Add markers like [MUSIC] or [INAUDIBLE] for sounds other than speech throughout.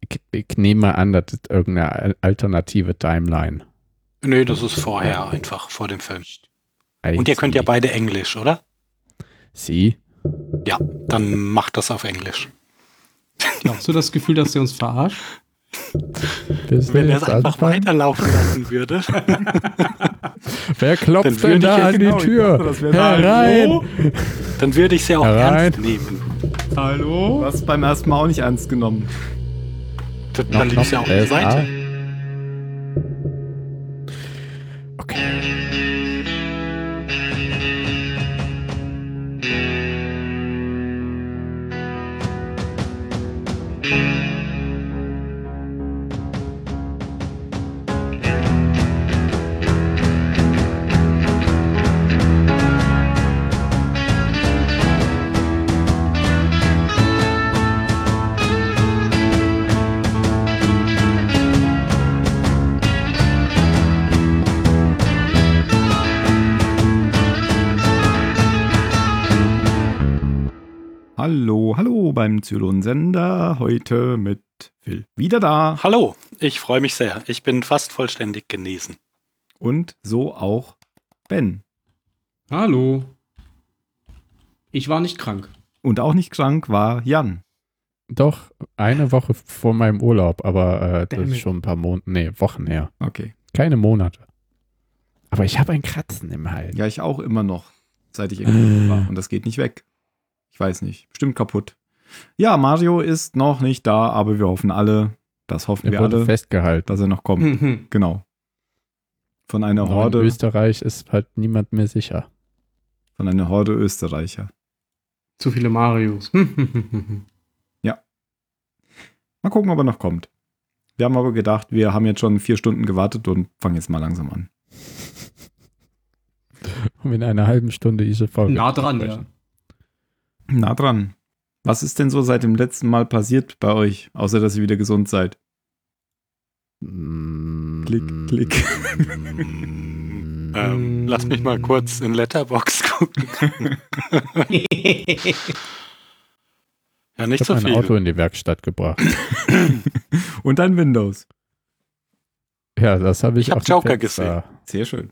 ich, ich nehme an, das ist irgendeine alternative Timeline. Nö, das ist vorher einfach, vor dem Film. Und ihr könnt ja beide Englisch, oder? Sie? Ja, dann macht das auf Englisch. Hast du das Gefühl, dass ihr uns verarscht? Wenn er es einfach anfangen? weiterlaufen lassen würde. [LAUGHS] Wer klopft denn da an genau, die Tür? Herein! Dann würde ich sie auch Herein. ernst nehmen. Hallo? Du hast beim ersten Mal auch nicht ernst genommen. Dann lief ja auch die Seite. Zylon-Sender. Heute mit Phil. Wieder da. Hallo, ich freue mich sehr. Ich bin fast vollständig genesen. Und so auch Ben. Hallo. Ich war nicht krank. Und auch nicht krank war Jan. Doch, eine Woche vor meinem Urlaub, aber äh, das ist schon ein paar Monate, nee, Wochen her. Okay. Keine Monate. Aber ich habe ein Kratzen im Hals. Ja, ich auch immer noch, seit ich irgendwo war. Und das geht nicht weg. Ich weiß nicht. Bestimmt kaputt. Ja, Mario ist noch nicht da, aber wir hoffen alle, das hoffen er wir alle, festgehalten. dass er noch kommt. Mhm. Genau. Von einer Horde. In Österreich ist halt niemand mehr sicher. Von einer Horde Österreicher. Zu viele Marios. [LAUGHS] ja. Mal gucken, ob er noch kommt. Wir haben aber gedacht, wir haben jetzt schon vier Stunden gewartet und fangen jetzt mal langsam an. [LAUGHS] Um in einer halben Stunde diese Folge. Nah dran, ja. Nah dran. Was ist denn so seit dem letzten Mal passiert bei euch, außer dass ihr wieder gesund seid? Klick, klick. [LAUGHS] ähm, lass mich mal kurz in Letterbox [LAUGHS] gucken. [LAUGHS] ja, nicht ich so viel. Ich Auto in die Werkstatt gebracht. Und dann Windows. Ja, das habe ich, ich hab Joker gesehen. Sehr schön.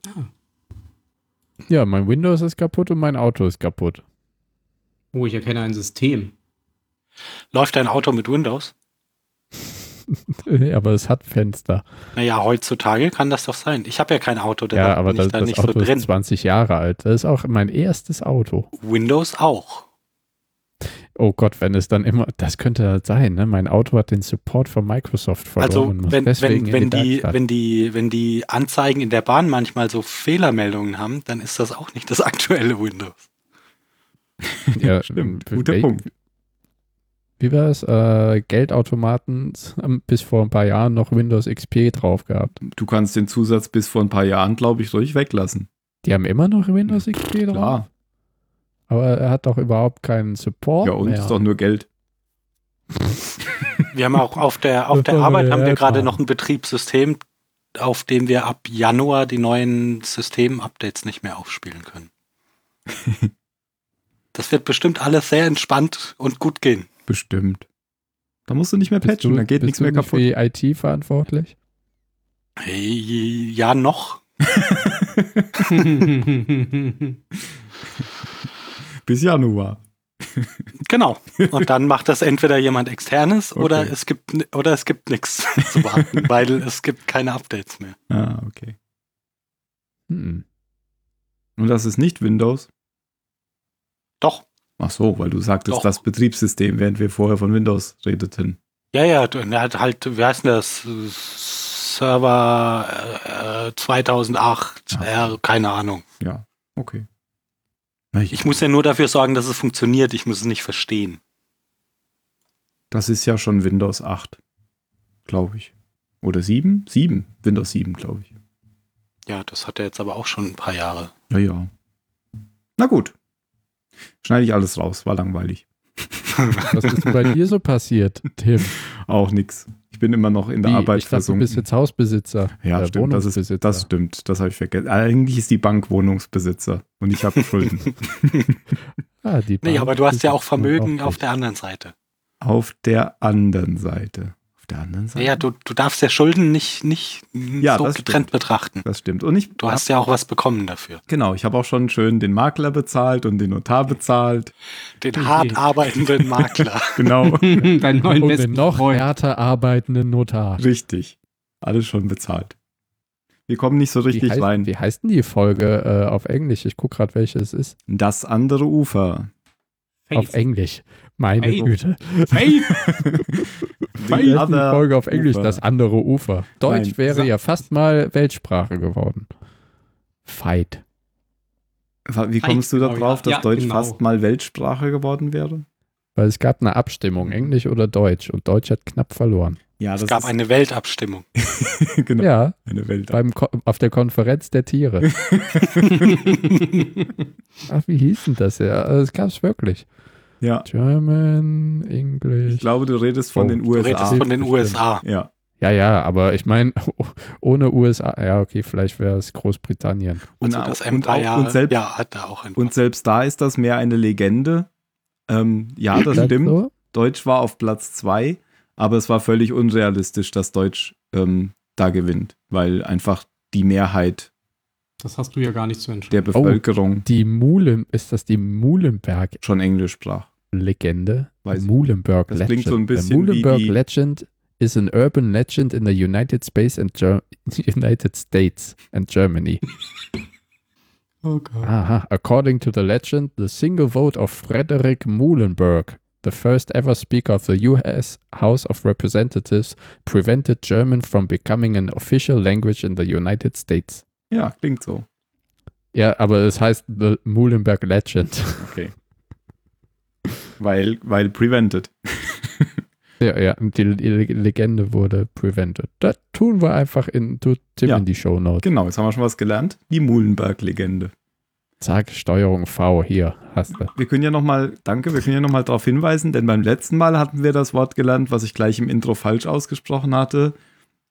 Ja, mein Windows ist kaputt und mein Auto ist kaputt. Oh, ich erkenne ein System. Läuft dein Auto mit Windows? [LAUGHS] nee, aber es hat Fenster. Naja, heutzutage kann das doch sein. Ich habe ja kein Auto, der ja, aber das, da das Auto so ist 20 Jahre alt. Das ist auch mein erstes Auto. Windows auch. Oh Gott, wenn es dann immer, das könnte halt sein, ne? Mein Auto hat den Support von Microsoft verloren. Also wenn, wenn, wenn, die, die wenn, die, wenn die Anzeigen in der Bahn manchmal so Fehlermeldungen haben, dann ist das auch nicht das aktuelle Windows. ja, [LAUGHS] stimmt. Guter Punkt wie war es? Äh, Geldautomaten haben bis vor ein paar Jahren noch Windows XP drauf gehabt. Du kannst den Zusatz bis vor ein paar Jahren, glaube ich, ruhig weglassen. Die haben immer noch Windows XP drauf? Klar. Aber er hat doch überhaupt keinen Support. Ja, und mehr. ist doch nur Geld. Wir haben auch auf der, auf [LAUGHS] der Arbeit haben wir gerade noch ein Betriebssystem, auf dem wir ab Januar die neuen System-Updates nicht mehr aufspielen können. [LAUGHS] Das wird bestimmt alles sehr entspannt und gut gehen. Bestimmt. Da musst du nicht mehr patchen, da geht nichts mehr kaputt. Bist du für IT verantwortlich? Hey, ja, noch. [LAUGHS] Bis Januar. Genau. Und dann macht das entweder jemand externes okay. oder es gibt oder es gibt nichts [LAUGHS] zu warten, weil es gibt keine Updates mehr. Ah, okay. Hm. Und das ist nicht Windows? Doch. Ach so, weil du sagtest Doch. das Betriebssystem, während wir vorher von Windows redeten. Ja, ja, er hat halt, wie heißt das? Server äh, 2008, ja. äh, keine Ahnung. Ja, okay. Ich, ich muss ja nur dafür sorgen, dass es funktioniert. Ich muss es nicht verstehen. Das ist ja schon Windows 8, glaube ich. Oder 7? 7. Windows 7, glaube ich. Ja, das hat er jetzt aber auch schon ein paar Jahre. Ja, ja. Na gut. Schneide ich alles raus, war langweilig. Was ist bei dir so passiert, Tim? Auch nichts. Ich bin immer noch in der Wie? Arbeit ich versunken. du bist jetzt Hausbesitzer. Ja, stimmt. Das, ist, das stimmt. Das habe ich vergessen. Eigentlich ist die Bank Wohnungsbesitzer und ich habe Schulden. [LAUGHS] ah, die Bank nee, aber du hast ja auch Vermögen auf der anderen Seite. Auf der anderen Seite. Der anderen Seite. Ja, du, du darfst ja Schulden nicht, nicht Ja, so getrennt stimmt. betrachten. Das stimmt. Und ich Du hast ja auch was bekommen dafür. Genau, ich habe auch schon schön den Makler bezahlt und den Notar bezahlt. Den hart [LAUGHS] arbeitenden Makler. [LAUGHS] Genau, [LAUGHS] Deinen neuen Und besten den noch Freund. härter arbeitenden Notar. richtig. Alles schon bezahlt. Wir kommen nicht so richtig wie, heißt, rein. wie heißt denn die Folge äh, auf Englisch? Ich gucke gerade, welche es ist. Das andere Ufer. Auf. Englisch. Meine Faith. Güte. Heißt die Folge auf Englisch? Ufer. Das andere Ufer. Deutsch Nein, wäre sa- ja fast mal Weltsprache geworden. Fight. Wie kommst du da drauf, dass Ja, Deutsch genau. fast mal Weltsprache geworden wäre? Weil es gab eine Abstimmung, Englisch oder Deutsch. Und Deutsch hat knapp verloren. Ja, Es gab eine Weltabstimmung. [LAUGHS] genau, Ja, eine Welt. beim auf der Konferenz der Tiere. [LAUGHS] Ach, wie hieß denn das ja? Also, Es gab es wirklich. Ja, German, English. ich glaube, du redest von Oh, den Du redest USA. von den. USA. Ja, Ja, ja, aber ich meine, [LAUGHS] ohne USA, ja, okay, vielleicht wäre es Großbritannien. und, Also das und, auch, und, selbst, ja, hat da auch ein und selbst da ist das mehr eine Legende. Ähm, ja, das stimmt. so? Deutsch war auf Platz zwei, aber es war völlig unrealistisch, dass Deutsch ähm, da gewinnt, weil einfach die Mehrheit Das hast du ja gar nicht zu der entscheiden. Bevölkerung Die Muhlen, ist das die Muhlenberg-Legende? schon Englisch sprach. Weiß ich. Muhlenberg Das Legend. klingt so ein The bisschen wie Muhlenberg die- Legend is an urban legend in the United States and Ger [LAUGHS] United States and Germany. [LAUGHS] Oh. Aha. According to the legend, the single vote of Frederick Muhlenberg, the first ever Speaker of the U.S. House of Representatives, prevented German from becoming an official language in the United States. Ja, klingt so. Ja, aber es heißt The Muhlenberg Legend. Okay. [LAUGHS] weil, weil prevented. ja, ja, die, Legende wurde prevented. Das tun wir einfach in, tut Tim Ja. in die Show Notes. Genau, jetzt haben wir schon was gelernt. Die Muhlenberg-Legende. Zack, Steuerung V, hier, hast du. Wir können ja nochmal, danke, wir können ja nochmal darauf hinweisen, denn beim letzten Mal hatten wir das Wort gelernt, was ich gleich im Intro falsch ausgesprochen hatte.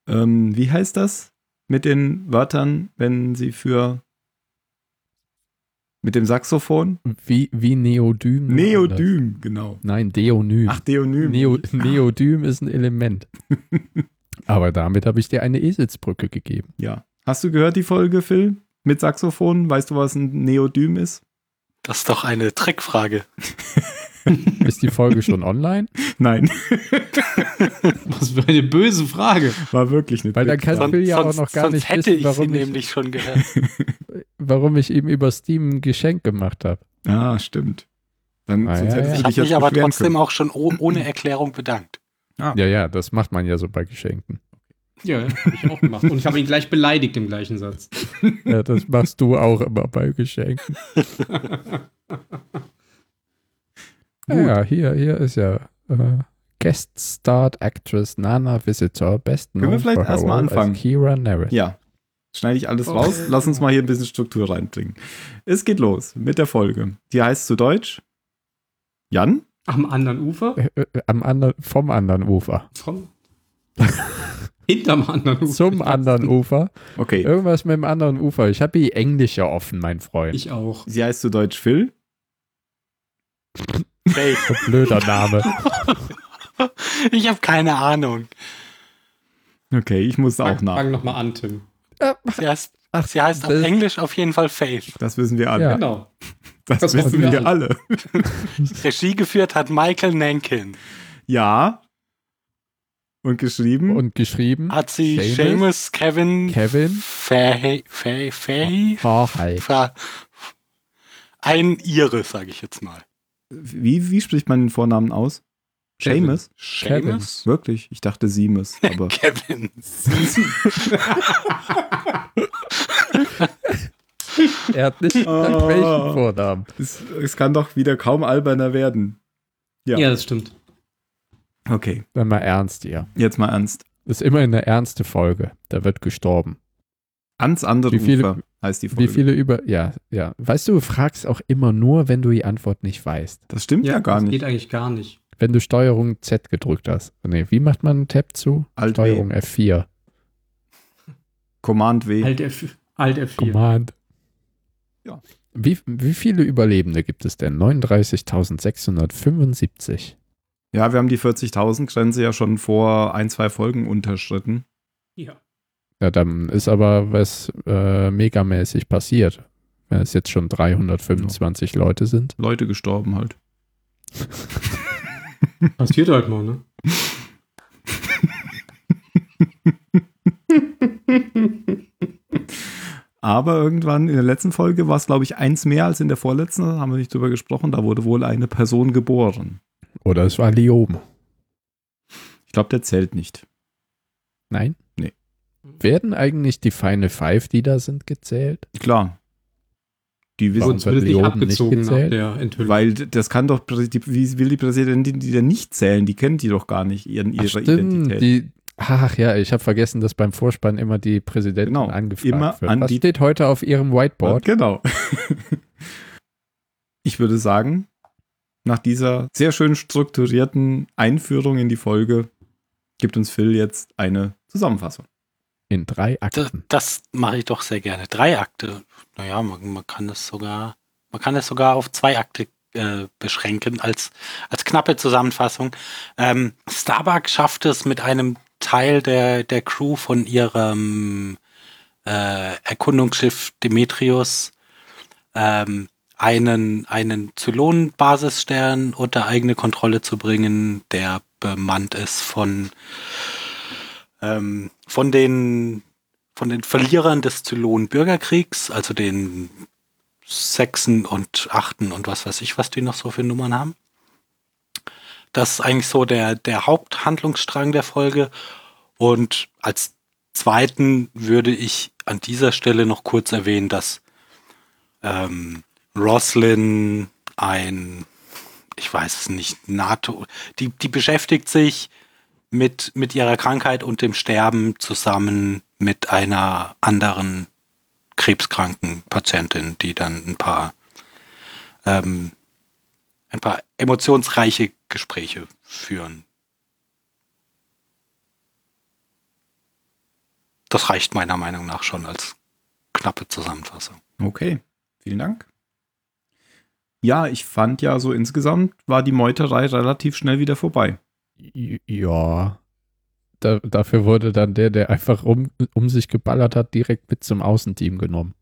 Ähm, wie heißt das mit den Wörtern, wenn sie für mit dem Saxophon? Wie, wie Neodym. Neodym, genau. Nein, Deonym. Ach, Deonym. Neo, Neodym ist ein Element. [LAUGHS] Aber damit habe ich dir eine Eselsbrücke gegeben. ja. Hast du gehört die Folge, Phil? Mit Saxophon? Weißt du, was ein Neodym ist? Das ist doch eine Trickfrage. [LAUGHS] Ist die Folge schon online? Nein, [LAUGHS] Was für eine böse Frage. war wirklich eine Weil dann kann- will ja auch noch gar sonst nicht hätte wissen, ich warum sie ich- nämlich schon gehört. [LAUGHS] Warum ich ihm über Steam ein Geschenk gemacht habe. Ah, stimmt. Dann Ah, sonst ja, ja. Ich habe mich aber trotzdem können. auch schon oh, ohne Erklärung bedankt. Ja, ja, das macht man ja so bei Geschenken. Ja, habe ich auch gemacht. Und ich habe ihn gleich beleidigt im gleichen Satz. Ja, das machst du auch immer bei Geschenken. [LAUGHS] ja, ja, hier, hier ist ja äh, Guest Starred Actress Nana Visitor, best Können wir known vielleicht for her erst mal role as anfangen? Kira Nerys. Ja. Schneide ich alles Okay. raus. Lass uns mal hier ein bisschen Struktur reinbringen. Es geht los mit der Folge. Die heißt zu Deutsch Jan? Am anderen Ufer? Äh, äh, Am anderen, vom anderen Ufer. Vom Hinterm anderen Ufer. Zum anderen Ufer. Okay. Irgendwas mit dem anderen Ufer. Ich habe die Englische offen, mein Freund. Ich auch. Sie heißt zu Deutsch Phil. Hey, [LAUGHS] Blöder Name. [LAUGHS] [LAUGHS] ich habe keine Ahnung. Okay, ich muss auch nach. fang nochmal an, Tim. Sie heißt, Ach, sie heißt auf Englisch auf jeden Fall Faith. Das wissen wir alle. Ja. Genau. Das, das wissen wir wir alle. [LAUGHS] Regie geführt hat Michael Nankin. Ja. Und geschrieben? Und geschrieben Hat sie Seamus, Seamus Kevin Kevin Fahey, Fahey, Fahey, ein Ire, sage ich jetzt mal. wie, wie spricht man den Vornamen aus? Kevin. Seamus? Seamus? Wirklich? Ich dachte Siemes, [LAUGHS] aber Kevin. [LAUGHS] Er hat nicht Oh. welchen Vornamen. es, es kann doch wieder kaum alberner werden. Ja. Ja, das stimmt. Okay, Dann mal ernst hier. jetzt mal ernst. Das ist immer eine ernste Folge. Da wird gestorben. Ans andere Wie viele- Ufer heißt die Folge. Wie viele über. Ja, ja. Weißt du, du fragst auch immer nur, wenn du die Antwort nicht weißt. Das stimmt ja, gar das nicht. geht eigentlich gar nicht. Wenn du Steuerung Z gedrückt hast. Nee, wie macht man einen Tab zu? Alt Steuerung W. F4. Command W. Alt, F, Alt F4. Command. Ja. Wie, wie viele Überlebende gibt es denn? 39.675. Ja, wir haben die 40.000-Grenze ja schon vor ein, zwei Folgen unterschritten. Ja. Ja, dann ist aber was äh, megamäßig passiert. Wenn es jetzt schon 325 Leute sind. Leute gestorben halt. [LAUGHS] Passiert halt mal, ne? Aber irgendwann in der letzten Folge war es, glaube ich, eins mehr als in der vorletzten. Da haben wir nicht drüber gesprochen. Da wurde wohl eine Person geboren. Oder es war Lioben. Ich glaube, der zählt nicht. Nein? Nee. Werden eigentlich die Final Five, die da sind, gezählt? Klar. Die Warum wissen, wird Wird nicht gezählt? weil das kann doch, die, wie will die Präsidentin die denn nicht zählen? Die kennt die doch gar nicht, ihren, ihre stimmt. Identität. Die, ach ja, ich habe vergessen, dass beim Vorspann immer die Präsidentin Genau, angefragt immer wird. an Was die- steht heute auf ihrem Whiteboard? Genau. [LAUGHS] ich würde sagen, nach dieser sehr schön strukturierten Einführung in die Folge gibt uns Phil jetzt eine Zusammenfassung. In drei Das, Akten. das mache ich doch sehr gerne. Drei Akte. Naja, man, man kann es sogar, man kann es sogar auf zwei Akte äh, beschränken als, als knappe Zusammenfassung. Ähm, Starbuck schafft es mit einem Teil der, der Crew von ihrem äh, Erkundungsschiff Demetrius ähm, einen, einen Zylon-Basisstern unter eigene Kontrolle zu bringen, der bemannt ist von ähm, von den von den Verlierern des Zylon-Bürgerkriegs, also den Sechsen und Achten und was weiß ich, was die noch so für Nummern haben. Das ist eigentlich so der, der Haupthandlungsstrang der Folge. Und als zweiten würde ich an dieser Stelle noch kurz erwähnen, dass ähm, Roslyn ein, ich weiß es nicht, NATO, die, die beschäftigt sich mit, mit ihrer Krankheit und dem Sterben zusammen mit einer anderen krebskranken Patientin, die dann ein paar, ähm, ein paar emotionsreiche Gespräche führen. Das reicht meiner Meinung nach schon als knappe Zusammenfassung. Okay, vielen Dank. Ja, ich fand ja so insgesamt war die Meuterei relativ schnell wieder vorbei. Ja. Da, dafür wurde dann der, der einfach um, um sich geballert hat, direkt mit zum Außenteam genommen.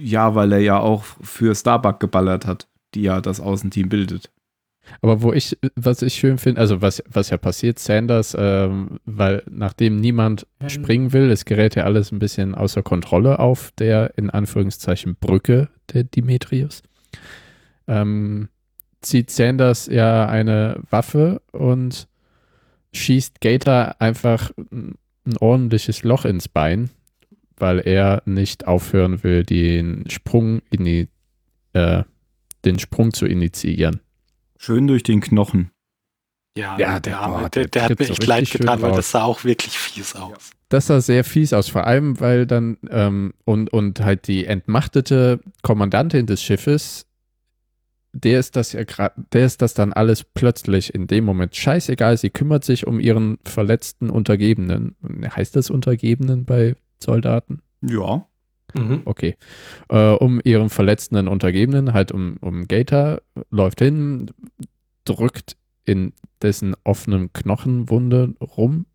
Ja, weil er ja auch für Starbuck geballert hat, die ja das Außenteam bildet. Aber wo ich, was ich schön finde, also was, was ja passiert, Sanders, ähm, weil nachdem niemand springen will, es gerät ja alles ein bisschen außer Kontrolle auf der in Anführungszeichen Brücke der Demetrius, ähm, zieht Sanders ja eine Waffe und schießt Gator einfach ein ein ordentliches Loch ins Bein, weil er nicht aufhören will, den Sprung in die, äh, den Sprung zu initiieren. Schön durch den Knochen. Ja, Ja, der- der, Arme, boah, der, der der hat mir so echt leid richtig getan, weil das sah auch wirklich fies aus. Das sah sehr fies aus, vor allem, weil dann ähm, und, und halt die entmachtete Kommandantin des Schiffes, der ist das ja gerade, der ist das dann alles plötzlich in dem Moment scheißegal. Sie kümmert sich um ihren verletzten Untergebenen. Heißt das Untergebenen bei Soldaten? Ja. Mhm. Okay. Äh, um ihren verletzten Untergebenen, halt um, um Gator, läuft hin, drückt in dessen offenem Knochenwunde rum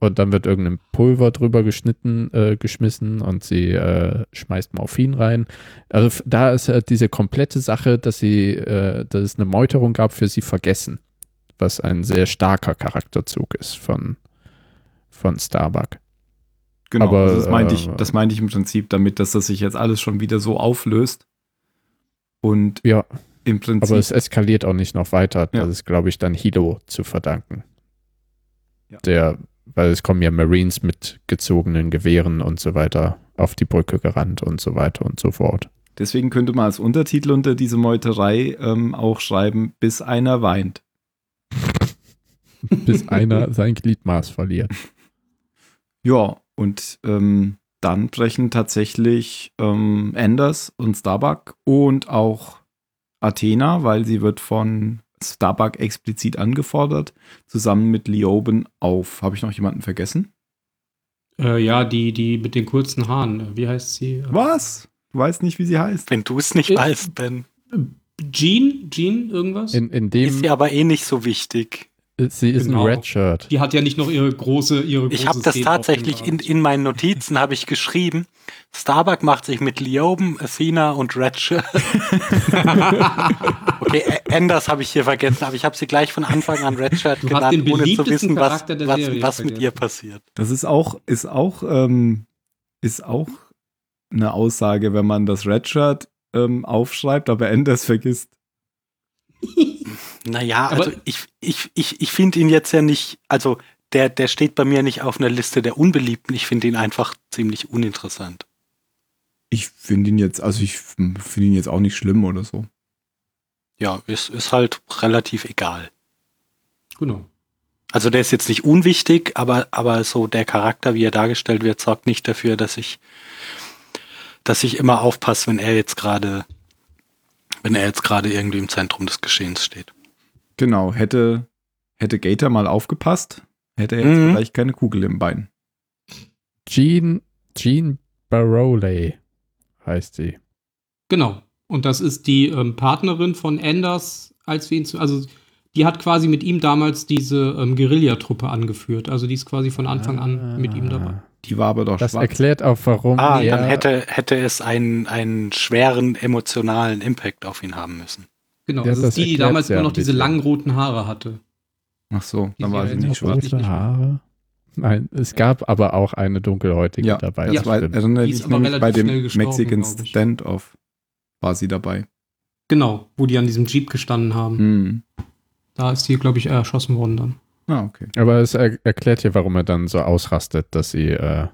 und dann wird irgendein Pulver drüber geschnitten, äh, geschmissen und sie äh, schmeißt Morphin rein. Also da ist halt diese komplette Sache, dass sie, äh, dass es eine Meuterung gab, für sie vergessen. Was ein sehr starker Charakterzug ist von, von Starbuck. Genau, Aber, also das meinte ich, äh, das meinte ich im Prinzip damit, dass das sich jetzt alles schon wieder so auflöst. Und Ja, im Prinzip, Aber es eskaliert auch nicht noch weiter. Ja. Das ist, glaube ich, dann Hilo zu verdanken. Ja. Der, weil es kommen ja Marines mit gezogenen Gewehren und so weiter auf die Brücke gerannt und so weiter und so fort. deswegen könnte man als Untertitel unter diese Meuterei ähm, auch schreiben, bis einer weint. [LAUGHS] Bis einer sein Gliedmaß verliert. Ja, und ähm, dann brechen tatsächlich ähm, Anders und Starbuck und auch Athena, weil sie wird von Starbuck explizit angefordert, zusammen mit Leoben auf. Habe ich noch jemanden vergessen? Äh, ja, die, die mit den kurzen Haaren. äh, Wie heißt sie? Was? Du weißt nicht, wie sie heißt. Wenn du es nicht Ich- weißt, Ben. Jean? Jean, irgendwas? In, in Ist dem, sie aber eh nicht so wichtig. Sie ist Genau. ein Redshirt. die hat ja nicht noch ihre große, ihre Ich große habe das Szene tatsächlich in, in meinen Notizen habe ich geschrieben. Starbuck macht sich mit Lioben, Athena und Redshirt. [LAUGHS] okay, Anders habe ich hier vergessen, aber ich habe sie gleich von Anfang an Redshirt Du genannt, ohne zu wissen, was, was, was mit ihr passiert. Das ist auch, ist auch, ähm, ist auch eine Aussage, wenn man das Redshirt ähm, aufschreibt, aber Enders vergisst. [LAUGHS] Naja, Aber- also ich, ich, ich, ich finde ihn jetzt ja nicht, also der, der steht bei mir nicht auf einer Liste der Unbeliebten. Ich finde ihn einfach ziemlich uninteressant. Ich finde ihn jetzt, also ich finde ihn jetzt auch nicht schlimm oder so. Ja, ist, ist halt relativ egal. Genau. Also der ist jetzt nicht unwichtig, aber, aber so der Charakter, wie er dargestellt wird, sorgt nicht dafür, dass ich, dass ich immer aufpasse, wenn er jetzt gerade, wenn er jetzt gerade irgendwie im Zentrum des Geschehens steht. Genau, hätte, hätte Gator mal aufgepasst, hätte er jetzt Mhm. vielleicht keine Kugel im Bein. Jean, Jean Baroley heißt sie. Genau. Und das ist die ähm, Partnerin von Anders, als wir ihn zu, also die hat quasi mit ihm damals diese ähm, Guerillatruppe angeführt. Also die ist quasi von Anfang an mit ihm dabei. Die war aber doch Das schwarz. erklärt auch, warum Ah, er, dann hätte, hätte es einen, einen schweren emotionalen Impact auf ihn haben müssen. Genau. Ja, das, das ist die, die damals ja immer noch diese langen roten Haare hatte. Ach so, Die dann war sie sie ja nicht schwarz. rote. Haare. Nein, es gab aber auch eine dunkelhäutige Ja, dabei. das war, erinnere Die ist aber nämlich bei relativ dem Mexican. Standoff war sie dabei. Genau, wo die an diesem Jeep gestanden haben. Hm. Da ist die, glaube ich, erschossen worden dann. Ah, okay. Aber es er erklärt hier, warum er dann so ausrastet, dass sie äh,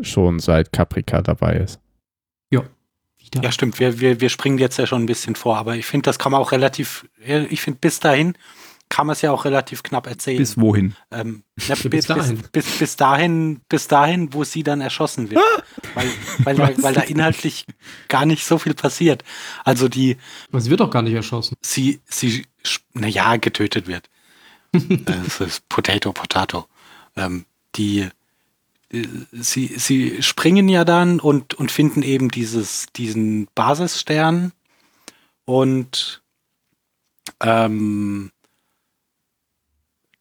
schon seit Caprica dabei ist. Wieder. Ja, stimmt. Wir, wir, wir springen jetzt ja schon ein bisschen vor, aber ich finde, das kann man auch relativ, ich finde, bis dahin kann man es ja auch relativ knapp erzählen. Bis wohin? Ähm, [LAUGHS] ja, bis bis, dahin. Bis, bis, dahin, bis dahin, wo sie dann erschossen wird. weil, weil, weil, [LAUGHS] weil da inhaltlich gar nicht so viel passiert. Also die, Aber sie wird doch gar nicht erschossen. sie, sie, naja, getötet wird. [LAUGHS] Äh, Es ist Potato, Potato. Ähm, die, äh, sie, sie springen ja dann und, und finden eben dieses, diesen Basisstern und ähm,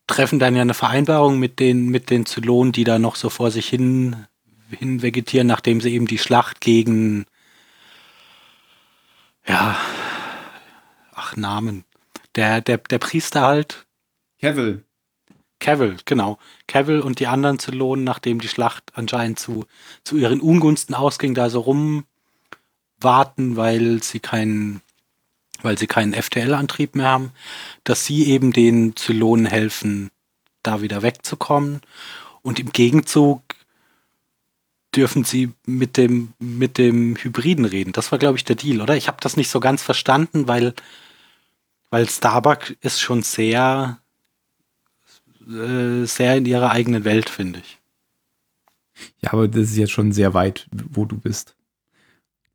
treffen dann ja eine Vereinbarung mit den, mit den Zylonen, die da noch so vor sich hin, hin vegetieren, nachdem sie eben die Schlacht gegen, ja, ach, Namen. Der, der, der Priester halt, Cavill. Cavill, genau. Cavill und die anderen Zylonen, nachdem die Schlacht anscheinend zu, zu ihren Ungunsten ausging, da so rumwarten, weil sie keinen, weil sie keinen FTL-Antrieb mehr haben, dass sie eben den Zylonen helfen, da wieder wegzukommen. Und im Gegenzug dürfen sie mit dem, mit dem Hybriden reden. Das war, glaube ich, der Deal, oder? Ich habe das nicht so ganz verstanden, weil, weil Starbuck ist schon sehr äh, sehr in ihrer eigenen Welt, finde ich. Ja, aber das ist jetzt schon sehr weit, wo du bist.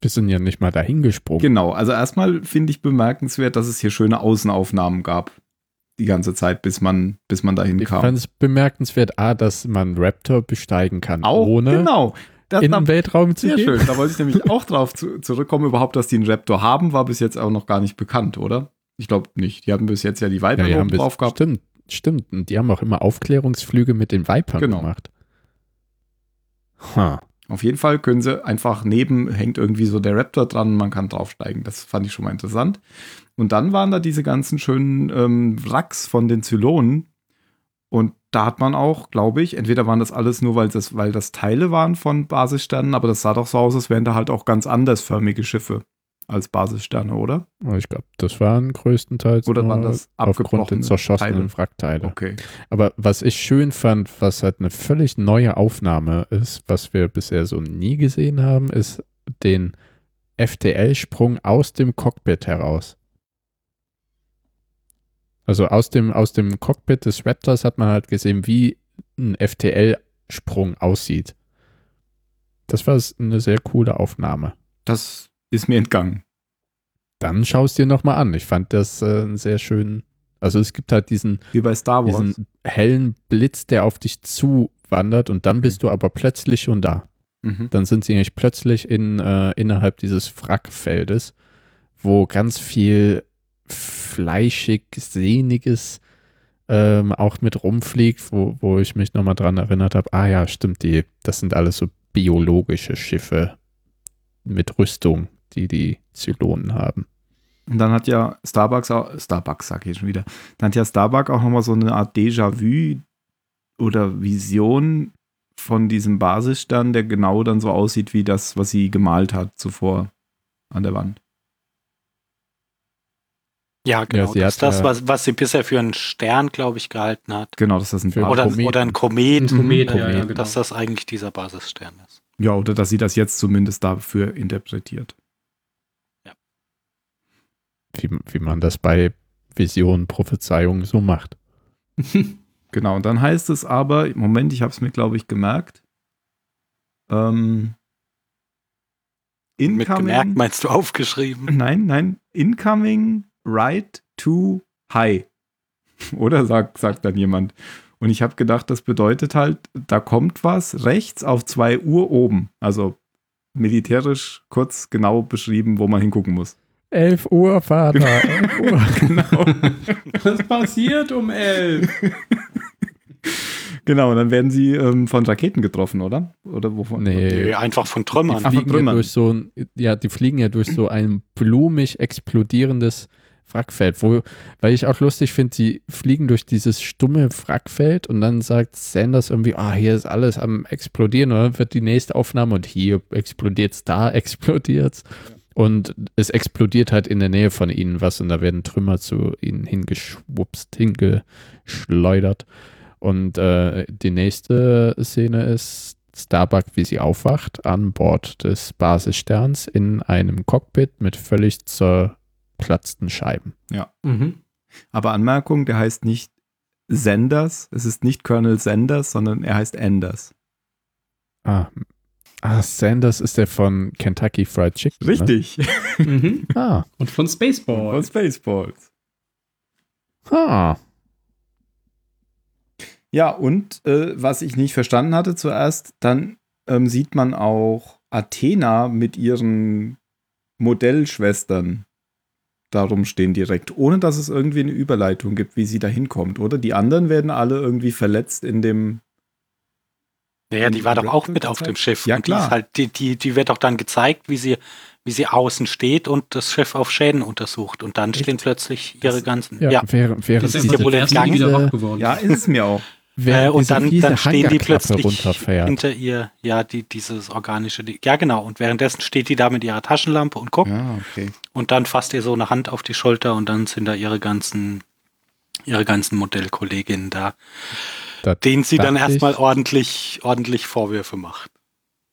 Wir sind ja nicht mal dahin gesprungen. Genau, also erstmal finde ich bemerkenswert, dass es hier schöne Außenaufnahmen gab. Die ganze Zeit, bis man, bis man dahin Ich kam. fand es bemerkenswert, A, dass man Raptor besteigen kann, Auch, ohne genau. Das, in den Weltraum zu sehr gehen. schön. Da wollte ich nämlich [LAUGHS] auch drauf zu, zurückkommen. Überhaupt, dass die einen Raptor haben, war bis jetzt auch noch gar nicht bekannt, oder? Ich glaube nicht. Die hatten bis jetzt ja die Ja, Viper die haben oben bis, drauf gehabt. stimmt, stimmt. Und die haben auch immer Aufklärungsflüge mit den Vipern Genau. gemacht. Ha. Auf jeden Fall können sie einfach neben, hängt irgendwie so der Raptor dran, man kann draufsteigen. Das fand ich schon mal interessant. Und dann waren da diese ganzen schönen ähm, Wracks von den Zylonen. Und da hat man auch, glaube ich, entweder waren das alles nur, weil das, weil das Teile waren von Basissternen, aber das sah doch so aus, als wären da halt auch ganz andersförmige Schiffe als Basissterne, oder? Aber Ich glaube, das waren größtenteils Oder waren das aufgrund der zerschossenen Teile? Wrackteile. Okay. Aber was ich schön fand, was halt eine völlig neue Aufnahme ist, was wir bisher so nie gesehen haben, ist den FTL-Sprung aus dem Cockpit heraus. Also aus dem, aus dem Cockpit des Raptors hat man halt gesehen, wie ein FTL-Sprung aussieht. Das war eine sehr coole Aufnahme. Das ist mir entgangen. Dann schau es dir nochmal an. Ich fand das äh, einen sehr schönen. Also es gibt halt diesen, Wie bei Star Wars. diesen hellen Blitz, der auf dich zuwandert und dann bist du aber plötzlich schon da. Mhm. Dann sind sie nämlich plötzlich in, äh, innerhalb dieses Wrackfeldes, wo ganz viel fleischig, sehniges ähm, auch mit rumfliegt, wo, wo ich mich nochmal dran erinnert habe, ah ja, stimmt, die, das sind alles so biologische Schiffe mit Rüstung, die die Zylonen haben. Und dann hat ja Starbucks auch, Starbucks sag ich schon wieder, dann hat ja Starbucks auch nochmal so eine Art Déjà-vu oder Vision von diesem Basisstern, der genau dann so aussieht wie das, was sie gemalt hat zuvor an der Wand. Ja, genau. sie das ist das, äh, was, was sie bisher für einen Stern, glaube ich, gehalten hat. Genau, dass das ein Bas- Oder, Komet. oder ein Komet. Ein Komet, Mhm. ja, ja, Komet. genau. Dass das eigentlich dieser Basisstern ist. Ja, oder dass sie das jetzt zumindest dafür interpretiert. Wie, wie man das bei Visionen, Prophezeiungen so macht. [LAUGHS] Genau, und dann heißt es aber, Moment, ich habe es mir, glaube ich, gemerkt. Ähm, Mit gemerkt incoming, meinst du aufgeschrieben? [LAUGHS] nein, nein, incoming right to high. [LAUGHS] Oder sagt, sagt dann jemand. Und ich habe gedacht, das bedeutet halt, da kommt was rechts auf 2 Uhr oben. Also militärisch kurz genau beschrieben, wo man hingucken muss. 11 Uhr, Vater, 11 Uhr. [LAUGHS] Genau. Was passiert um elf? genau, und dann werden sie ähm, von Raketen getroffen, oder? Oder wovon? Nee. Nee, einfach von Die Trümmern. Von fliegen ja Trümmern. durch so ein, ja, die fliegen ja durch so ein blumig explodierendes Wrackfeld, wo, weil ich auch lustig finde, sie fliegen durch dieses stumme Wrackfeld und dann sagt Sanders irgendwie, ah, hier ist alles am explodieren und dann wird die nächste Aufnahme und hier explodiert's, da explodiert's. Und es explodiert halt in der Nähe von ihnen was und da werden Trümmer zu ihnen hingeschwupst, hingeschleudert. Und äh, die nächste Szene ist Starbuck, wie sie aufwacht, an Bord des Basissterns in einem Cockpit mit völlig zerplatzten Scheiben. Mhm. Aber Anmerkung, der heißt nicht Sanders, es ist nicht Colonel Sanders, sondern er heißt Anders. Ah, ah Sanders ist der von Kentucky Fried Chicken. Richtig. Mhm. Ne? [LAUGHS] Ah, Und von Spaceball. Von Spaceballs. ah. Ja, und äh, was ich nicht verstanden hatte zuerst, dann ähm, sieht man auch Athena mit ihren Modellschwestern darum stehen direkt, ohne dass es irgendwie eine Überleitung gibt, wie sie da hinkommt, oder? Die anderen werden alle irgendwie verletzt in dem. Naja, die war doch auch mit auf dem? Schiff. Ja, und die, klar. ist halt, die, die, die wird doch dann gezeigt, wie sie, wie sie außen steht und das Schiff auf Schäden untersucht. Und dann stehen plötzlich ihre ganzen. Ja, Ja, während, während Das ist erste lang- wieder diese- wach geworden. Ja, ist es mir auch. [LAUGHS] äh, und dann, dann stehen die plötzlich hinter ihr, ja, die, dieses organische. Die, ja, genau. Und währenddessen steht die da mit ihrer Taschenlampe und guckt. Ja, okay. Und dann fasst ihr so eine Hand auf die Schulter und dann sind da ihre ganzen, ihre ganzen Modellkolleginnen da, Da denen sie dann erstmal ordentlich, ordentlich Vorwürfe macht.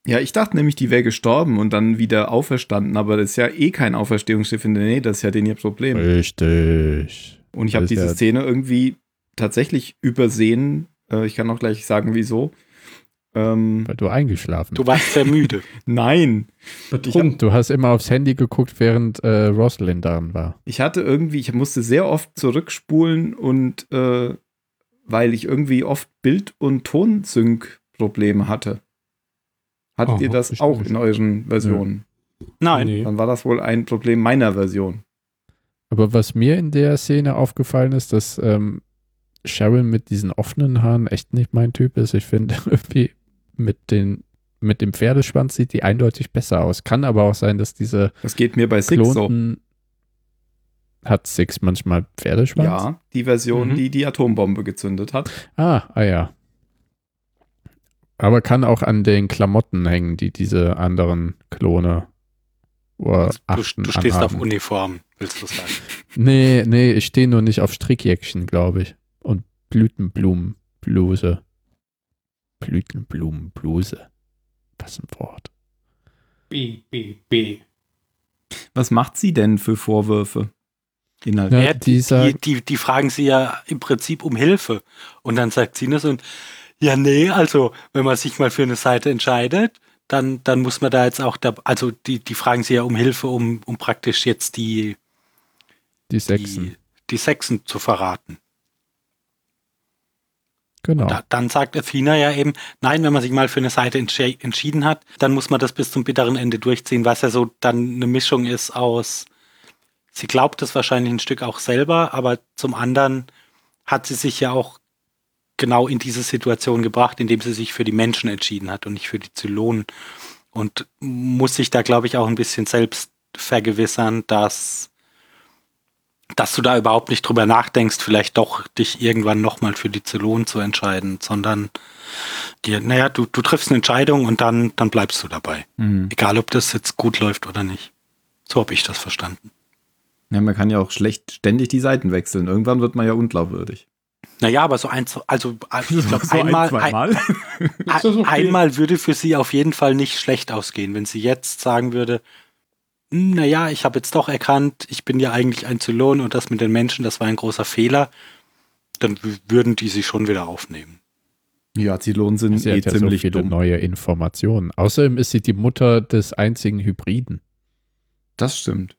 Ja, ich dachte nämlich, die wäre gestorben und dann wieder auferstanden, aber das ist ja eh kein Auferstehungsschiff in der Nähe, das ist ja den ihr Problem. Richtig. Und ich habe Das diese ja- Szene irgendwie tatsächlich übersehen. Äh, ich kann auch gleich sagen, wieso. Ähm, Weil du eingeschlafen Du warst [LAUGHS] sehr müde. nein, Betrunken. Du hast immer aufs Handy geguckt, während äh, Rosalind daran war. ich hatte irgendwie, ich musste sehr oft zurückspulen und äh, weil ich irgendwie oft Bild- und Tonsync-Probleme hatte. Hattet Oh, ihr das auch nicht. in euren Versionen? Nein. Nee. Dann war das wohl ein Problem meiner Version. Aber was mir in der Szene aufgefallen ist, dass ähm, Sharon mit diesen offenen Haaren echt nicht mein Typ ist. Ich finde [LAUGHS] irgendwie mit den mit dem Pferdeschwanz sieht die eindeutig besser aus. Kann aber auch sein, dass diese Das geht mir bei Six so. Hat Six manchmal Pferdeschwanz. Ja, die Version, Mhm. die die Atombombe gezündet hat. Ah, ah ja. Aber kann auch an den Klamotten hängen, die diese anderen Klone oder Du, Achten du stehst auf anhaben. Uniform, willst du sagen. [LAUGHS] Nee, nee, ich stehe nur nicht auf Strickjäckchen, glaube ich. Und Blütenblumenbluse. Blütenblumenbluse. Was ein Wort. B, B, B. Was macht sie denn für Vorwürfe? Inhalt. Ja, die, die, die, die fragen sie ja im Prinzip um Hilfe. Und dann sagt sie das und ja, nee, also wenn man sich mal für eine Seite entscheidet, dann, dann muss man da jetzt auch da, also die, die fragen sie ja um Hilfe, um, um praktisch jetzt die, Die Sechsen. die, die Sechsen zu verraten. genau. Da, dann sagt Athena ja eben, nein, wenn man sich mal für eine Seite entsche- entschieden hat, dann muss man das bis zum bitteren Ende durchziehen, was ja so dann eine Mischung ist aus, sie glaubt es wahrscheinlich ein Stück auch selber, aber zum anderen hat sie sich ja auch genau in diese Situation gebracht, indem sie sich für die Menschen entschieden hat und nicht für die Zylonen. Und muss sich da, glaube ich, auch ein bisschen selbst vergewissern, dass, dass du da überhaupt nicht drüber nachdenkst, vielleicht doch dich irgendwann nochmal für die Zylonen zu entscheiden, sondern dir, naja, du, du triffst eine Entscheidung und dann, dann bleibst du dabei. Mhm. Egal, ob das jetzt gut läuft oder nicht. So habe ich das verstanden. Ja, man kann ja auch schlecht ständig die Seiten wechseln. Irgendwann wird man ja unglaubwürdig. Naja, aber so ein, also ich glaube, [LAUGHS] So ein, einmal, ein, das okay? einmal würde für sie auf jeden Fall nicht schlecht ausgehen, wenn sie jetzt sagen würde, "Hm, naja, ich habe jetzt doch erkannt, ich bin ja eigentlich ein Zylon und das mit den Menschen, das war ein großer Fehler, dann würden die sie schon wieder aufnehmen. Ja, Zylonen sind Sie eh hat ja so ziemlich viele dumm. neue Informationen. Außerdem ist sie die Mutter des einzigen Hybriden. Das stimmt.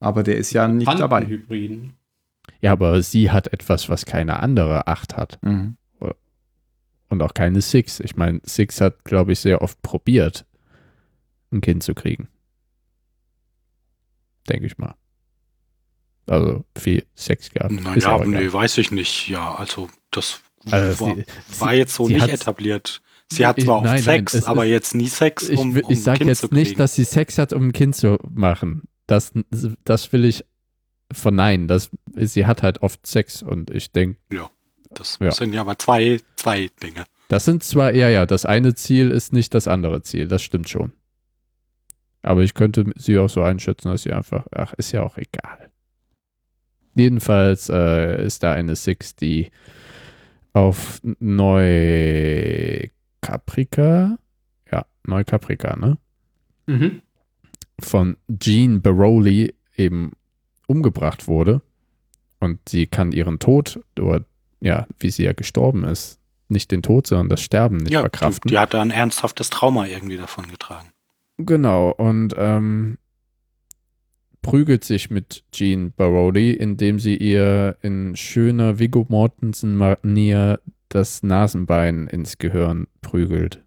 Aber der ist ja nicht dabei. Hybriden. Ja, aber sie hat etwas, was keine andere Acht hat. Mhm. Und auch keine Six. Ich meine, Six hat, glaube ich, sehr oft probiert, ein Kind zu kriegen. Denke ich mal. Also viel Sex gehabt. Auch egal. nee, weiß ich nicht. Ja, also das Also war, sie- war jetzt so nicht hat- etabliert. Sie hat Ich- zwar auch nein, nein, Sex, es aber ist- jetzt nie Sex, ich, um, will- um ich ein sage Kind jetzt zu nicht, dass sie Sex hat, um ein Kind zu machen. Das, das will ich verneinen. Das, sie hat halt oft Sex und ich denke, Das Ja. sind ja aber zwei, zwei Dinge. das sind zwar, ja, ja, das eine Ziel ist nicht das andere Ziel, das stimmt schon. Aber ich könnte sie auch so einschätzen, dass sie einfach, ach, ist ja auch egal. Jedenfalls äh, ist da eine Six, die auf Neukaprika, ja, Neukaprika, ne? Mhm. Von Jean Baroli eben umgebracht wurde und sie kann ihren Tod oder ja, wie sie ja gestorben ist, nicht den Tod, sondern das Sterben nicht ja, die, verkraften. die hat da ein ernsthaftes Trauma irgendwie davon getragen. Genau, und ähm, prügelt sich mit Jean Baroli, indem sie ihr in schöner Viggo Mortensen-Manier das Nasenbein ins Gehirn prügelt.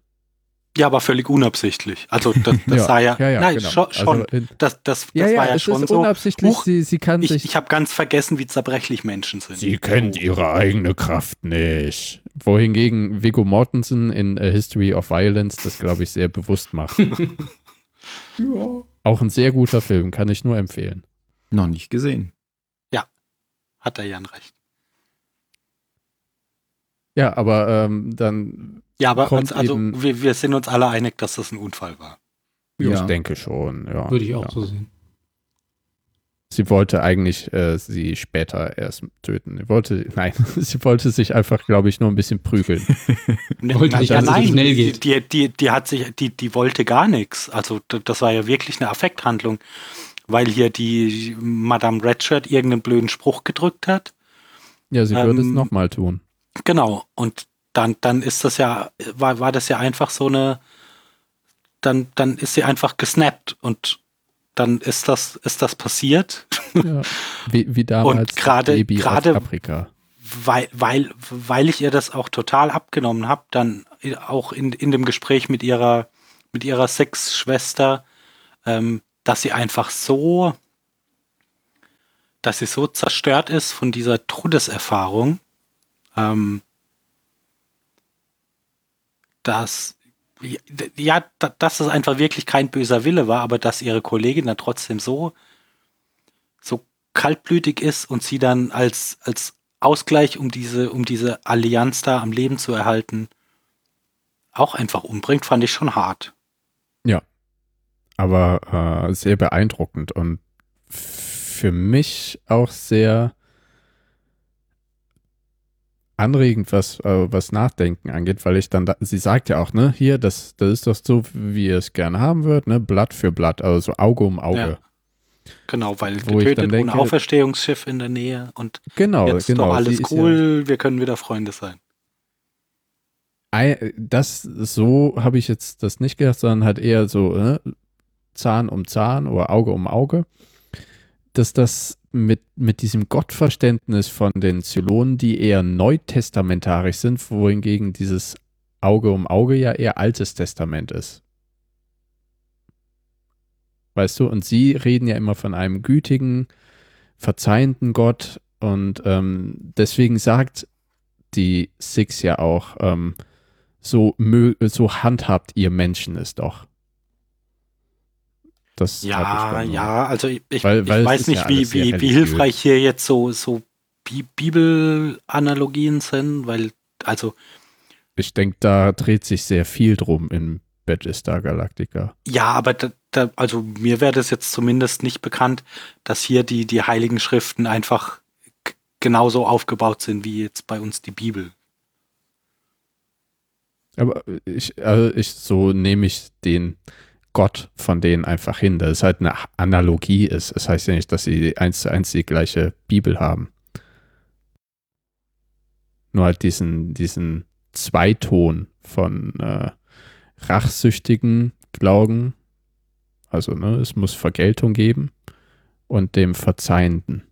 Ja, aber völlig unabsichtlich. Also das, das [LAUGHS] sah ja, nein, genau. schon, schon. Also, das, das, das ja, ja, war ja es schon ist so. unabsichtlich, Huch, sie, sie kann Ich, sich ich habe ganz vergessen, wie zerbrechlich Menschen sind. Sie kennt ihre eigene Kraft nicht. Wohingegen Viggo Mortensen in A History of Violence das, glaube ich, sehr bewusst macht. [LAUGHS] Ja. Auch ein sehr guter Film, kann ich nur empfehlen. Noch nicht gesehen. Hat er Jan recht. Ja, aber ähm, dann, Ja, aber Kommt also, eben- wir, wir sind uns alle einig, dass das ein Unfall war. ich denke schon, ja. Würde ich auch ja. so sehen. Sie wollte eigentlich äh, sie später erst töten. Sie wollte, [LAUGHS] nein, [LAUGHS] sie wollte sich einfach, glaube ich, nur ein bisschen prügeln. [LAUGHS] Ne, Wollte nicht, dass so schnell geht. Die, die, die hat sich, die, die wollte gar nichts. Also das war ja wirklich eine Affekthandlung, weil hier die Madame Redshirt irgendeinen blöden Spruch gedrückt hat. Ja, sie würde es Ähm, nochmal tun. Genau. Und dann, dann ist das ja, war, war das ja einfach so eine, dann, dann ist sie einfach gesnappt und dann ist das, ist das passiert, Ja. Wie, wie [LAUGHS] damals gerade- Baby gerade- Afrika. weil, weil, weil ich ihr das auch total abgenommen habe, dann auch in, in dem Gespräch mit ihrer, mit ihrer Sexschwester, ähm, dass sie einfach so, dass sie so zerstört ist von dieser Todeserfahrung, ähm, dass ja, da- dass es einfach wirklich kein böser Wille war, aber dass ihre Kollegin dann trotzdem so, so kaltblütig ist und sie dann als, als Ausgleich, um diese, um diese Allianz da am Leben zu erhalten, auch einfach umbringt, fand ich schon hart. aber äh, sehr beeindruckend und für mich auch sehr anregend, was, äh, was Nachdenken angeht, weil ich dann, da, sie sagt ja auch, ne, hier, das, das ist doch so, wie ihr es gerne haben würdet, ne, Blatt für Blatt, also so Auge um Auge. Ja. Genau, weil Wo getötet denke- ohne Auferstehungsschiff in der Nähe und Genau, jetzt genau. doch alles cool, wir können wieder Freunde sein. Ja, ei- das, so habe ich jetzt das nicht gedacht, sondern halt eher so, ne, Zahn um Zahn oder Auge um Auge. Dass das mit, mit diesem Gottverständnis von den Zylonen, die eher neutestamentarisch sind, wohingegen dieses Auge um Auge ja eher altes Testament ist. Weißt du, und sie reden ja immer von einem gütigen, verzeihenden Gott und ähm, deswegen sagt die Six ja auch, ähm, so, so handhabt ihr Menschen es doch. Das Ja, ja, also ich, Weil- weil ich weiß nicht, ja wie, wie, wie hilfreich hier jetzt so, so Bi Bibelanalogien sind, weil, also, Ich denke, da dreht sich sehr viel drum in Battlestar Galactica. ja, aber da, da, also mir wäre das jetzt zumindest nicht bekannt, dass hier die, die Heiligen Schriften einfach genauso aufgebaut sind wie jetzt bei uns die Bibel. Aber ich, also ich, so nehme ich den Gott von denen einfach hin, dass es halt eine Analogie ist. Das heißt ja nicht, dass sie eins zu eins die gleiche Bibel haben. Nur halt diesen, diesen Zweiton von äh, rachsüchtigen Glauben, also ne, es muss Vergeltung geben, und dem Verzeihenden,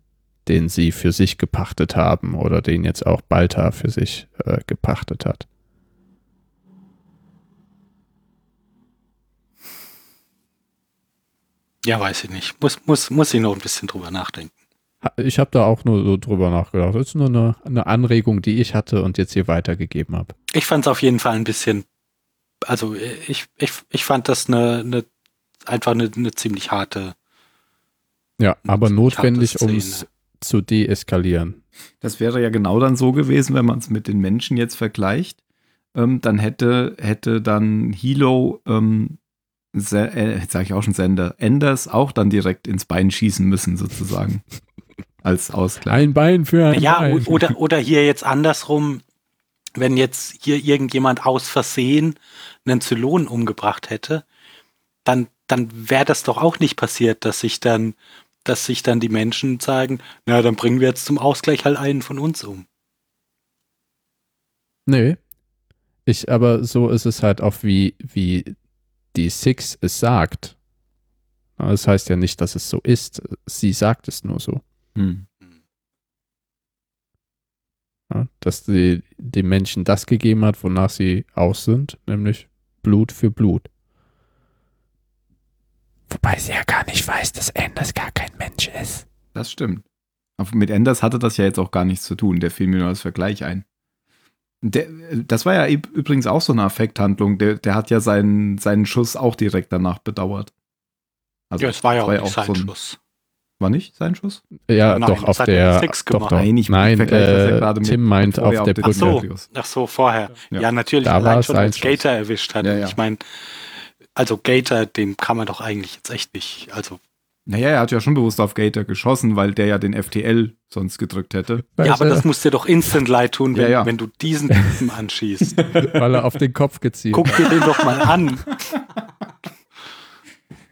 den sie für sich gepachtet haben oder den jetzt auch Balta für sich äh, gepachtet hat. Ja, weiß ich nicht. Muss, muss, muss ich noch ein bisschen drüber nachdenken. Ich habe da auch nur so drüber nachgedacht. Das ist nur eine, eine Anregung, die ich hatte und jetzt hier weitergegeben habe. Ich fand es auf jeden Fall ein bisschen, also ich, ich, ich fand das eine, eine einfach eine, eine ziemlich harte. Ja, aber notwendig, um es zu deeskalieren. Das wäre ja genau dann so gewesen, wenn man es mit den Menschen jetzt vergleicht. Ähm, dann hätte, hätte dann Hilo, ähm, Se- äh, jetzt sage ich auch schon Sender, Enders auch dann direkt ins Bein schießen müssen, sozusagen. [LAUGHS] Als Ausgleich. Ein Bein für ein Ja, Bein. oder, oder hier jetzt andersrum, wenn jetzt hier irgendjemand aus Versehen einen Zylon umgebracht hätte, dann, dann wäre das doch auch nicht passiert, dass sich dann, dass sich dann die Menschen sagen, na, dann bringen wir jetzt zum Ausgleich halt einen von uns um. Nee. Ich, aber so ist es halt auch wie, wie die Six es sagt. Das heißt ja nicht, dass es so ist. Sie sagt es nur so. Hm. Ja, dass sie den Menschen das gegeben hat, wonach sie aus sind, nämlich Blut für Blut. Wobei sie ja gar nicht weiß, dass Anders gar kein Mensch ist. Das stimmt. Aber mit Enders hatte das ja jetzt auch gar nichts zu tun. Der fiel mir nur als Vergleich ein. Der, das war ja üb- übrigens auch so eine Affekthandlung. Der, der hat ja seinen, seinen Schuss auch direkt danach bedauert. Also, Ja, es war ja auch das nicht sein so ein- Schuss. War nicht sein Schuss? Ja, Nein, doch, auf der. Doch, doch. Nein, ich Nein, ja äh, gerade mit- Tim meint auf der auf der Ach so, Brücke. Brücke. ach so, vorher. Ja. Ja, natürlich, Da war allein es schon als. Gator erwischt hat. Ja, ja. Ich meine, also Gator, dem kann man doch eigentlich jetzt echt nicht, also Naja, er hat ja schon bewusst auf Gator geschossen, weil der ja den FTL sonst gedrückt hätte. Ja, aber das muss dir doch instant leid tun, wenn, Ja, ja. wenn du diesen Typen anschießt. [LAUGHS] weil er auf den Kopf gezielt Guck dir den doch mal an.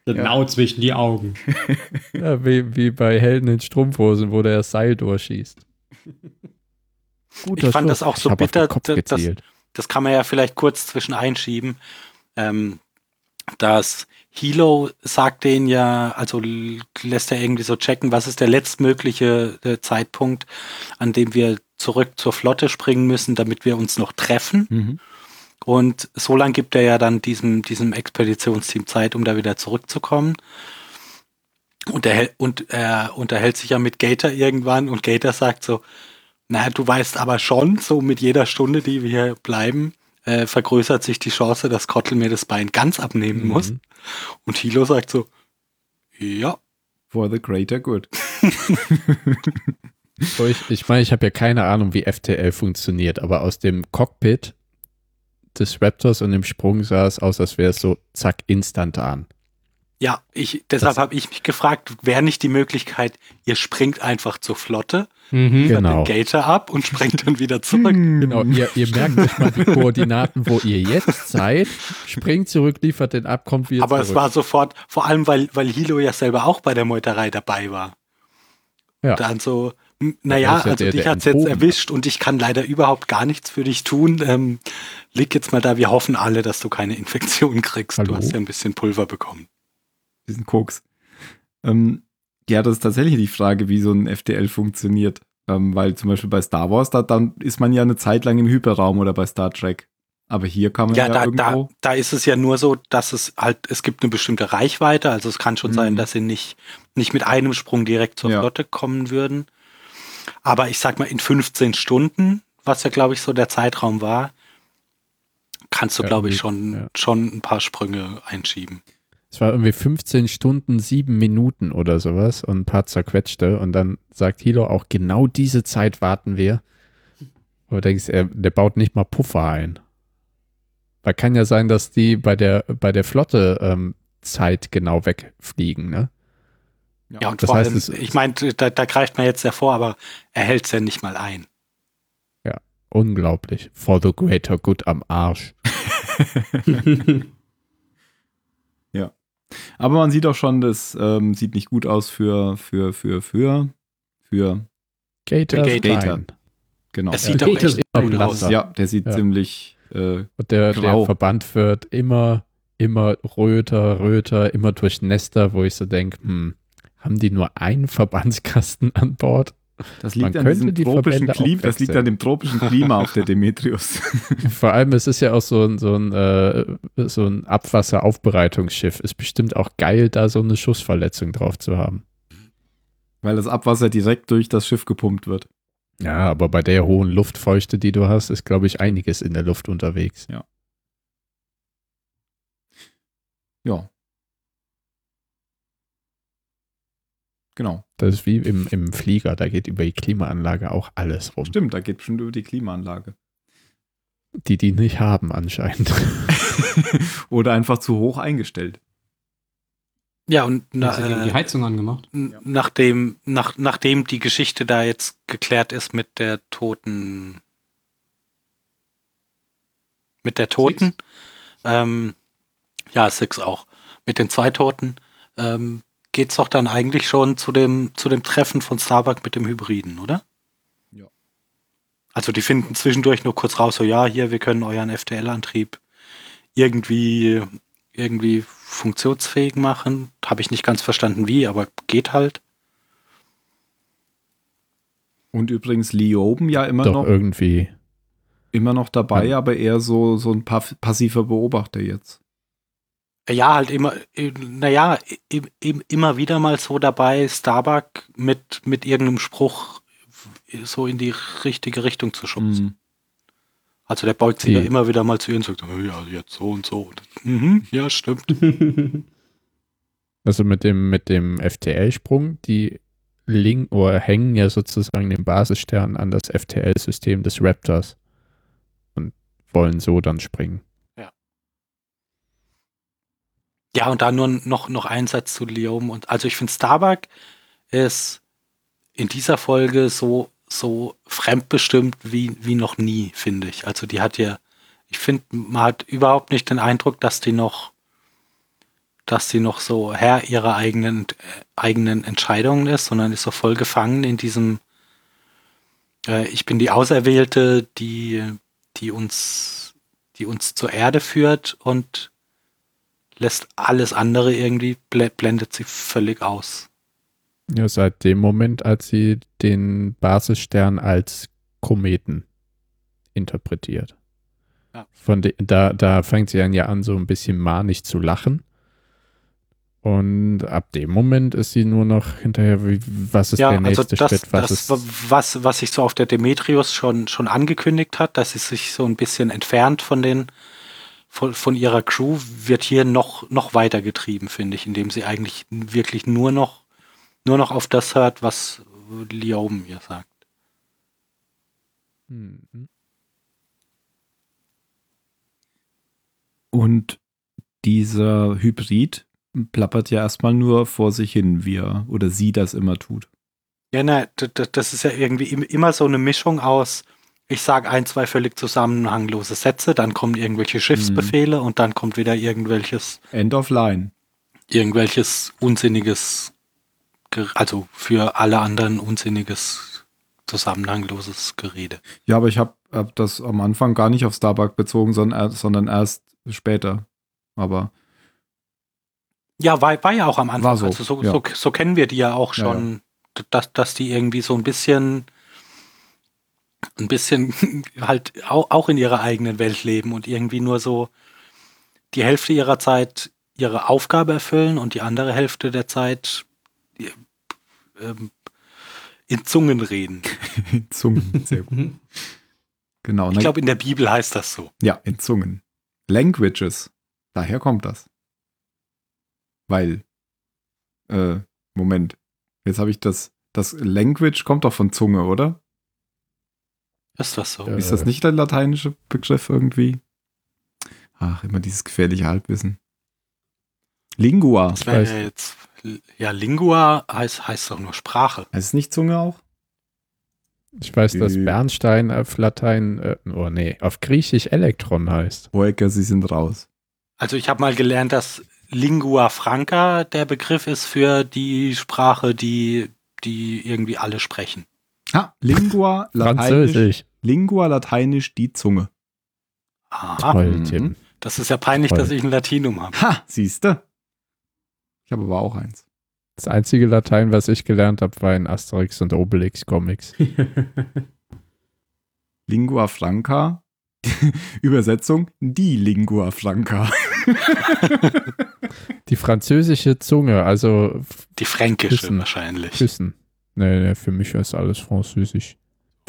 Genau zwischen die Augen. [LAUGHS] Ja, wie, wie bei Helden in Strumpfhosen, wo der das Seil durchschießt. Guter Ich fand Schuss. das auch so bitter, gezielt. Das kann man ja vielleicht kurz zwischen einschieben. Ähm, dass Hilo sagt denen ja, also lässt er irgendwie so checken, was ist der letztmögliche äh, Zeitpunkt, an dem wir zurück zur Flotte springen müssen, damit wir uns noch treffen. Mhm. Und so lang gibt er ja dann diesem, diesem Expeditionsteam Zeit, um da wieder zurückzukommen. Und er, und er unterhält sich ja mit Gator irgendwann und Gator sagt so, na, du weißt aber schon, so mit jeder Stunde, die wir hier bleiben, äh, vergrößert sich die Chance, dass Kottel mir das Bein ganz abnehmen muss. Mhm. Und Hilo sagt so, ja, For the greater good. [LAUGHS] So, ich ich meine, ich habe ja keine Ahnung, wie FTL funktioniert, aber aus dem Cockpit des Raptors und dem Sprung sah es aus, als wäre es so zack, instantan. Ja, ich, deshalb habe ich mich gefragt, wäre nicht die Möglichkeit, ihr springt einfach zur Flotte, Mhm. Genau. den Gator ab und [LAUGHS] springt dann wieder zurück. Genau, ihr, ihr merkt euch mal die Koordinaten, wo ihr jetzt seid, springt zurück, liefert den ab, kommt wieder Aber zurück. es war sofort, vor allem weil, weil Hilo ja selber auch bei der Meuterei dabei war. Ja. Dann so, naja, ja also der, dich der hat's jetzt hat. erwischt und ich kann leider überhaupt gar nichts für dich tun. Ähm, leg jetzt mal da, wir hoffen alle, dass du keine Infektion kriegst. Hallo? Du hast ja ein bisschen Pulver bekommen. Diesen Koks. Ähm, ja, das ist tatsächlich die Frage, wie so ein FTL funktioniert. Ähm, weil zum Beispiel bei Star Wars, da dann ist man ja eine Zeit lang im Hyperraum oder bei Star Trek. Aber hier kann man Ja, ja, da, da, irgendwo. da ist es ja nur so, dass es halt, es gibt eine bestimmte Reichweite. Also es kann schon Mhm. sein, dass sie nicht, nicht mit einem Sprung direkt zur Ja. Flotte kommen würden. Aber ich sag mal, in 15 Stunden, was ja, glaube ich, so der Zeitraum war, kannst du, Ja, glaube ich, schon, schon ein paar Sprünge einschieben. Es war irgendwie 15 Stunden, 7 Minuten oder sowas und ein paar zerquetschte. Und dann sagt Hilo auch, genau diese Zeit warten wir. Und du denkst, er, der baut nicht mal Puffer ein. Weil kann ja sein, dass die bei der, bei der Flotte ähm, Zeit genau wegfliegen, ne? Ja, und das vor heißt, allem, es- ich meine, da, da greift man jetzt hervor, aber er hält es ja nicht mal ein. Unglaublich. For the greater good am Arsch. [LAUGHS] [LAUGHS] Aber man sieht auch schon, das ähm, sieht nicht gut aus für, für, für, für, für, Gator, Gator. Genau. Es sieht Ja. auch echt gut aus. ja, der sieht Ja. ziemlich, äh, Und der, der Grau. Verband wird immer, immer röter, röter, immer durchnässter, wo ich so denke, hm, haben die nur einen Verbandskasten an Bord? Das Man liegt an könnte die tropischen Klima, das liegt an dem tropischen Klima auf der Demetrius. [LAUGHS] Vor allem, es ist ja auch so ein, so ein, äh, so ein Abwasseraufbereitungsschiff. Ist bestimmt auch geil, da so eine Schussverletzung drauf zu haben. Weil das Abwasser direkt durch das Schiff gepumpt wird. Ja, aber bei der hohen Luftfeuchte, die du hast, ist, glaube ich, einiges in der Luft unterwegs. Ja. Genau. Das ist wie im, im Flieger, da geht über die Klimaanlage auch alles rum. Stimmt, da geht bestimmt über die Klimaanlage. Die, die nicht haben anscheinend. [LAUGHS] Oder einfach zu hoch eingestellt. Ja, und na, die äh, Heizung angemacht? nachdem, nach, nachdem die Geschichte da jetzt geklärt ist mit der toten, mit der Toten, ähm, ja, Six auch, mit den zwei Toten, ähm, geht's doch dann eigentlich schon zu dem, zu dem Treffen von Starbuck mit dem Hybriden, oder? Ja. Also die finden zwischendurch nur kurz raus, so ja, hier, wir können euren FTL-Antrieb irgendwie, irgendwie funktionsfähig machen. Habe ich nicht ganz verstanden wie, aber geht halt. Und übrigens Lee Oben ja immer Doch noch, irgendwie. immer noch dabei, Ja. aber eher so, so ein passiver Beobachter jetzt. Ja, halt immer, äh, naja, immer wieder mal so dabei, Starbuck mit, mit irgendeinem Spruch so in die richtige Richtung zu schubsen. Mhm. Also der beugt sich ja Die- immer wieder mal zu ihr und sagt, "Oh ja, jetzt so und so. Mhm, ja, stimmt. [LAUGHS] Also mit dem, mit dem FTL-Sprung, die link oder hängen ja sozusagen den Basisstern an das FTL-System des Raptors und wollen so dann springen. Ja, und da nur noch, noch ein Satz zu Leom. Und also ich finde, Starbuck ist in dieser Folge so, so fremdbestimmt wie, wie noch nie, finde ich. Also die hat ja, ich finde, man hat überhaupt nicht den Eindruck, dass die noch, dass sie noch so Herr ihrer eigenen, äh, eigenen Entscheidungen ist, sondern ist so voll gefangen in diesem, äh, ich bin die Auserwählte, die, die uns, die uns zur Erde führt und lässt alles andere irgendwie, bl- blendet sie völlig aus. Ja, seit dem Moment, als sie den Basisstern als Kometen interpretiert. Ja. Von de, da, da fängt sie dann ja an, so ein bisschen manisch zu lachen. Und ab dem Moment ist sie nur noch hinterher, wie, was ist ja, der nächste also das, Schritt? Was das ist, was, was sich so auf der Demetrius schon, schon angekündigt hat, dass sie sich so ein bisschen entfernt von den von, von ihrer Crew, wird hier noch, noch weiter getrieben, finde ich, indem sie eigentlich wirklich nur noch, nur noch auf das hört, was Lioben ihr sagt. Hm. Und dieser Hybrid plappert ja erstmal nur vor sich hin, wie er oder sie das immer tut. Ja, na, d- das ist ja irgendwie im- immer so eine Mischung aus, ich sage ein, zwei völlig zusammenhanglose Sätze, dann kommen irgendwelche Schiffsbefehle und dann kommt wieder irgendwelches, End of line. irgendwelches unsinniges, Ge- also für alle anderen unsinniges, zusammenhangloses Gerede. Ja, aber ich habe hab das am Anfang gar nicht auf Starbuck bezogen, sondern, er- sondern erst später. Aber Ja, war, war ja auch am Anfang. War so, also so, ja. so, so kennen wir die ja auch Ja, schon, Dass, dass die irgendwie so ein bisschen ein bisschen [LAUGHS] halt auch, in ihrer eigenen Welt leben und irgendwie nur so die Hälfte ihrer Zeit ihre Aufgabe erfüllen und die andere Hälfte der Zeit ähm, in Zungen reden. [LAUGHS] In Zungen, sehr gut. Mhm. Genau. Ich ne? glaube, in der Bibel heißt das so. Ja, in Zungen. Languages. Daher kommt das. Weil, äh, Moment. Jetzt habe ich das, das Language kommt doch von Zunge, oder? Ist das so? Ist das nicht der lateinische Begriff irgendwie? Ach, immer dieses gefährliche Halbwissen. Lingua. Das wäre weiß ja jetzt, ja, Lingua heißt, heißt doch nur Sprache. Heißt es nicht Zunge auch? Ich weiß, dass Äh. Bernstein auf Latein, äh, oh nee, auf Griechisch Elektron heißt. Hoeker, Sie sind raus. Also ich habe mal gelernt, dass Lingua Franca der Begriff ist für die Sprache, die, die irgendwie alle sprechen. Ha, Lingua, [LAUGHS] Lateinisch. Französisch. Lingua, Lateinisch, die Zunge. Aha, Toll, Mhm. Tim. das ist ja peinlich, Toll. dass ich ein Latinum habe. Ha, siehste. Ich habe aber auch eins. Das einzige Latein, was ich gelernt habe, war in Asterix und Obelix Comics. [LAUGHS] Lingua Franca. [LAUGHS] Übersetzung, die Lingua Franca. [LAUGHS] Die französische Zunge, also Die fränkische Küssen. wahrscheinlich. Küssen. Nee, nee, für mich ist alles französisch.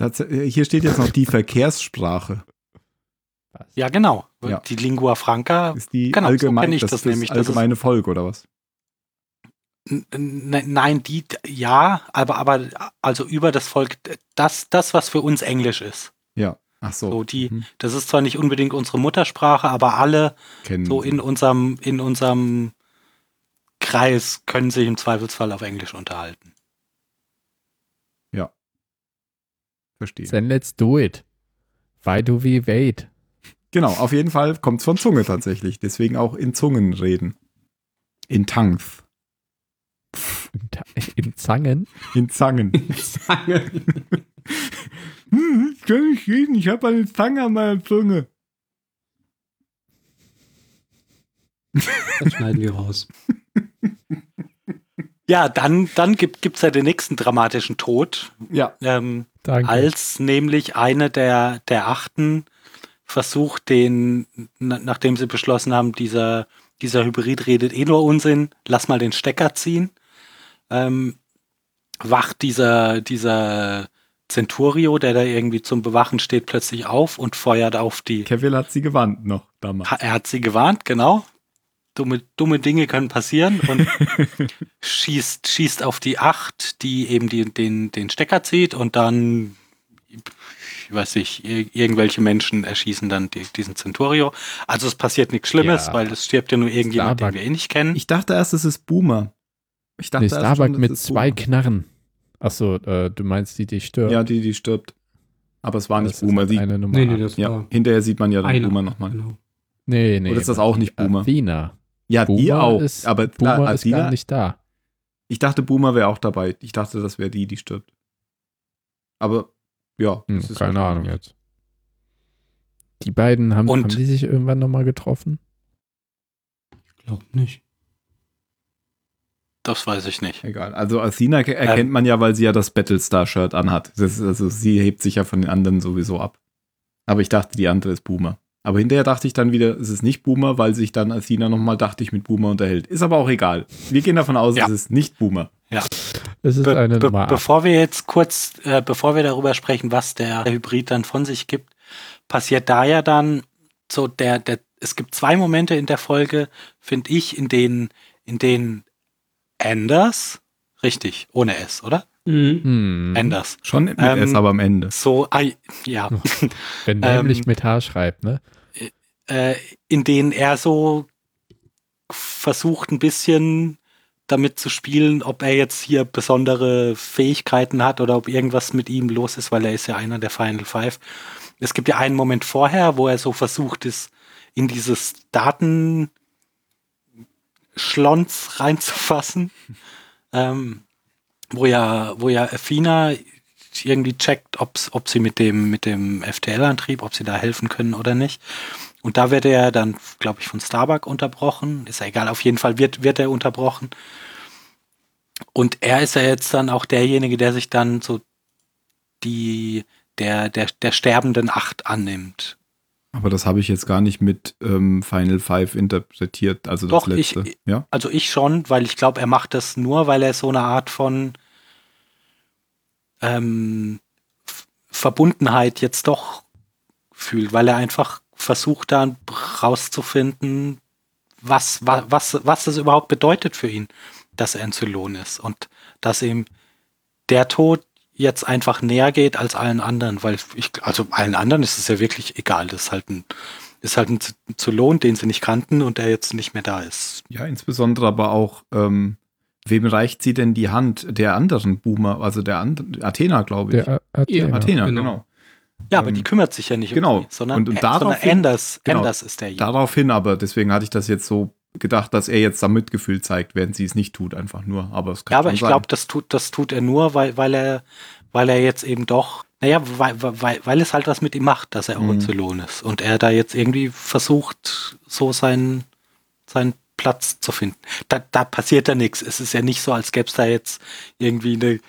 Tats äh, hier steht jetzt noch die Verkehrssprache. Ja, genau. Ja. Die Lingua Franca. Ist die Genau, so allgemein, ich das, das ist das nämlich, das allgemeine Volk oder was? Nein, die, ja, aber, aber, also über das Volk, das, das, was für uns Englisch ist. Ja. Ach so. So, die- Mhm. Das ist zwar nicht unbedingt unsere Muttersprache, aber alle Kennen so in unserem, in unserem Kreis können sich im Zweifelsfall auf Englisch unterhalten. Verstehe. Then let's do it. Why do we wait? Genau, auf jeden Fall kommt es von Zunge tatsächlich. Deswegen auch in Zungen reden. In Tongues. In, Ta- in Zangen? In Zangen. Zange. [LAUGHS] hm, ich kann nicht reden, ich habe eine Zange an meiner Zunge. Das schneiden wir raus. [LAUGHS] Ja, dann, dann gibt es ja den nächsten dramatischen Tod, Ja. ähm, Danke. als nämlich eine der, der Achten versucht, den, na, nachdem sie beschlossen haben, dieser, dieser Hybrid redet eh nur Unsinn, lass mal den Stecker ziehen, ähm, wacht dieser, dieser Centurio, der da irgendwie zum Bewachen steht, plötzlich auf und feuert auf die. Kevin hat sie gewarnt noch damals. Er hat sie gewarnt, genau. Dumme, dumme Dinge können passieren und [LAUGHS] schießt, schießt auf die Acht, die eben die, den, den Stecker zieht und dann, ich weiß nicht, ir- irgendwelche Menschen erschießen dann die, diesen Centurio. Also es passiert nichts Schlimmes, Ja. weil es stirbt ja nur irgendjemand, Starbuck. den wir eh nicht kennen. Ich dachte erst, es ist Boomer. Ich dachte Nee, erst Starbuck schon, mit zwei Boomer. Knarren. Achso, äh, du meinst die, die stirbt? Ja, die, die stirbt. Aber es war nicht Das ist Boomer. Die, eine Nummer. Nee, nee, das ja, hinterher sieht man ja dann einer. Boomer nochmal. Genau. nee, nee. Oder ist das auch nicht Boomer? Athena. Ja, die Boomer auch. Ist, aber Boomer klar, ist gar nicht da. ich dachte, Boomer wäre auch dabei. Ich dachte, das wäre die, die stirbt. Aber ja, Hm, das ist keine Ahnung nicht. jetzt. Die beiden haben, Und- haben die sich irgendwann nochmal getroffen? Ich glaube nicht. Das weiß ich nicht. Egal. Also Athena Ähm. erkennt man ja, weil sie ja das Battlestar-Shirt anhat. Das ist, also sie hebt sich ja von den anderen sowieso ab. Aber ich dachte, die andere ist Boomer. Aber hinterher dachte ich dann wieder, es ist nicht Boomer, weil sich dann Athena nochmal, dachte ich, mit Boomer unterhält. Ist aber auch egal. Wir gehen davon aus, Ja. es ist nicht Boomer. Es ist Be eine be Nummer. bevor wir jetzt kurz, äh, bevor wir darüber sprechen, was der Hybrid dann von sich gibt, passiert da ja dann so der, der, es gibt zwei Momente in der Folge, finde ich, in denen, in denen Anders, richtig, ohne S, oder? Mhm. Hm. Anders. Schon mit Ähm, S, aber am Ende. So, ai- ja, [LAUGHS] Wenn [LAUGHS] nämlich ähm, mit H schreibt, ne? äh, in denen er so versucht, ein bisschen damit zu spielen, ob er jetzt hier besondere Fähigkeiten hat oder ob irgendwas mit ihm los ist, weil er ist ja einer der Final Five. Es gibt ja einen Moment vorher, wo er so versucht ist, in dieses Datenschlons reinzufassen, [LAUGHS] ähm, wo ja, wo ja Athena irgendwie checkt, ob's, ob sie mit dem, mit dem FTL-Antrieb, ob sie da helfen können oder nicht. Und da wird er dann, glaube ich, von Starbuck unterbrochen. Ist ja egal, auf jeden Fall wird, wird er unterbrochen. Und er ist ja jetzt dann auch derjenige, der sich dann so die, der, der, der sterbenden Acht annimmt. Aber das habe ich jetzt gar nicht mit ähm, Final Five interpretiert, also das Doch, letzte. ich- ja? Also ich schon, weil ich glaube, er macht das nur, weil er so eine Art von ähm, Verbundenheit jetzt doch fühlt, weil er einfach versucht dann rauszufinden, was, wa- was, was das überhaupt bedeutet für ihn, dass er ein Zylon ist und dass ihm der Tod jetzt einfach näher geht als allen anderen, weil ich, also allen anderen ist es ja wirklich egal, das ist halt ein, ist halt ein Z- Zylon, den sie nicht kannten und der jetzt nicht mehr da ist. ja, insbesondere aber auch, ähm, wem reicht sie denn die Hand der anderen Boomer, also der anderen, Athena, glaube ich. Der A- Athena. Athena, genau. genau. Ja, aber Ähm, die kümmert sich ja nicht genau. um sie, sondern, Und- und sondern daraufhin- Anders, genau. Anders ist derjenige. Daraufhin aber, deswegen hatte ich das jetzt so gedacht, dass er jetzt da Mitgefühl zeigt, während sie es nicht tut, einfach nur. Aber es kann Ja, aber ich glaube, das tut, das tut er nur, weil, weil er, weil er jetzt eben doch, naja, weil, weil, weil es halt was mit ihm macht, dass er Mhm. Zylon ist. Und er da jetzt irgendwie versucht, so seinen, seinen Platz zu finden. Da, da passiert ja nichts. Es ist ja nicht so, als gäbe es da jetzt irgendwie eine,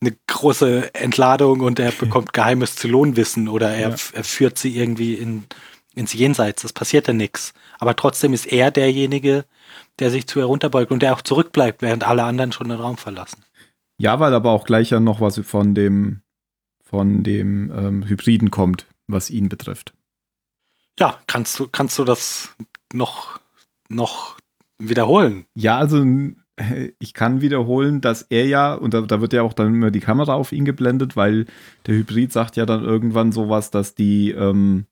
eine große Entladung und er [LAUGHS] bekommt geheimes Zylonwissen oder er, Ja. er führt sie irgendwie in, ins Jenseits. Das passiert ja nichts. Aber trotzdem ist er derjenige, der sich zu herunterbeugt und der auch zurückbleibt, während alle anderen schon den Raum verlassen. Ja, weil aber auch gleich ja noch was von dem, von dem ähm, Hybriden kommt, was ihn betrifft. Ja, kannst du, kannst du das noch, noch wiederholen? Ja, also ich kann wiederholen, dass er ja, und da, da wird ja auch dann immer die Kamera auf ihn geblendet, weil der Hybrid sagt ja dann irgendwann sowas, dass die, ähm,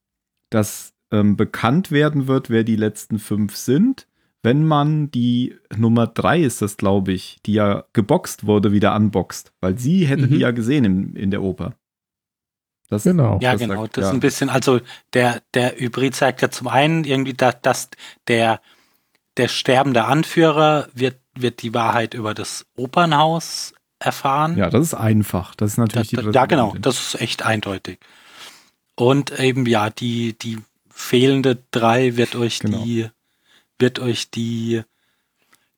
dass ähm, bekannt werden wird, wer die letzten fünf sind, wenn man die Nummer drei ist das, glaube ich, die ja geboxt wurde, wieder unboxt. Weil sie hätte Mhm. die ja gesehen in, in der Oper. Das, Genau. Ja, das genau. sagt- das ist ja. ein bisschen, also der, der Hybrid sagt ja zum einen irgendwie, dass, dass der, der sterbende Anführer wird, wird die Wahrheit über das Opernhaus erfahren. Ja, das ist einfach. Das ist Da, natürlich da, die ja, genau, das ist echt eindeutig. Und eben, ja, die, die fehlende drei wird euch Genau. die, wird euch die,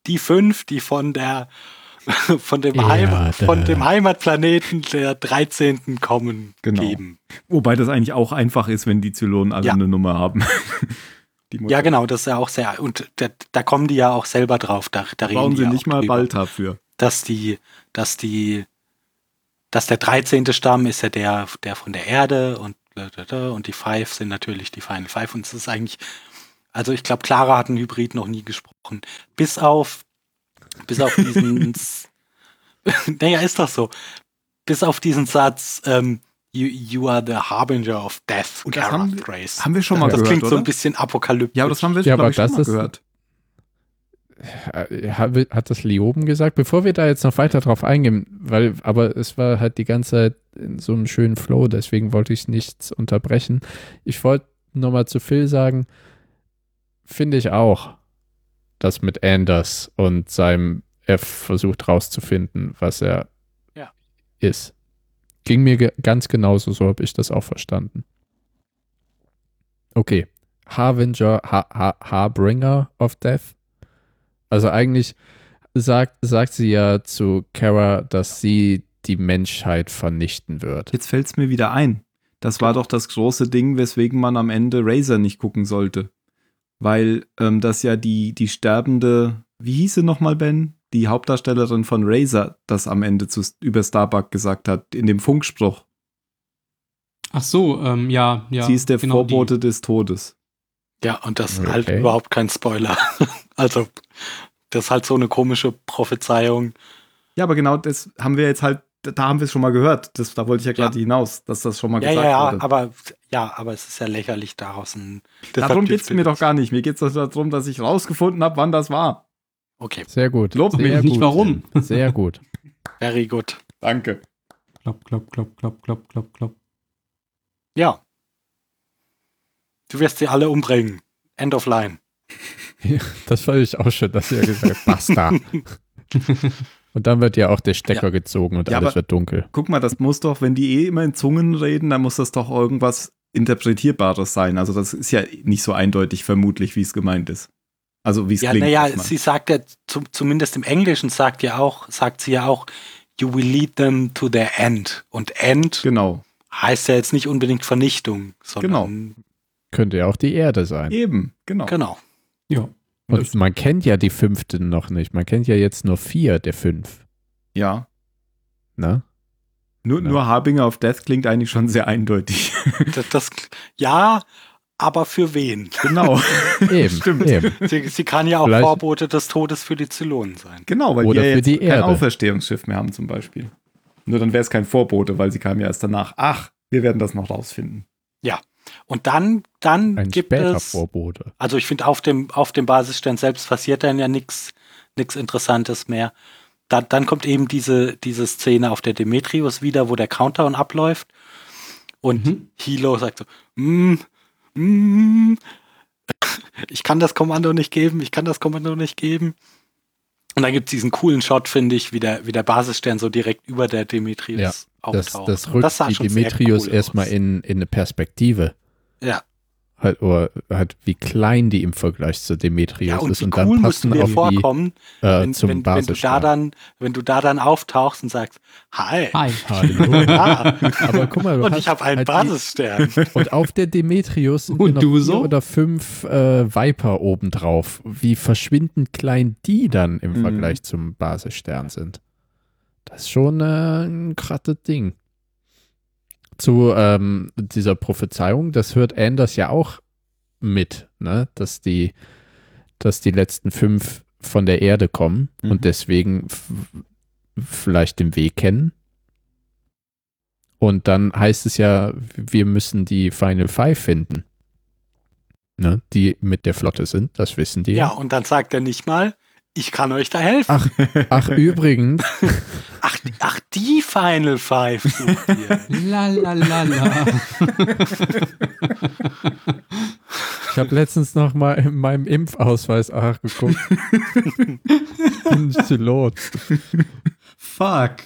die fünf, die von der, [LAUGHS] von dem, Ja, Heimat, von dem Heimatplaneten der 13. kommen, Genau. geben. Wobei das eigentlich auch einfach ist, wenn die Zylonen alle Ja. eine Nummer haben. [LAUGHS] Ja, genau, das ist ja auch sehr, und da, da kommen die ja auch selber drauf, da, da reden brauchen die sie ja nicht mal drüber, Balta für. dass die, dass die, dass der 13. Stamm ist ja der, der von der Erde und und die Five sind natürlich die Final Five und es ist eigentlich, also ich glaube, Clara hat einen Hybrid noch nie gesprochen. Bis auf, bis auf diesen, [LAUGHS] [LAUGHS] naja, ist doch so. Bis auf diesen Satz, ähm, you, you are the harbinger of death, Und das Kara haben wir- Thrace. Haben wir schon mal das gehört, klingt oder? so ein bisschen apokalyptisch. ja, aber das haben wir, Ja, glaub aber ich, schon das mal gehört. Hat das Lioben gesagt? Bevor wir da jetzt noch weiter drauf eingehen, weil, aber es war halt die ganze Zeit in so einem schönen Flow, deswegen wollte ich nichts unterbrechen. Ich wollte nochmal zu Phil sagen, finde ich auch, dass mit Anders und seinem, er versucht rauszufinden, was er Ja. ist. Ging mir ge ganz genauso, so habe ich das auch verstanden. Okay. Harbinger, ha ha Harbringer of Death. Also eigentlich sagt, sagt sie ja zu Kara, dass sie die Menschheit vernichten wird. Jetzt fällt es mir wieder ein. Das war doch das große Ding, weswegen man am Ende Razor nicht gucken sollte. Weil ähm, das ja die, die sterbende, wie hieß sie nochmal, Ben? Die Hauptdarstellerin von Razor das am Ende zu, über Starbuck gesagt hat, in dem Funkspruch. Ach so, ähm, ja, ja. sie ist der genau Vorbote des Todes. Ja, und das ist Okay. halt überhaupt kein Spoiler. [LAUGHS] also, das ist halt so eine komische Prophezeiung. Ja, aber genau das haben wir jetzt halt, da haben wir es schon mal gehört. Das, da wollte ich ja gerade Ja. hinaus, dass das schon mal Ja, gesagt ja, ja, wurde. aber ja, aber es ist ja lächerlich daraus ein. Darum geht es mir doch gar nicht. Mir geht es darum, dass ich rausgefunden habe, wann das war. Okay, Sehr gut. Lob Sehr mich nicht, gut. warum. Sehr gut. [LAUGHS] very good. Danke. Klopp, klopp, klopp, klopp, klopp, klopp, klopp. Ja. Du wirst sie alle umbringen. End of line. Das fand ich auch schön, dass ihr gesagt habt, basta. [LAUGHS] Und dann wird ja auch der Stecker gezogen und Ja, alles wird dunkel. Guck mal, das muss doch, wenn die eh immer in Zungen reden, dann muss das doch irgendwas Interpretierbares sein. Also das ist ja nicht so eindeutig vermutlich, wie es gemeint ist. Also wie es Ja, klingt. naja, sie sagt ja, zu, zumindest im Englischen sagt ja auch, sagt sie ja auch, you will lead them to their end. Und end genau. heißt ja jetzt nicht unbedingt Vernichtung, sondern Könnte ja auch die Erde sein. Eben, genau. genau. Ja. Und man kennt ja die fünfte noch nicht. Man kennt ja jetzt nur vier der fünf. Ja. Ne? Nur, Ja. nur Harbinger of Death klingt eigentlich schon sehr eindeutig. [LAUGHS] Das, das, ja, aber für wen? genau. [LAUGHS] Eben. [LAUGHS] Stimmt. eben. Sie, sie kann ja auch Vielleicht- Vorbote des Todes für die Zylonen sein. Genau, weil Oder die ja für jetzt die kein Erde. Auferstehungsschiff mehr haben zum Beispiel. Nur dann wäre es kein Vorbote, weil sie kam ja erst danach. Ach, wir werden das noch rausfinden. Und dann, dann Ein gibt es, Vorbote. also ich finde, auf dem, auf dem Basisstern selbst passiert dann ja nichts nichts Interessantes mehr. Dann, dann kommt eben diese, diese Szene auf der Demetrius wieder, wo der Countdown abläuft. Und Mhm. Hilo sagt so, mm, mm, [LAUGHS] ich kann das Kommando nicht geben, ich kann das Kommando nicht geben. Und dann gibt es diesen coolen Shot, finde ich, wie der, wie der Basisstern so direkt über der Demetrius Ja, Das, auftaucht. das Und rückt sah die Demetrius cool erstmal in, in eine Perspektive. Ja. Halt, oder halt, wie klein die im Vergleich zu Demetrius Ja, und ist. Und dann cool du passen dir auf die vorkommen, äh, wenn, zum wenn, wenn, du da dann, wenn du da dann auftauchst und sagst, hi, Hi. [LAUGHS] Hallo. [LAUGHS] Aber guck mal, du und hast ich habe einen halt die- Basisstern. [LAUGHS] Und auf der Demetrius sind Und du vier so? oder fünf äh, Viper obendrauf. Wie verschwindend klein die dann im Mhm. Vergleich zum Basisstern sind. Das ist schon äh, ein krattes Ding. Zu ähm, dieser Prophezeiung, das hört Anders ja auch mit, ne? dass, die, dass die letzten fünf von der Erde kommen Mhm. und deswegen vielleicht den Weg kennen. Und dann heißt es ja, wir müssen die Final Five finden. Ne, die mit der Flotte sind, das wissen die. Ja, und dann sagt er nicht mal, ich kann euch da helfen. Ach, ach [LAUGHS] übrigens, Ach, ach die Final Five sucht ihr. La la la la. ich habe letztens noch mal in meinem Impfausweis nachgeguckt. ich bin Zylon. Fuck.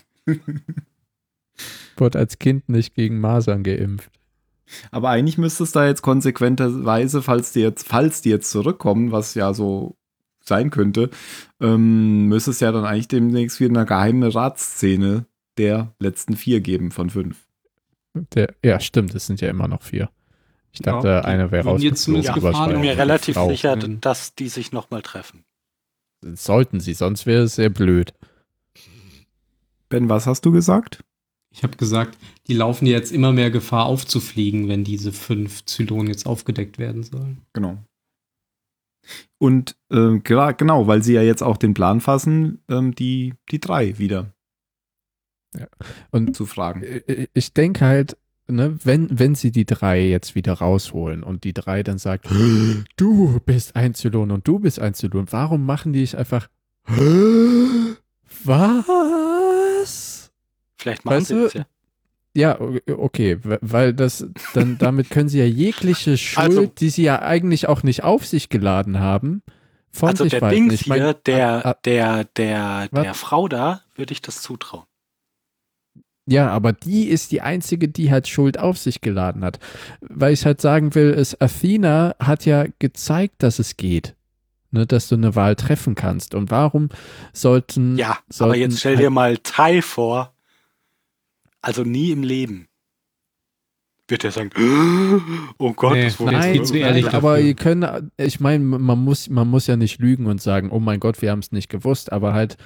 Wurde als Kind nicht gegen Masern geimpft. Aber eigentlich müsste es da jetzt konsequenterweise, falls die jetzt, falls die jetzt zurückkommen, was ja so sein könnte, ähm, müsste es ja dann eigentlich demnächst wieder eine geheime Ratsszene der letzten vier geben von fünf. Der, ja, stimmt, es sind ja immer noch vier. Ich Ja, dachte, die einer wäre würden jetzt zumindest gefahren ja mir eine relativ Frau. sicher, Mhm. dass die sich nochmal treffen. Sollten sie, sonst wäre es sehr blöd. Ben, was hast du gesagt? Ich habe gesagt, die laufen jetzt immer mehr Gefahr aufzufliegen, wenn diese fünf Zylonen jetzt aufgedeckt werden sollen. Genau. Und gra- genau, weil sie ja jetzt auch den Plan fassen, ähm, die, die drei wieder Und zu fragen. Äh, ich denke halt, ne, wenn, wenn sie die drei jetzt wieder rausholen und die drei dann sagt, [GASPS] du bist ein Zylon und du bist ein Zylon, warum machen die nicht einfach [GASPS] was? Vielleicht machen Weißt sie du, es ja. Ja, okay, weil das, dann damit können sie ja jegliche [LAUGHS] Schuld, Also- die sie ja eigentlich auch nicht auf sich geladen haben, von Also sich der weisen. Dings Ich mein, hier, der, ah, der, der, Was? der Frau da, würde ich das zutrauen. Ja, aber die ist die einzige, die halt Schuld auf sich geladen hat. Weil ich halt sagen will, ist, Athena hat ja gezeigt, dass es geht. Ne, dass du eine Wahl treffen kannst. Und warum sollten. Ja, aber sollten jetzt stell halt- dir mal Tai vor. Also nie im Leben. Wird er sagen, [GASPS] oh Gott, Nee, das wurde Nein, zu ehrlich nein, aber ihr könnt, ich meine, man muss, man muss ja nicht lügen und sagen, oh mein Gott, wir haben es nicht gewusst, aber halt,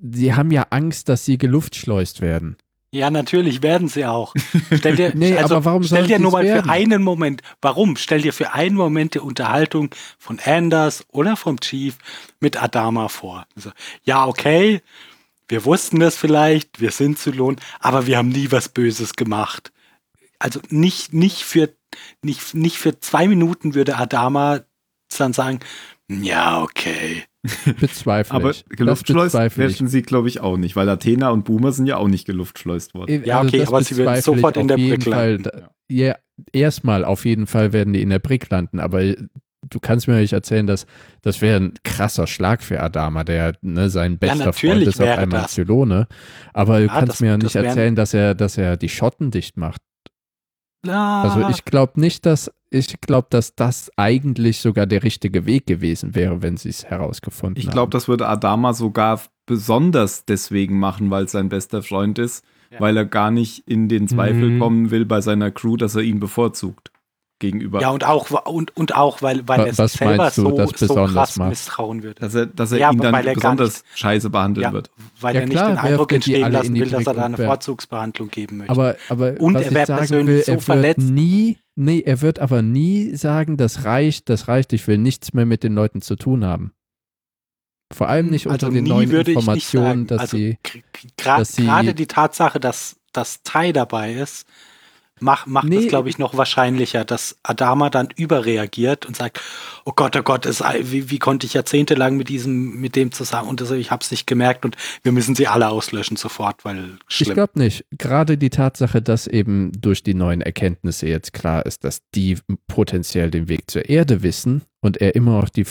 sie haben ja Angst, dass sie geluftschleust werden. Ja, natürlich werden sie auch. Stell dir, [LAUGHS] Nee, also, aber warum stell dir nur mal werden? für einen Moment, warum? Stell dir für einen Moment die Unterhaltung von Anders oder vom Chief mit Adama vor. So, ja, okay, wir wussten das vielleicht, wir sind Zylon, aber wir haben nie was Böses gemacht. Also nicht, nicht für, nicht, nicht für zwei Minuten würde Adama dann sagen, ja, okay. [LAUGHS] Bezweifle Aber geluftschleust werden sie, glaube ich, auch nicht, weil Athena und Boomer sind ja auch nicht geluftschleust worden. Ja, okay, das aber sie werden sofort in der Brick Fall. landen. Ja, erstmal auf jeden Fall werden die in der Brick landen, aber du kannst mir nicht erzählen, dass das wäre ein krasser Schlag für Adama, der ne, sein bester Freund natürlich ist auf einmal das. Zylone. Aber du Ja, kannst das- mir ja das nicht wären- erzählen, dass er, dass er die Schotten dicht macht. Ah, Also ich glaube nicht, dass ich glaube, dass das eigentlich sogar der richtige Weg gewesen wäre, wenn sie es herausgefunden Ich haben. glaube, das würde Adama sogar besonders deswegen machen, weil es sein bester Freund ist, Ja. weil er gar nicht in den Zweifel Mhm. kommen will bei seiner Crew, dass er ihn bevorzugt gegenüber. Ja, und auch, und, und auch weil, weil er sich selber du, so, das so besonders krass macht? misstrauen würde. dass er, dass er Ja, ihn dann weil er besonders scheiße behandeln Ja, wird. weil Ja, er nicht klar, den werft Eindruck entstehen lassen will, dass er da eine. Vorzugsbehandlung geben möchte. Aber, aber Und was er ich wird sagen persönlich will, so er wird verletzt. nie, nee, er wird aber nie sagen, das reicht, das reicht, ich will nichts mehr mit den Leuten zu tun haben. Vor allem nicht unter also den neuen nicht Informationen, dass also, sie, dass sie- gerade die Tatsache, dass dass Tai dabei ist, macht, macht Nee. es, glaube ich, noch wahrscheinlicher, dass Adama dann überreagiert und sagt, oh Gott, oh Gott, es, wie, wie konnte ich jahrzehntelang mit diesem, mit dem zusammen und das, ich habe es nicht gemerkt und wir müssen sie alle auslöschen sofort, weil ich schlimm. glaube nicht. Gerade die Tatsache, dass eben durch die neuen Erkenntnisse jetzt klar ist, dass die potenziell den Weg zur Erde wissen und er immer noch die,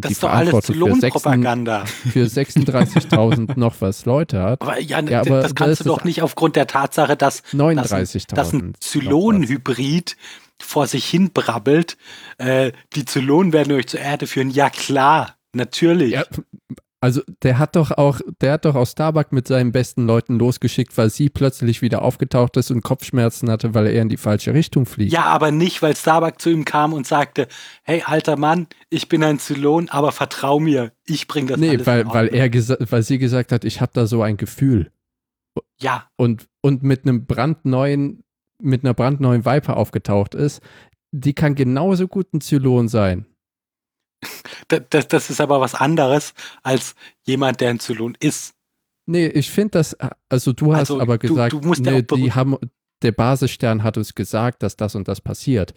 das die ist doch alles Lohnpropaganda. für 36.000 [LAUGHS] noch was Leute hat. Aber ja, Ja, aber das kannst das du doch nicht aufgrund der Tatsache, dass, dass ein, 39.000. dass ein noch was. Zylonenhybrid vor sich hin brabbelt. Äh, die Zylonen werden euch zur Erde führen. Ja klar, natürlich. Ja, also der hat doch auch, der hat doch auch Starbuck mit seinen besten Leuten losgeschickt, weil sie plötzlich wieder aufgetaucht ist und Kopfschmerzen hatte, weil er in die falsche Richtung fliegt. Ja, aber nicht, weil Starbuck zu ihm kam und sagte, hey, alter Mann, ich bin ein Zylon, aber vertrau mir, ich bring das nee, alles weil, weil Ordnung." er weil sie gesagt hat, ich habe da so ein Gefühl. Ja, Und, und mit einem brandneuen, mit einer brandneuen Viper aufgetaucht ist, die kann genauso gut ein Zylon sein. [LAUGHS] das, das, ist aber was anderes als jemand, der ein Zylon ist. Nee, ich finde das, also du hast Also, aber du- gesagt, du ja nee, die haben, der Basisstern hat uns gesagt, dass das und das passiert.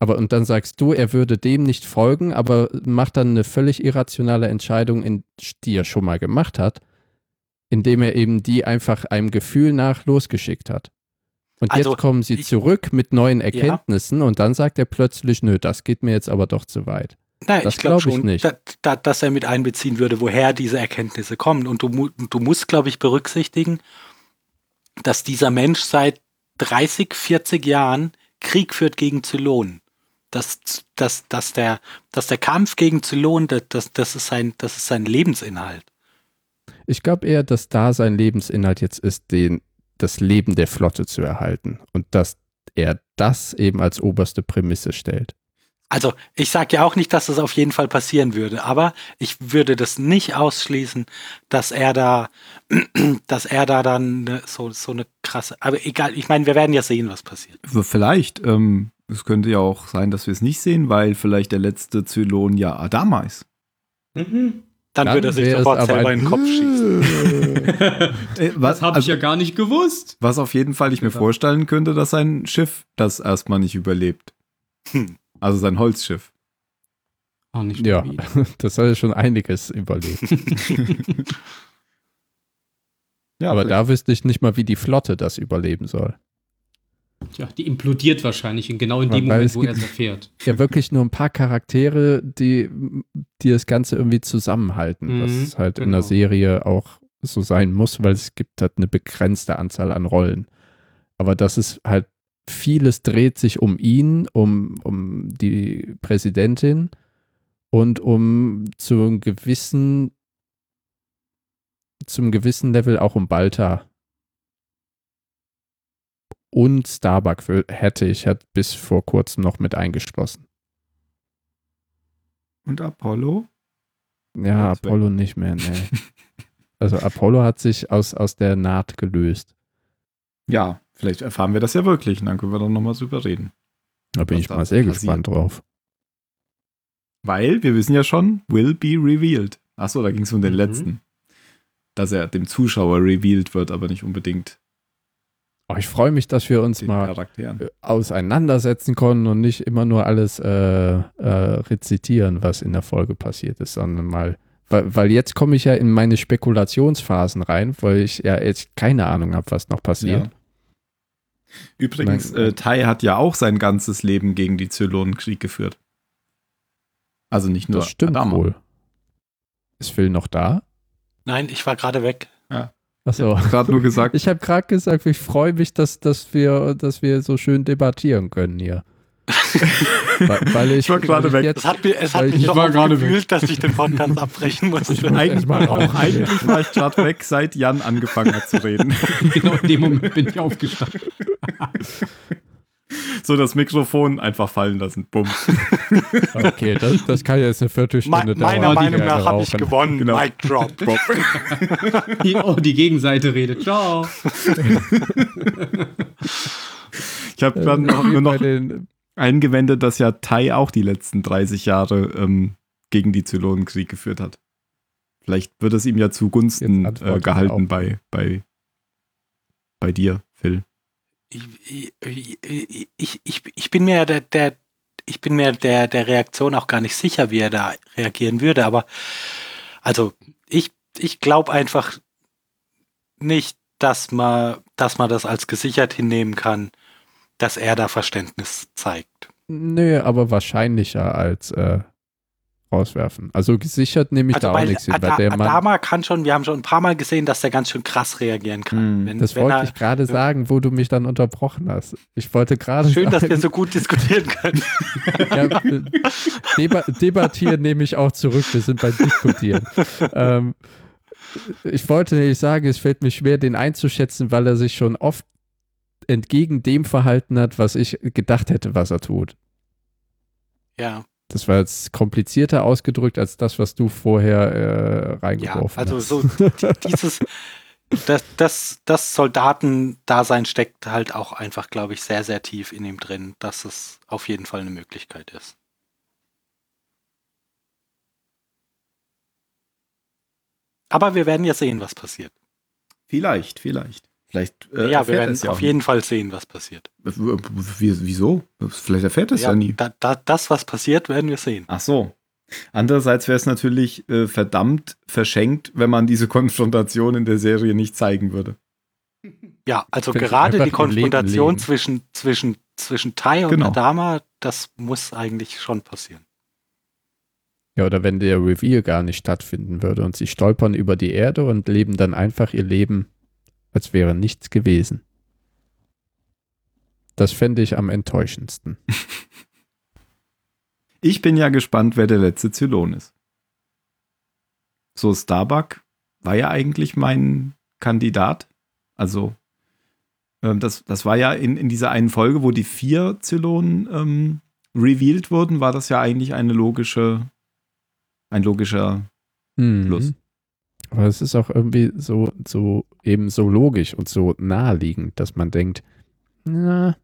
Aber und dann sagst du, er würde dem nicht folgen, aber macht dann eine völlig irrationale Entscheidung, in, die er schon mal gemacht hat, indem er eben die einfach einem Gefühl nach losgeschickt hat. Und Also, jetzt kommen sie ich- zurück mit neuen Erkenntnissen und dann sagt er plötzlich, nö, das geht mir jetzt aber doch zu weit. Nein, Das ich glaube glaub schon, nicht. Da, da, dass er mit einbeziehen würde, woher diese Erkenntnisse kommen. Und du, du musst, glaube ich, berücksichtigen, dass dieser Mensch seit 30, 40 Jahren Krieg führt gegen Zylonen. Dass, dass, dass, der, dass der Kampf gegen Zylonen, das, das, das, ist sein, das ist sein Lebensinhalt. Ich glaube eher, dass da sein Lebensinhalt jetzt ist, den, das Leben der Flotte zu erhalten. Und dass er das eben als oberste Prämisse stellt. Also ich sage ja auch nicht, dass das auf jeden Fall passieren würde, aber ich würde das nicht ausschließen, dass er da, [CLEARS THROAT] dass er da dann ne, so, so eine krasse, aber egal, ich meine, wir werden ja sehen, was passiert. Vielleicht. Ähm, es könnte ja auch sein, dass wir es nicht sehen, weil vielleicht der letzte Zylon ja Adama ist. Mhm. Dann, Dann würde er sich sofort selber in den Kopf schießen. [LAUGHS] Äh, Das habe ich also, ja gar nicht gewusst. was auf jeden Fall ich mir Ja. vorstellen könnte, dass sein Schiff das erstmal nicht überlebt. Hm. Also sein Holzschiff. Auch nicht Ja, [LAUGHS] das hat ja schon einiges überlebt. [LAUGHS] Ja, Aber vielleicht. da wüsste ich nicht mal, wie die Flotte das überleben soll. Ja, die implodiert wahrscheinlich in genau in Weil dem Moment, es wo er es erfährt. [LAUGHS] Ja, wirklich nur ein paar Charaktere, die, die das Ganze irgendwie zusammenhalten. Mhm, was halt in der genau. Serie auch so sein muss, weil es gibt halt eine begrenzte Anzahl an Rollen. Aber das ist halt, vieles dreht sich um ihn, um, um die Präsidentin und um zu einem gewissen, zum gewissen Level auch um Balta. Und Starbuck hätte ich halt bis vor kurzem noch mit eingeschlossen. Und Apollo? Ja, wär- Apollo nicht mehr, nee. [LAUGHS] Also Apollo hat sich aus, aus der Naht gelöst. Ja, vielleicht erfahren wir das ja wirklich und dann können wir dann nochmal drüber reden. Da bin Was ich mal sehr passiert. gespannt drauf. Weil wir wissen ja schon, will be revealed. Achso, da ging es um den Mhm. letzten. Dass er dem Zuschauer revealed wird, aber nicht unbedingt Oh, ich freue mich, dass wir uns mal Charakteren. äh, auseinandersetzen konnten und nicht immer nur alles äh, äh, rezitieren, was in der Folge passiert ist, sondern mal, weil, weil jetzt komme ich ja in meine Spekulationsphasen rein, weil ich ja jetzt keine Ahnung habe, was noch passiert. Ja. Übrigens, Nein. äh, Tai hat ja auch sein ganzes Leben gegen die Zylonen Krieg geführt. Also nicht nur das stimmt Adama. wohl. Ist Phil noch da? Nein, ich war gerade weg. Achso. Gerade nur gesagt, Ich habe gerade gesagt, ich freue mich, dass, dass, wir, dass wir so schön debattieren können hier. [LAUGHS] weil, weil ich, Ich war gerade ich weg. Es hat, mir, es hat mich ich war gerade gefühlt, dass ich den Podcast [LAUGHS] abbrechen musste. Eigentlich, mal auch, eigentlich war ich gerade weg, seit Jan angefangen hat zu reden. [LAUGHS] genau in dem Moment bin ich aufgestanden. [LAUGHS] So das Mikrofon einfach fallen lassen. Bumm. Okay, das, das kann jetzt eine Me Viertelstunde dauern. meiner die Meinung nach habe ich rauchen. gewonnen. Genau. Mic drop. [LAUGHS] Die, oh, die Gegenseite redet. Ciao. Ich habe Äh, dann noch, wie nur noch eingewendet, dass ja Tai auch die letzten 30 Jahre ähm, gegen die Zylonenkrieg geführt hat. Vielleicht wird es ihm ja zugunsten äh, gehalten bei, bei, bei dir, Phil. Ich, ich, ich, bin mir der, der ich bin mir der, der Reaktion auch gar nicht sicher, wie er da reagieren würde, aber also ich, ich glaube einfach nicht, dass man, dass man das als gesichert hinnehmen kann, dass er da Verständnis zeigt. nö, aber wahrscheinlicher als äh, rauswerfen. Also gesichert nehme ich Also da auch weil nichts hin, weil der Mann, Adama kann schon, wir haben schon ein paar Mal gesehen, dass der ganz schön krass reagieren kann. Hm, Wenn, das wenn wollte er, ich gerade sagen, wo du mich dann unterbrochen hast. Ich wollte gerade schön, dass sagen, wir so gut diskutieren können. [LAUGHS] Ja, äh, deba debattieren nehme ich auch zurück. Wir sind beim Diskutieren. [LAUGHS] ähm, ich wollte nämlich sagen, es fällt mir schwer, den einzuschätzen, weil er sich schon oft entgegen dem verhalten hat, was ich gedacht hätte, was er tut. Ja, Das war jetzt komplizierter ausgedrückt als das, was du vorher äh, ja. reingeworfen Also hast. so die- dieses, das, das, das Soldatendasein steckt halt auch einfach, glaube ich, sehr, sehr tief in ihm drin, dass es auf jeden Fall eine Möglichkeit ist. Aber wir werden ja sehen, was passiert. Vielleicht, vielleicht. Vielleicht äh, ja, erfährt wir er werden es ja auf jeden Fall sehen, was passiert. Wieso? Vielleicht erfährt er es ja, Ja, nie. da, da, das, was passiert, werden wir sehen. Ach so. Andererseits wäre es natürlich äh, verdammt verschenkt, wenn man diese Konfrontation in der Serie nicht zeigen würde. Ja, also Könnte gerade die Leben Konfrontation leben. zwischen, zwischen, zwischen Tai und Genau. Adama, das muss eigentlich schon passieren. Ja, oder wenn der Reveal gar nicht stattfinden würde und sie stolpern über die Erde und leben dann einfach ihr Leben, als wäre nichts gewesen. Das fände ich am enttäuschendsten. [LAUGHS] Ich bin ja gespannt, wer der letzte Zylon ist. So, Starbuck war ja eigentlich mein Kandidat. Also, ähm, das, das war ja in, in dieser einen Folge, wo die vier Zylonen ähm, revealed wurden, war das ja eigentlich eine logische, ein logischer Mhm. Plus. Aber es ist auch irgendwie so, so eben so logisch und so naheliegend, dass man denkt, na,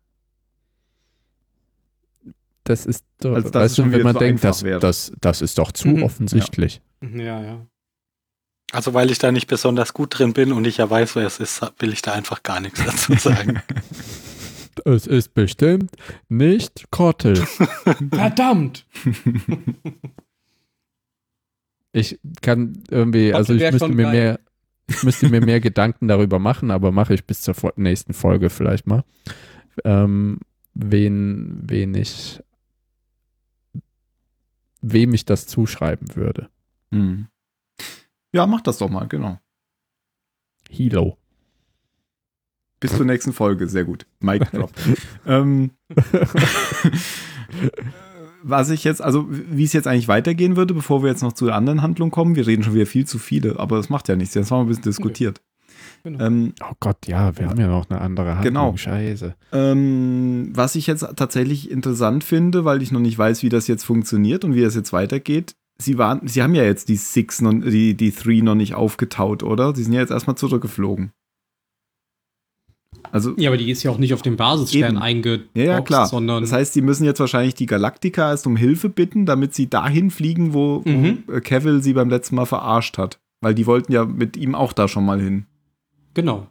das ist doch, Also das weißt ist schon du, wenn man zu denkt, das, das, das ist doch zu Mhm. offensichtlich. Ja, ja. Also weil ich da nicht besonders gut drin bin und ich ja weiß, wer es ist, will ich da einfach gar nichts dazu [LAUGHS] sagen. Es ist bestimmt nicht Kottel. [LAUGHS] Verdammt! [LAUGHS] Ich kann irgendwie, Kottel also ich müsste mir geil. mehr, ich müsste mir mehr [LAUGHS] Gedanken darüber machen, aber mache ich bis zur nächsten Folge vielleicht mal. Ähm, wen, wen ich, wem ich das zuschreiben würde. Hm. Ja, mach das doch mal, genau. Hilo. Bis zur nächsten Folge, sehr gut. Mic [LAUGHS] drop. ähm, [LAUGHS] was ich jetzt, also wie es jetzt eigentlich weitergehen würde, bevor wir jetzt noch zu der anderen Handlung kommen, wir reden schon wieder viel zu viele, aber das macht ja nichts, jetzt haben wir ein bisschen diskutiert. Genau. Ähm, Oh Gott, ja, wir haben ja noch eine andere Handlung. Genau. Scheiße. ähm, was ich jetzt tatsächlich interessant finde, weil ich noch nicht weiß, wie das jetzt funktioniert und wie das jetzt weitergeht, sie waren, sie haben ja jetzt die Six, noch, die, die Three noch nicht aufgetaut, oder? Sie sind ja jetzt erstmal zurückgeflogen. Also Ja, aber die ist ja auch nicht auf dem Basisstern Eben. eingeboxt, Ja, ja, klar. sondern Das heißt, sie müssen jetzt wahrscheinlich die Galaktika erst um Hilfe bitten, damit sie dahin fliegen, wo, Mhm. wo äh, Cavill sie beim letzten Mal verarscht hat. Weil die wollten ja mit ihm auch da schon mal hin. genau.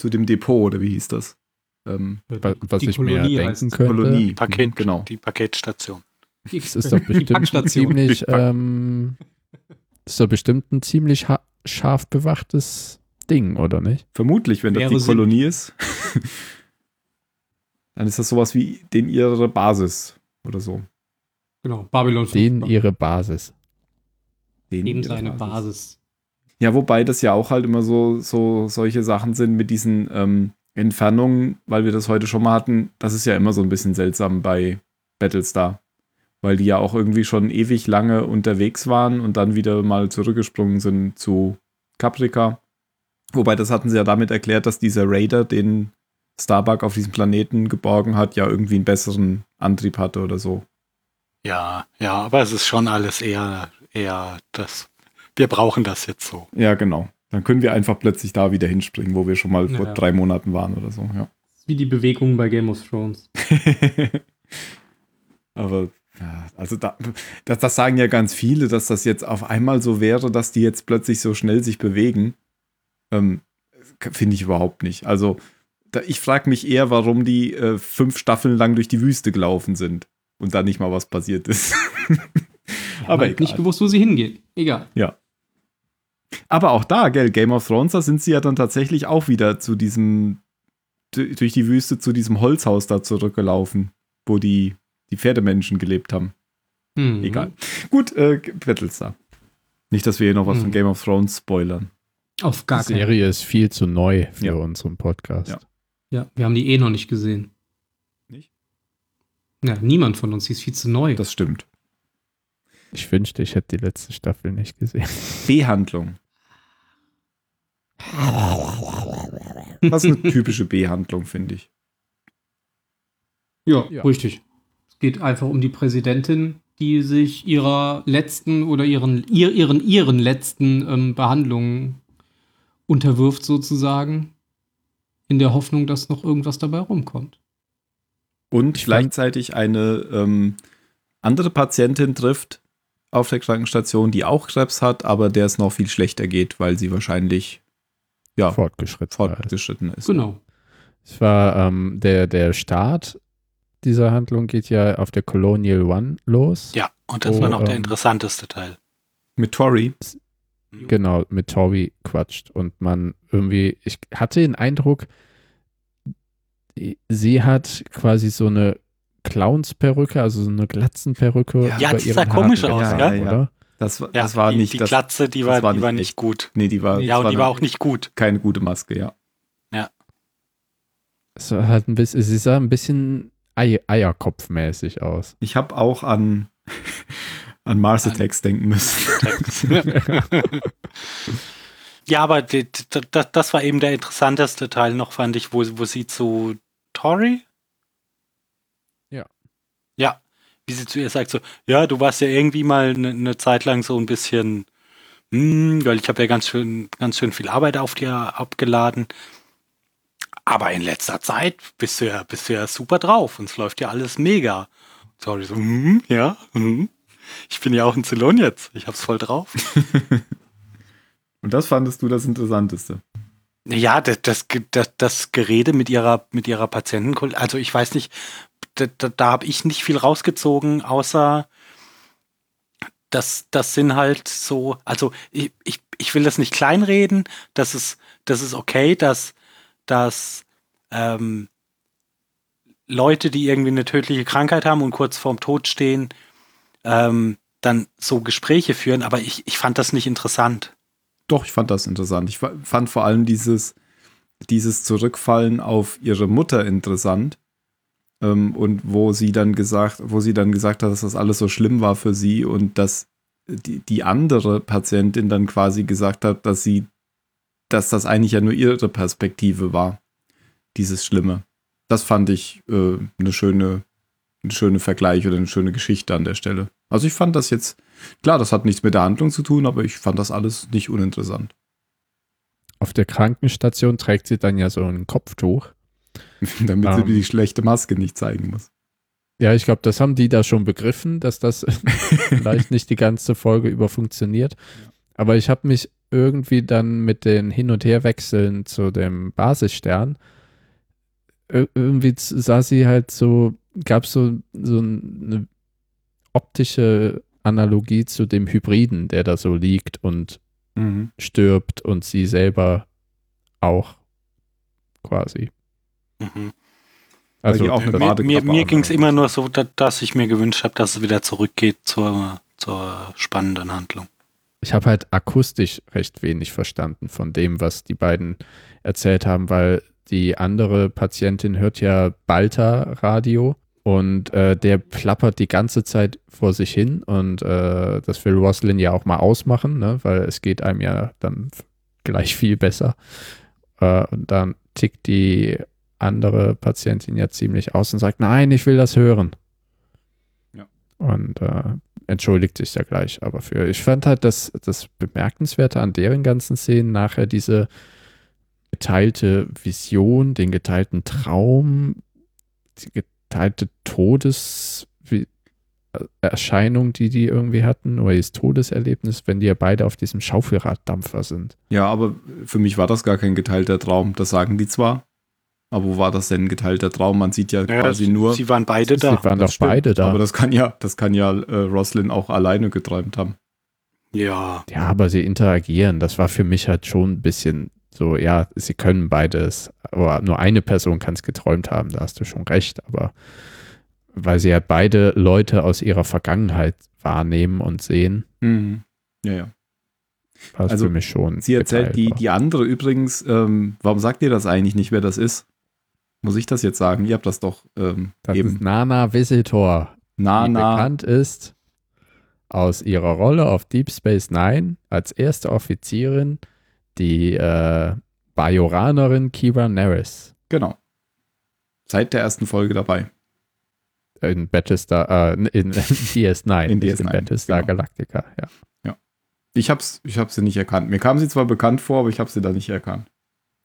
Zu dem Depot, oder wie hieß das? Ähm, Wa- Was Die ich mir Kolonie denken heißt- könnte, Kolonie. Paket, Genau. Die Paketstation. Es ist doch [LAUGHS] bestimmt ein ziemlich, ähm, ist doch bestimmt ein ziemlich ha- scharf bewachtes Ding, oder nicht? Vermutlich, wenn das die. Kolonie ist. [LAUGHS] dann ist das sowas wie den ihre Basis oder so. Genau, Babylon 5 Den ihre Basis. Den eben ihre seine Basis. Ja, wobei das ja auch halt immer so, so solche Sachen sind mit diesen, ähm, Entfernung, weil wir das heute schon mal hatten, das ist ja immer so ein bisschen seltsam bei Battlestar. Weil die ja auch irgendwie schon ewig lange unterwegs waren und dann wieder mal zurückgesprungen sind zu Caprica. Wobei, das hatten sie ja damit erklärt, dass dieser Raider, den Starbuck auf diesem Planeten geborgen hat, ja irgendwie einen besseren Antrieb hatte oder so. Ja, ja, aber es ist schon alles eher, eher das. Wir brauchen das jetzt so. Ja, genau. Dann können wir einfach plötzlich da wieder hinspringen, wo wir schon mal vor Ja. drei Monaten waren oder so, ja. Wie die Bewegungen bei Game of Thrones. [LAUGHS] Aber ja, also da, das, das sagen ja ganz viele, dass das jetzt auf einmal so wäre, dass die jetzt plötzlich so schnell sich bewegen. Ähm, Finde ich überhaupt nicht. Also da, ich frage mich eher, warum die äh, fünf Staffeln lang durch die Wüste gelaufen sind und da nicht mal was passiert ist. [LAUGHS] Aber Aber egal. nicht gewusst, wo sie hingehen. Egal. Aber auch da, gell, Game of Thrones, da sind sie ja dann tatsächlich auch wieder zu diesem, durch die Wüste zu diesem Holzhaus da zurückgelaufen, wo die, die Pferdemenschen gelebt haben. Mhm. Egal. Gut, äh, Battlestar. Nicht, dass wir hier noch was Hm. von Game of Thrones spoilern. Auf gar Die keinen Serie ist viel zu neu für Ja. unseren Podcast. Ja. Ja, wir haben die eh noch nicht gesehen. Nicht? Ja, niemand von uns, die ist viel zu neu. Das stimmt. Ich wünschte, ich hätte die letzte Staffel nicht gesehen. [LAUGHS] B-Handlung. Das ist eine typische B-Handlung, finde ich. ja, Ja. richtig. Es geht einfach um die Präsidentin, die sich ihrer letzten oder ihren, ihr, ihren, ihren letzten ähm, Behandlungen unterwirft, sozusagen, in der Hoffnung, dass noch irgendwas dabei rumkommt. Und Ich gleichzeitig eine ähm, andere Patientin trifft auf der Krankenstation, die auch Krebs hat, aber der es noch viel schlechter geht, weil sie wahrscheinlich ja, Fortgeschritten. fortgeschritten ist. Genau. Es war ähm, der, der Start dieser Handlung geht ja auf der Colonial One los. Ja, und das Oh, war noch der ähm, interessanteste Teil. Mit Tori. Genau, mit Tori quatscht. Und man irgendwie, ich hatte den Eindruck, sie hat quasi so eine Clownsperücke, also so eine Glatzenperücke. Ja, Ja, über die sah komisch Haaren aus, ja? Ja, ja. Oder? Das, war- Ja, das war die, nicht die das. Glatze, die das war, war die war nicht nicht gut. Nee, die war, Ja, das und die eine- war auch nicht gut. keine gute Maske, ja. Es war halt ein bisschen, sie sah ein bisschen Ei Eierkopfmäßig aus. Ich habe auch an, an Mars An- Attacks denken müssen. ja, [LAUGHS] aber die, die, das, das war eben der interessanteste Teil noch, fand ich, wo, wo sie zu Tori? Ja. Ja, wie sie zu ihr sagt, so, ja, du warst ja irgendwie mal eine ne Zeit lang so ein bisschen, hm, weil ich habe ja ganz schön, ganz schön viel Arbeit auf dir abgeladen. Aber in letzter Zeit bist du ja, bist du ja super drauf und es läuft ja alles mega. Sorry, so, hm, ja, hm. Ich bin ja auch ein Zylon jetzt. Ich hab's voll drauf. [LAUGHS] Und das fandest du das Interessanteste. Ja, das, das, das, das Gerede mit ihrer, mit ihrer Patientenkult, also ich weiß nicht, da, da, da habe ich nicht viel rausgezogen, außer das, das sind halt so, also ich, ich, ich will das nicht kleinreden, das ist, das ist okay, dass, dass ähm, Leute, die irgendwie eine tödliche Krankheit haben und kurz vorm Tod stehen, ähm, dann so Gespräche führen, aber ich, ich fand das nicht interessant. Doch, ich fand das interessant. Ich fa- fand vor allem dieses, dieses Zurückfallen auf ihre Mutter interessant. Ähm, und wo sie dann gesagt, wo sie dann gesagt hat, dass das alles so schlimm war für sie und dass die, die andere Patientin dann quasi gesagt hat, dass sie, dass das eigentlich ja nur ihre Perspektive war, dieses Schlimme. Das fand ich äh, eine schöne, eine schöne Vergleich oder eine schöne Geschichte an der Stelle. Also ich fand das jetzt, klar, das hat nichts mit der Handlung zu tun, aber ich fand das alles nicht uninteressant. Auf der Krankenstation trägt sie dann ja so ein Kopftuch. [LAUGHS] Damit Ähm. sie die schlechte Maske nicht zeigen muss. Ja, ich glaube, das haben die da schon begriffen, dass das [LAUGHS] vielleicht nicht die ganze Folge über funktioniert. Aber ich habe mich irgendwie dann mit den Hin- und Herwechseln zu dem Basisstern ir- irgendwie sah sie halt so, gab so, so eine optische Analogie zu dem Hybriden, der da so liegt und stirbt und sie selber auch quasi. Mhm. Also die auch eine Mir, mir, mir ging es immer nur so, da, dass ich mir gewünscht habe, dass es wieder zurückgeht zur, zur spannenden Handlung. ich habe halt akustisch recht wenig verstanden von dem, was die beiden erzählt haben, weil die andere Patientin hört ja Balta-Radio und äh, der plappert die ganze Zeit vor sich hin und äh, das will Roslyn ja auch mal ausmachen, ne? weil es geht einem ja dann gleich viel besser. Äh, und dann tickt die andere Patientin ja ziemlich aus und sagt, nein, ich will das hören. Ja. Und äh, entschuldigt sich ja gleich aber für. Ich fand halt das, das Bemerkenswerte an deren ganzen Szenen nachher diese geteilte Vision, den geteilten Traum, die geteilte Todeserscheinung, die die irgendwie hatten, oder das Todeserlebnis, wenn die ja beide auf diesem Schaufelraddampfer sind. Ja, aber für mich war das gar kein geteilter Traum. Das sagen die zwar. Aber wo war das denn ein geteilter Traum? Man sieht ja, Ja, quasi sie, nur. sie waren beide Sie da. waren Das doch stimmt, beide da. Aber das kann ja, das kann ja äh, Roslyn auch alleine geträumt haben. Ja, Ja, aber sie interagieren. Das war für mich halt schon ein bisschen so, ja, sie können beides, aber nur eine Person kann es geträumt haben, da hast du schon recht, aber weil sie halt beide Leute aus ihrer Vergangenheit wahrnehmen und sehen, Mhm. Ja, ja. es Also, für mich schon. Sie erzählt die, die andere übrigens, ähm, warum sagt ihr das eigentlich nicht, wer das ist? Muss ich das jetzt sagen? Ihr habt das doch ähm, das eben. ist Nana Visitor, die Nana. bekannt ist aus ihrer Rolle auf Deep Space Nine als erste Offizierin, die äh, Bajoranerin Kira Nerys Genau. Seit der ersten Folge dabei. in Battlestar, äh, in DS9, In [LAUGHS] nicht DS9, Battlestar genau. Galactica, ja. Ich hab's, ich hab sie nicht erkannt. Mir kam sie zwar bekannt vor, aber ich habe sie da nicht erkannt.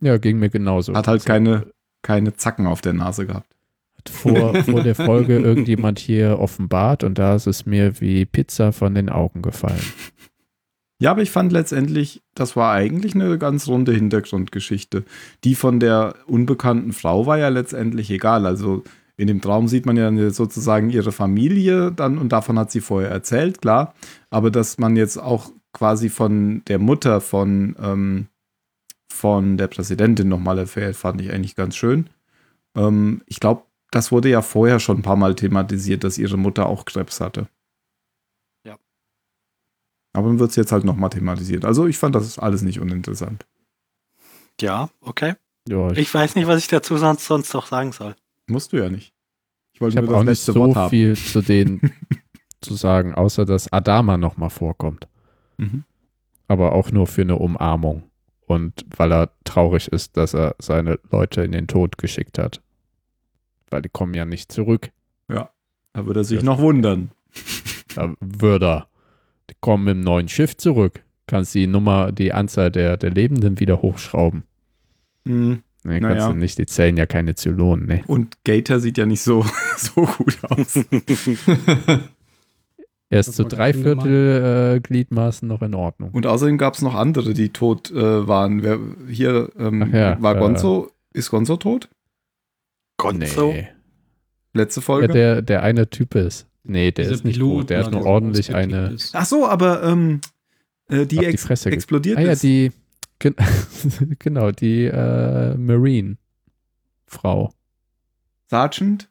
Ja, ging mir genauso. Hat halt keine, keine Zacken auf der Nase gehabt. Hat vor, vor der Folge [LAUGHS] irgendjemand hier offenbart und da ist es mir wie Pizza von den Augen gefallen. [LAUGHS] Ja, aber ich fand letztendlich, das war eigentlich eine ganz runde Hintergrundgeschichte. Die von der unbekannten Frau war ja letztendlich egal. Also in dem Traum sieht man ja sozusagen ihre Familie dann und davon hat sie vorher erzählt, klar. Aber dass man jetzt auch quasi von der Mutter von, ähm, von der Präsidentin nochmal erfährt, fand ich eigentlich ganz schön. Ähm, ich glaube, das wurde ja vorher schon ein paar Mal thematisiert, dass ihre Mutter auch Krebs hatte. Ja. Aber dann wird es jetzt halt nochmal thematisiert. Also ich fand das ist alles nicht uninteressant. ja, okay. Ja, ich, Ich weiß nicht, was ich dazu sonst, sonst noch sagen soll. Musst du ja nicht. Ich ich wollte habe nur das auch nicht so Wort haben. viel [LAUGHS] zu denen zu sagen, außer dass Adama nochmal vorkommt. Mhm. Aber auch nur für eine Umarmung. Und weil er traurig ist, dass er seine Leute in den Tod geschickt hat. Weil die kommen ja nicht zurück. Da würde er sich Ja. noch wundern. Da würde er. Die kommen mit dem neuen Schiff zurück. Kannst die Nummer, die Anzahl der, der Lebenden wieder hochschrauben. Mhm. Nee, Naja. kannst du nicht, die zählen ja keine Zylonen, ne. Und Gator sieht ja nicht so, [LAUGHS] so gut aus. [LAUGHS] Er ist zu ich drei Viertel äh, Gliedmaßen noch in Ordnung. Und außerdem gab es noch andere, die tot äh, waren. Wer, hier ähm, ja, war äh, Gonzo. ist Gonzo tot? Gonzo? Nee. Letzte Ja, Folge? der, der eine Typ ist. Nee, der ist nicht Pilot, tot. Der ja, hat nur ordentlich eine ist. Ach so, aber ähm, äh, die, die ex ge- explodiert Ah ja, die, gen [LAUGHS] genau, die äh, Marine-Frau. Sergeant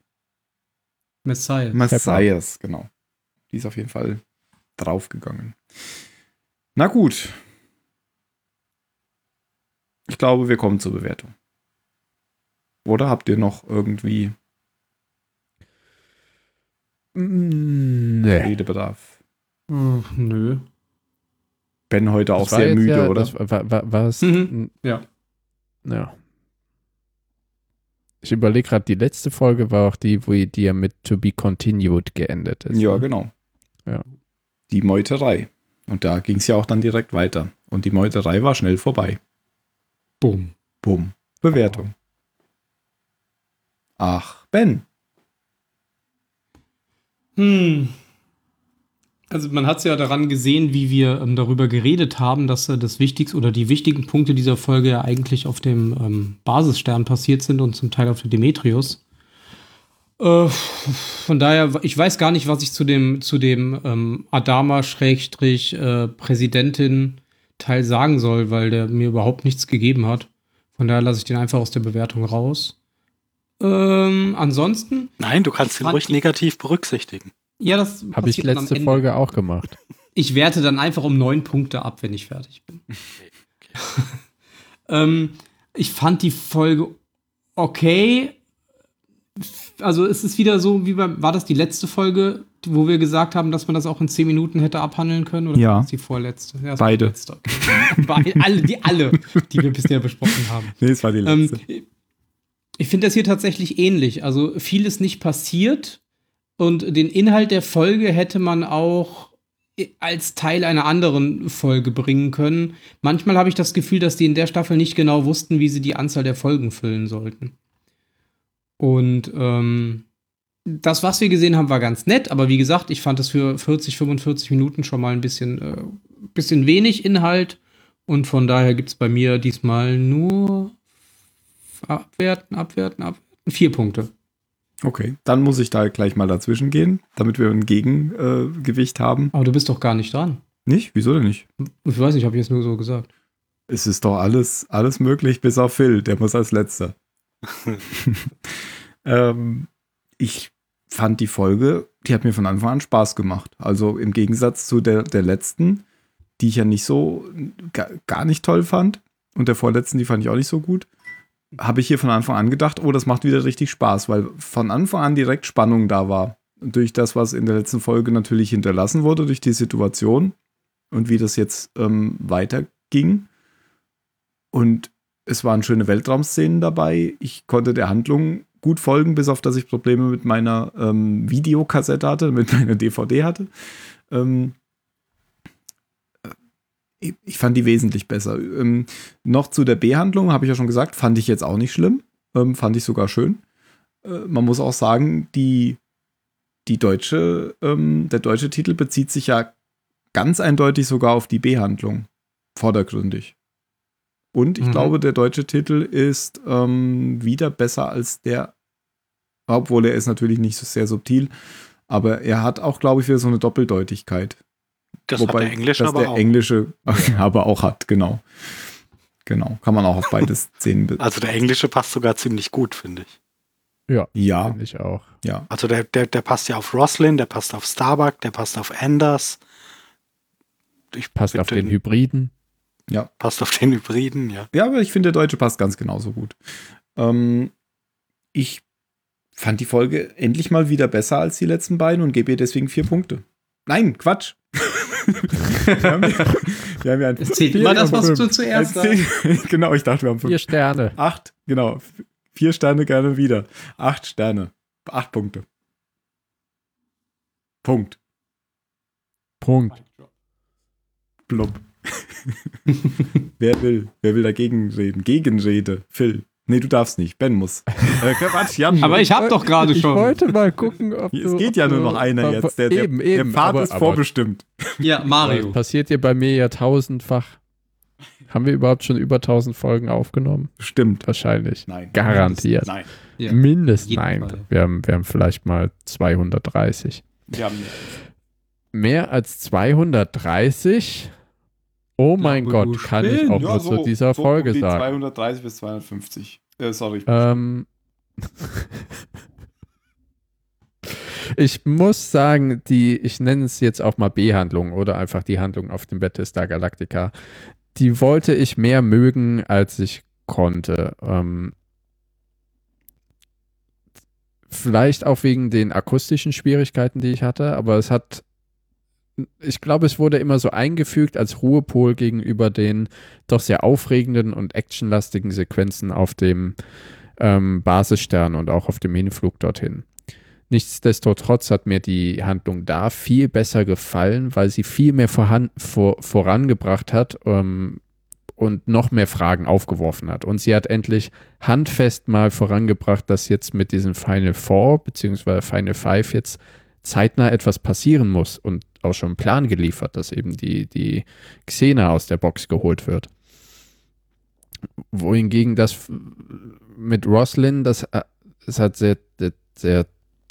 Messiah. Messias, genau. Die ist auf jeden Fall draufgegangen. Na gut. Ich glaube, wir kommen zur Bewertung. Oder habt ihr noch irgendwie Nee. Redebedarf? Hm, nö. Ben heute auch Das sehr müde, ja, oder? Das war, war, war es, Mhm. Ja. Ja. Ich überlege gerade, die letzte Folge war auch die, wo die ja mit To Be Continued geendet ist. Ja, ne? genau. Ja. Die Meuterei. Und da ging es ja auch dann direkt weiter. Und die Meuterei war schnell vorbei. Boom. Bumm. Bewertung. Ach, Ben. Hm. Also man hat es ja daran gesehen, wie wir ähm, darüber geredet haben, dass äh, das Wichtigste oder die wichtigen Punkte dieser Folge ja eigentlich auf dem ähm, Basisstern passiert sind und zum Teil auf der Demetrius. Äh, von daher, ich weiß gar nicht, was ich zu dem, zu dem ähm, Adama-Präsidentin-Teil sagen soll, weil der mir überhaupt nichts gegeben hat. Von daher lasse ich den einfach aus der Bewertung raus. Ähm, ansonsten, Nein, du kannst ihn ruhig negativ berücksichtigen. ja, das Habe ich letzte. Folge auch gemacht. Ich werte dann einfach um neun Punkte ab, wenn ich fertig bin. [LAUGHS] ähm, ich fand die Folge okay. Also es ist wieder so, wie bei, war das die letzte Folge, wo wir gesagt haben, dass man das auch in zehn Minuten hätte abhandeln können? Oder Ja. war das die vorletzte? Ja, das war Beide. Die letzte, okay. Beide, alle, die alle, die wir bisher besprochen haben. [LAUGHS] Nee, es war die Ähm, letzte. Ich finde das hier tatsächlich ähnlich. Also viel ist nicht passiert und den Inhalt der Folge hätte man auch als Teil einer anderen Folge bringen können. Manchmal habe ich das Gefühl, dass die in der Staffel nicht genau wussten, wie sie die Anzahl der Folgen füllen sollten. Und ähm, das, was wir gesehen haben, war ganz nett, aber wie gesagt, ich fand es für 40, 45 Minuten schon mal ein bisschen, äh, bisschen wenig Inhalt. Und von daher gibt es bei mir diesmal nur abwerten, abwerten, abwerten. Vier Punkte. Okay, dann muss ich da gleich mal dazwischen gehen, damit wir ein Gegengewicht äh, Gewicht haben. Aber du bist doch gar nicht dran. Nicht? Wieso denn nicht? Ich weiß nicht, habe ich jetzt nur so gesagt. Es ist doch alles, alles möglich, bis auf Phil, der muss als letzter. [LAUGHS] ähm, ich fand die Folge, die hat mir von Anfang an Spaß gemacht. Also im Gegensatz zu der, der letzten, die ich ja nicht so, gar, gar nicht toll fand. Und der vorletzten, die fand ich auch nicht so gut. Habe ich hier von Anfang an gedacht, oh, das macht wieder richtig Spaß, weil von Anfang an direkt Spannung da war. Durch das, was in der letzten Folge natürlich hinterlassen wurde, durch die Situation und wie das jetzt ähm, weiterging. Und es waren schöne Weltraumszenen dabei. Ich konnte der Handlung gut folgen, bis auf dass ich Probleme mit meiner ähm, Videokassette hatte, mit meiner DVD hatte. Ähm, ich, fand die wesentlich besser. Ähm, noch zu der B-Handlung, habe ich ja schon gesagt, fand ich jetzt auch nicht schlimm. Ähm, fand ich sogar schön. Äh, man muss auch sagen, die, die deutsche, ähm, der deutsche Titel bezieht sich ja ganz eindeutig sogar auf die B-Handlung. Vordergründig. Und ich Mhm. glaube, der deutsche Titel ist ähm, wieder besser als der, obwohl er ist natürlich nicht so sehr subtil, aber er hat auch, glaube ich, wieder so eine Doppeldeutigkeit. Das hat der Englische dass aber der auch. Englische [LAUGHS] aber auch hat, genau. Genau, kann man auch auf beide [LAUGHS] Szenen. Also der Englische passt sogar ziemlich gut, finde ich. Ja, Ja, finde ich auch. ja. Also der, der, der passt ja auf Roslin, der passt auf Starbuck, der passt auf Anders. Ich Passt auf den Hybriden. passt auf den Hybriden, ja. Ja, aber ich finde, der Deutsche passt ganz genauso gut. Ähm, ich fand die Folge endlich mal wieder besser als die letzten beiden und gebe ihr deswegen vier Punkte. Nein, Quatsch. Wir haben ja, wir haben ja immer das, was fünf. du zuerst zehn- [LAUGHS] genau, ich dachte, wir haben fünf. Vier Sterne. Acht, genau. Vier Sterne gerne wieder. Acht Sterne. Acht Punkte. Punkt. Punkt. Blub. [LAUGHS] Wer will? Wer will dagegen reden? Gegenrede. Phil. Nee, du darfst nicht. Ben muss. [LAUGHS] Äh, Quatsch, Jan. Aber ich habe doch gerade ich schon. wollte mal gucken, ob es du, geht ob ja nur noch einer aber- jetzt. Der, der, eben, der eben. Pfad aber, ist aber, vorbestimmt. Ja, Das Mario. passiert ja bei mir ja tausendfach. Haben wir überhaupt schon über tausend Folgen aufgenommen? Stimmt. Wahrscheinlich. Nein. Garantiert. Nein. Ja. Mindestens. Nein. Wir haben, wir haben vielleicht mal 230. Wir haben Mehr als 230? Oh mein Gott, kann ich auch nur zu dieser Folge sagen. 230 bis 250. Äh, sorry. Ähm, ich muss sagen, die, ich nenne es jetzt auch mal B-Handlung oder einfach die Handlung auf dem Battlestar Galactica, die wollte ich mehr mögen, als ich konnte. Ähm, vielleicht auch wegen den akustischen Schwierigkeiten, die ich hatte, aber es hat, ich glaube, es wurde immer so eingefügt als Ruhepol gegenüber den doch sehr aufregenden und actionlastigen Sequenzen auf dem ähm, Basisstern und auch auf dem Hinflug dorthin. Nichtsdestotrotz hat mir die Handlung da viel besser gefallen, weil sie viel mehr vorhan vor vorangebracht hat ähm, und noch mehr Fragen aufgeworfen hat. Und sie hat endlich handfest mal vorangebracht, dass jetzt mit diesem Final Four beziehungsweise Final Five jetzt zeitnah etwas passieren muss und auch schon einen Plan geliefert, dass eben die, die Xena aus der Box geholt wird. Wohingegen das mit Roslyn, das äh, ist halt sehr, sehr, sehr,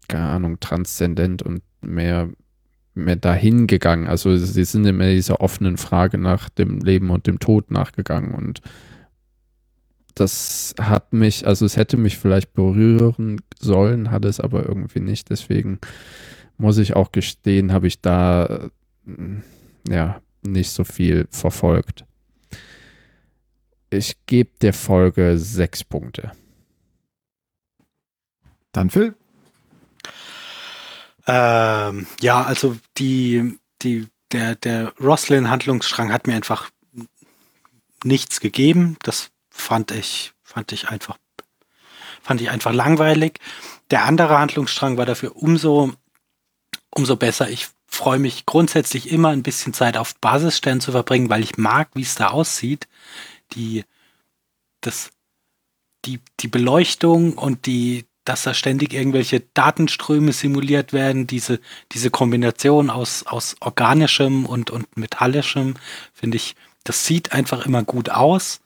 keine Ahnung, transzendent und mehr, mehr dahin gegangen. Also sie sind immer dieser offenen Frage nach dem Leben und dem Tod nachgegangen und das hat mich, also es hätte mich vielleicht berühren sollen, hat es aber irgendwie nicht. Deswegen muss ich auch gestehen, habe ich da äh, ja nicht so viel verfolgt. Ich gebe der Folge sechs Punkte. Dann Phil. Ähm, ja, also die, die, der, der Roslin-Handlungsstrang hat mir einfach nichts gegeben. Das fand ich, fand ich einfach, fand ich einfach langweilig. Der andere Handlungsstrang war dafür umso, umso besser. Ich freue mich grundsätzlich immer ein bisschen Zeit auf Basisstellen zu verbringen, weil ich mag, wie es da aussieht. Die, das, die, die Beleuchtung und die, dass da ständig irgendwelche Datenströme simuliert werden, diese, diese Kombination aus, aus organischem und, und metallischem, finde ich, das sieht einfach immer gut aus.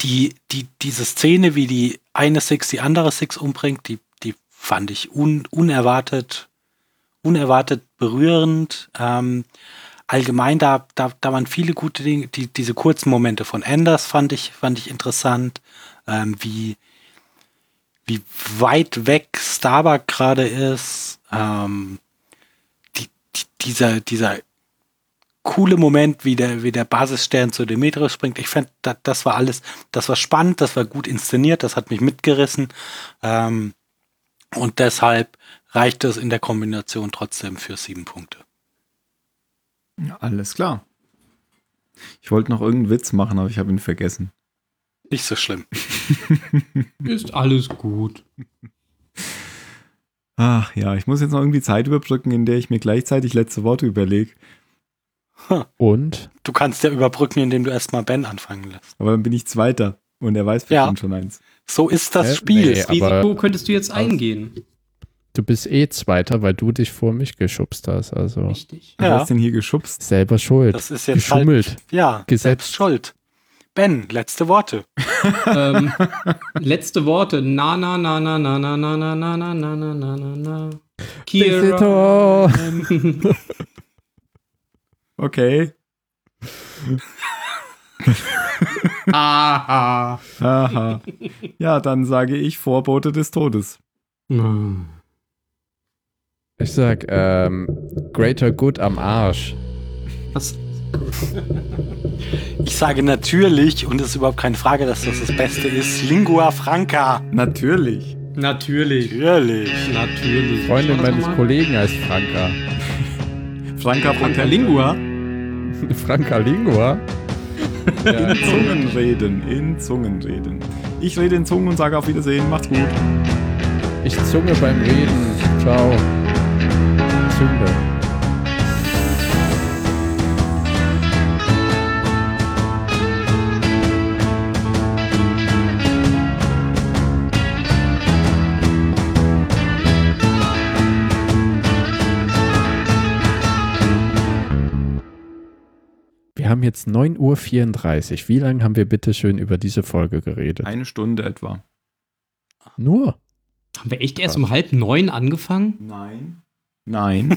Die, die, diese Szene, wie die eine Six die andere Six umbringt, die, die fand ich un, unerwartet, unerwartet berührend. Ähm, allgemein, da, da, da waren viele gute Dinge, die, diese kurzen Momente von Anders fand ich, fand ich interessant, ähm, wie, wie weit weg Starbuck gerade ist, ähm, die, die, dieser, dieser coole Moment, wie der, wie der Basisstern zu Demetrius springt. Ich fand, das, das war alles, das war spannend, das war gut inszeniert, das hat mich mitgerissen. Ähm, und deshalb reicht es in der Kombination trotzdem für sieben Punkte. Alles klar. Ich wollte noch irgendeinen Witz machen, aber ich habe ihn vergessen. Nicht so schlimm. [LAUGHS] Ist alles gut. Ach ja, ich muss jetzt noch irgendwie Zeit überbrücken, in der ich mir gleichzeitig letzte Worte überlege. Und Du kannst ja überbrücken, indem du erstmal Ben anfangen lässt. Aber dann bin ich Zweiter und er weiß Ja. bestimmt schon eins. So ist das Hä? Spiel. Nee, Das Risiko könntest du jetzt eingehen. Du bist eh Zweiter, weil du dich vor mich geschubst hast. Also Richtig. Was Ja. hast denn hier geschubst? selber schuld. Das ist jetzt halt, Geschummelt. ja, Gesetzt. selbst schuld. Ben, letzte Worte. ähm, letzte Worte. Na, na, na, na, na, na, na, na, na, na, na, na, na, na, na. Kira. Okay. Aha. Aha. Ja, dann sage ich Vorbote des Todes. Hm. Ich sag, ähm, Greater Good am Arsch. Was? Ich sage natürlich, und es ist überhaupt keine Frage, dass das das Beste ist, Lingua Franca. Natürlich. Natürlich. Natürlich. Natürlich. Freundin meines? Kollegen heißt Franka. Franka Franka Lingua. [LAUGHS] Franka Lingua? Ja, In Zungen reden, in Zungen reden. Ich rede in Zungen und sage auf Wiedersehen. Macht's gut. ich zunge beim Reden. Ciao. Wir haben jetzt 9.34 Uhr. Wie lange haben wir bitte schön über diese Folge geredet? Eine Stunde etwa. Nur. Haben wir echt erst um halb neun angefangen? Nein. Nein.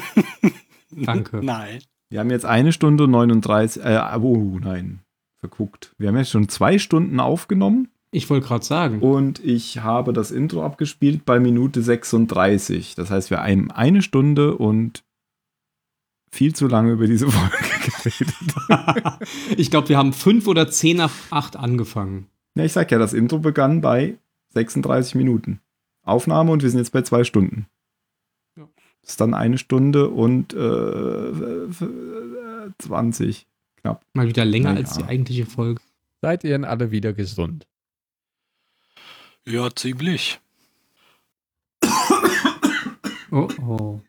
[LAUGHS] Danke. Nein. Wir haben jetzt eine Stunde und 39. Äh, oh, nein. Verguckt. Wir haben jetzt schon zwei Stunden aufgenommen Ich wollte gerade sagen. und ich habe das Intro abgespielt bei Minute 36. Das heißt, wir haben eine Stunde und viel zu lange über diese [LAUGHS] Folge geredet. [LAUGHS] ich glaube, wir haben fünf oder zehn nach acht angefangen. Ja, ich sag ja, das Intro begann bei 36 Minuten. Aufnahme und wir sind jetzt bei zwei Stunden. Ja. Das ist dann eine Stunde und äh, 20. Knapp. Mal wieder länger Na als ja. die eigentliche Folge. Seid ihr denn alle wieder gesund? Ja, ziemlich. [COUGHS] Oh oh.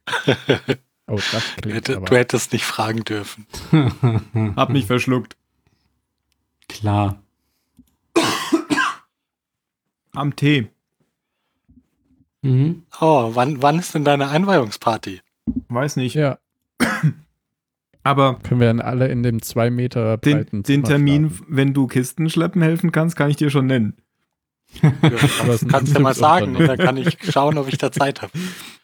Oh, das Du, hätte, aber. du hättest nicht fragen dürfen. [LAUGHS] Hab mich verschluckt. Klar. Am Tee. Mhm. Oh, wann, wann ist denn deine Einweihungsparty? Weiß nicht. Ja, [CLEARS THROAT] Aber können wir dann alle in dem zwei Meter den, breiten den Zimmer Termin, schlafen? wenn du Kisten schleppen helfen kannst, kann ich dir schon nennen. Ja, [LAUGHS] ein kannst du mal sagen und dann kann ich schauen, ob ich da Zeit habe.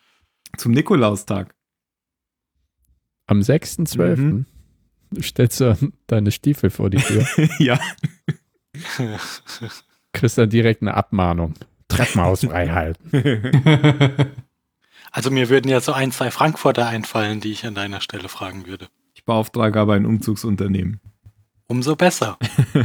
[LAUGHS] Zum Nikolaustag. Am 6.12. Mhm. stellst du deine Stiefel vor die Tür, [LAUGHS] ja. kriegst dann direkt eine Abmahnung. Treppenhaus [LAUGHS] frei halten. [LAUGHS] Also mir würden ja so ein, zwei Frankfurter einfallen, die ich an deiner Stelle fragen würde. Ich beauftrage aber ein Umzugsunternehmen. Umso besser.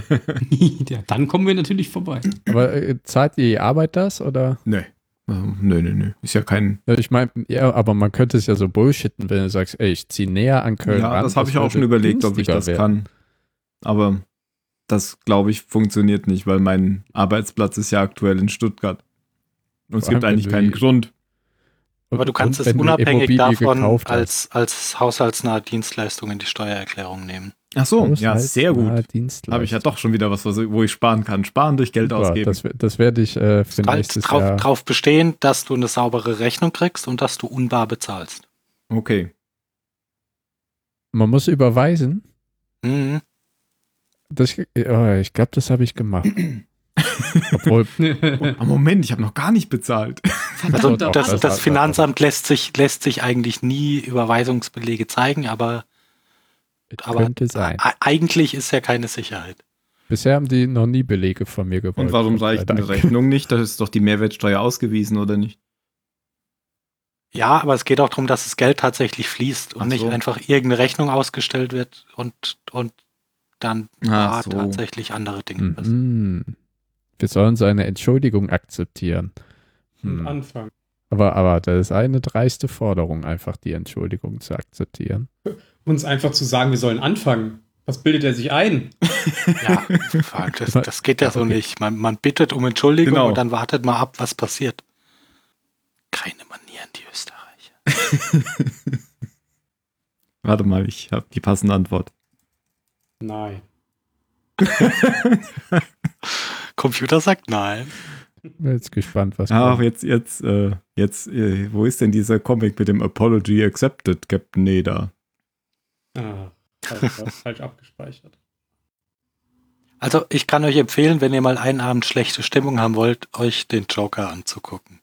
[LAUGHS] ja, dann kommen wir natürlich vorbei. Aber äh, zahlt die Arbeit das oder? Nee. Ähm, nö, nö, nö. Ist ja kein. Ja, Ich meine, ja, aber man könnte es ja so bullshitten, wenn du sagst, ey, ich ziehe näher an Köln ja, ran. das habe ich auch schon überlegt, ob ich das werden. kann. Aber das, glaube ich, funktioniert nicht, weil mein Arbeitsplatz ist ja aktuell in Stuttgart. Und es gibt eigentlich keinen Grund. Aber du kannst es unabhängig davon als, als haushaltsnahe Dienstleistung in die Steuererklärung nehmen. Ach so, ja, sehr gut. Habe ich ja doch schon wieder was, wo ich sparen kann. Sparen durch Geld Super, ausgeben. Das, das werde ich äh, für Halt nächstes drauf, Jahr. drauf bestehen, dass du eine saubere Rechnung kriegst und dass du unbar bezahlst. Okay. Man muss überweisen. Mhm. Das, oh, ich glaube, das habe ich gemacht. [CLEARS THROAT] Obwohl, Ah, Moment, ich habe noch gar nicht bezahlt. Also Doch, das, das Finanzamt lässt sich, lässt sich eigentlich nie Überweisungsbelege zeigen, aber, aber könnte sein. e- eigentlich ist ja keine Sicherheit. Bisher haben die noch nie Belege von mir gewollt. Und warum reicht eine. Rechnung nicht? Da ist doch die Mehrwertsteuer ausgewiesen, oder nicht? Ja, aber es geht auch darum, dass das Geld tatsächlich fließt und Ach nicht so. einfach irgendeine Rechnung ausgestellt wird und, und dann da so. tatsächlich andere Dinge. Mhm. Wir sollen seine Entschuldigung akzeptieren. Hm. Anfang. Aber, aber das ist eine dreiste Forderung, einfach die Entschuldigung zu akzeptieren. Uns einfach zu sagen, wir sollen anfangen. Was bildet er sich ein? [LAUGHS] Ja, das, [LAUGHS] das geht ja so Okay. nicht. Man, man bittet um Entschuldigung Genau. und dann wartet mal ab, was passiert. Keine Manieren, die Österreicher. [LAUGHS] Warte mal, ich habe die passende Antwort. Nein. [LAUGHS] Computer sagt nein. Bin jetzt gespannt, was Ach, kommt. jetzt, jetzt, äh, jetzt, äh, wo ist denn dieser Comic mit dem Apology Accepted, Captain Neda? Ah, falsch, [LAUGHS] falsch abgespeichert. Also ich kann euch empfehlen, wenn ihr mal einen Abend schlechte Stimmung haben wollt, euch den Joker anzugucken.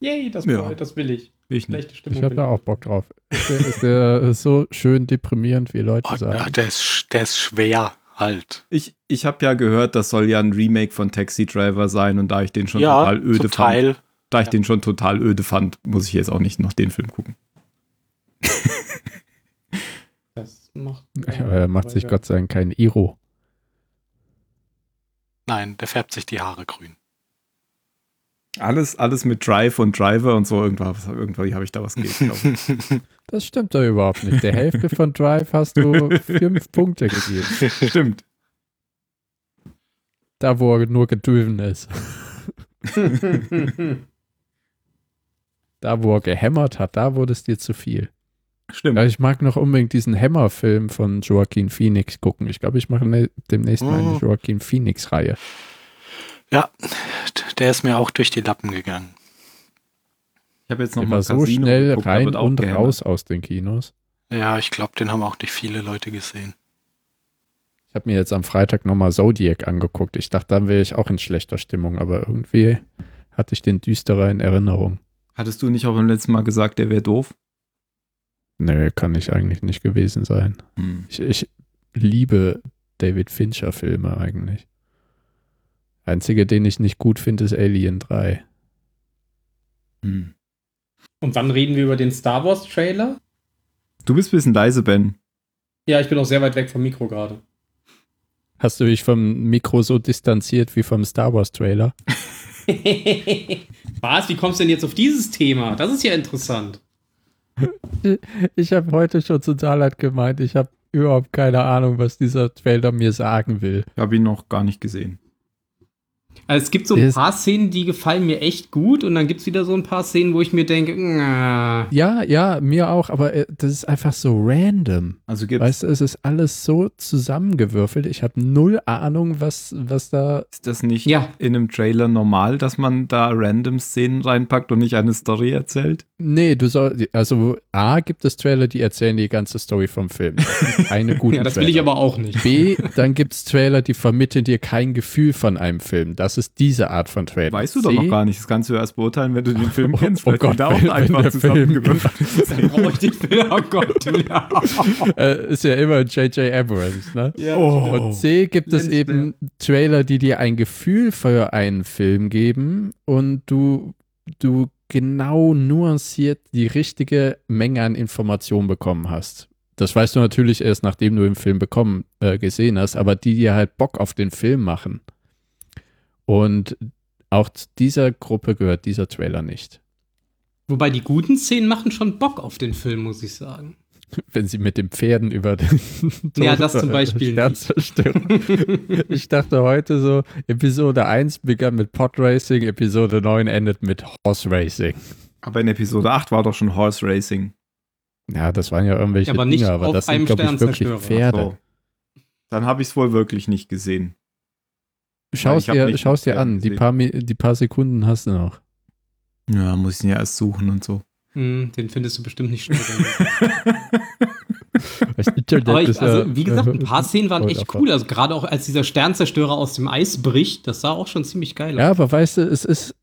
Yay, das, Ja. das will ich. Ich nicht. Ich habe da auch Bock drauf. Ist der, ist der so schön deprimierend, wie Leute Oh, ja, sagen? der, ist, der ist schwer halt. Ich, ich habe ja gehört, das soll ja ein Remake von Taxi Driver sein und da ich den schon ja, total öde zum fand, da ich ja. den schon total öde fand, muss ich jetzt auch nicht noch den Film gucken. [LAUGHS] Das macht, Ja, er macht sich Gott sei Dank kein Iro. Nein, der färbt sich die Haare grün. Alles, alles mit Drive und Driver und so, irgendwas, irgendwie habe ich da was ich. [LAUGHS] Das stimmt doch überhaupt nicht. Der Hälfte von Drive hast du fünf Punkte gegeben. Stimmt. Da, wo er nur gedriven ist. [LAUGHS] Da, wo er gehämmert hat, da wurde es dir zu viel. Stimmt. Ich mag noch unbedingt diesen Hammer-Film von Joaquin Phoenix gucken. Ich glaube, ich mache ne demnächst mal eine Mhm. Joaquin Phoenix-Reihe. Ja, der ist mir auch durch die Lappen gegangen. Ich habe jetzt noch Der mal war so Casino schnell geguckt, rein und gehämmert. raus aus den Kinos. Ja, ich glaube, den haben auch nicht viele Leute gesehen. Ich habe mir jetzt am Freitag nochmal Zodiac angeguckt. Ich dachte, dann wäre ich auch in schlechter Stimmung, aber irgendwie hatte ich den düsterer in Erinnerung. Hattest du nicht auch beim letzten Mal gesagt, der wäre doof? Nö, kann ich eigentlich nicht gewesen sein. Hm. Ich, ich liebe David Fincher-Filme eigentlich. Einzige, den ich nicht gut finde, ist Alien 3. Hm. Und wann reden wir über den Star Wars Trailer? Du bist ein bisschen leise, Ben. Ja, ich bin auch sehr weit weg vom Mikro gerade. Hast du dich vom Mikro so distanziert wie vom Star Wars Trailer? [LAUGHS] Was? Wie kommst du denn jetzt auf dieses Thema? Das ist ja interessant. Ich habe heute schon zu Salat gemeint, ich habe überhaupt keine Ahnung, was dieser Trailer mir sagen will. Ich habe ihn noch gar nicht gesehen. Also es gibt so ein Ist- paar Szenen, die gefallen mir echt gut und dann gibt es wieder so ein paar Szenen, wo ich mir denke, na, Ja, ja, mir auch, aber äh, das ist einfach so random. Also gibt's, Weißt du, es ist alles so zusammengewürfelt. Ich habe null Ahnung, was, was da. ist das nicht Ja. in einem Trailer normal, dass man da random Szenen reinpackt und nicht eine Story erzählt? Nee, du soll. Also, A, gibt es Trailer, die erzählen die ganze Story vom Film. Keine [LAUGHS] guten ja, das will ich Trailer. aber auch nicht. B, dann gibt es Trailer, die vermitteln dir kein Gefühl von einem Film. Das ist diese Art von Trailer. Weißt du doch noch gar nicht. Das kannst du erst beurteilen, wenn du den Film Oh, kennst. oh Gott, da auch einfach der Film- zusammengewürfelt. [LAUGHS] Dann brauche ich den Film. Oh Gott. Ja. [LAUGHS] Äh, ist ja immer J.J. Abrams, ne? Ja, Oh. Und C gibt es eben Trailer, die dir ein Gefühl für einen Film geben und du, du genau nuanciert die richtige Menge an Informationen bekommen hast. Das weißt du natürlich erst, nachdem du den Film bekommen, äh, gesehen hast, aber die dir halt Bock auf den Film machen. Und Auch zu dieser Gruppe gehört dieser Trailer nicht. Wobei die guten Szenen machen schon Bock auf den Film, muss ich sagen. [LAUGHS] Wenn sie mit den Pferden über den [LAUGHS] Ja, das zum [LAUGHS] Beispiel Stern zerstören. Ich dachte heute so, Episode 1 begann mit Pod Racing, Episode 9 endet mit Horse Racing. Aber in Episode 8 war doch schon Horse Racing. Ja, das waren ja irgendwelche Aber nicht Dinge, aber auf das einem sind, glaube ich, wirklich. Pferde. So. Dann habe ich es wohl wirklich nicht gesehen. Ich hab dir, nicht schau's dir an, die paar, die paar Sekunden hast du noch. Ja, muss ich ihn ja erst suchen und so. Hm, den findest du bestimmt nicht schnell. [LAUGHS] Aber ich, ist ja- also, wie gesagt, ein paar [LAUGHS] Szenen waren echt cool. Also gerade auch als dieser Sternzerstörer aus dem Eis bricht, das sah auch schon ziemlich geil Ja, aus. aber weißt du, es ist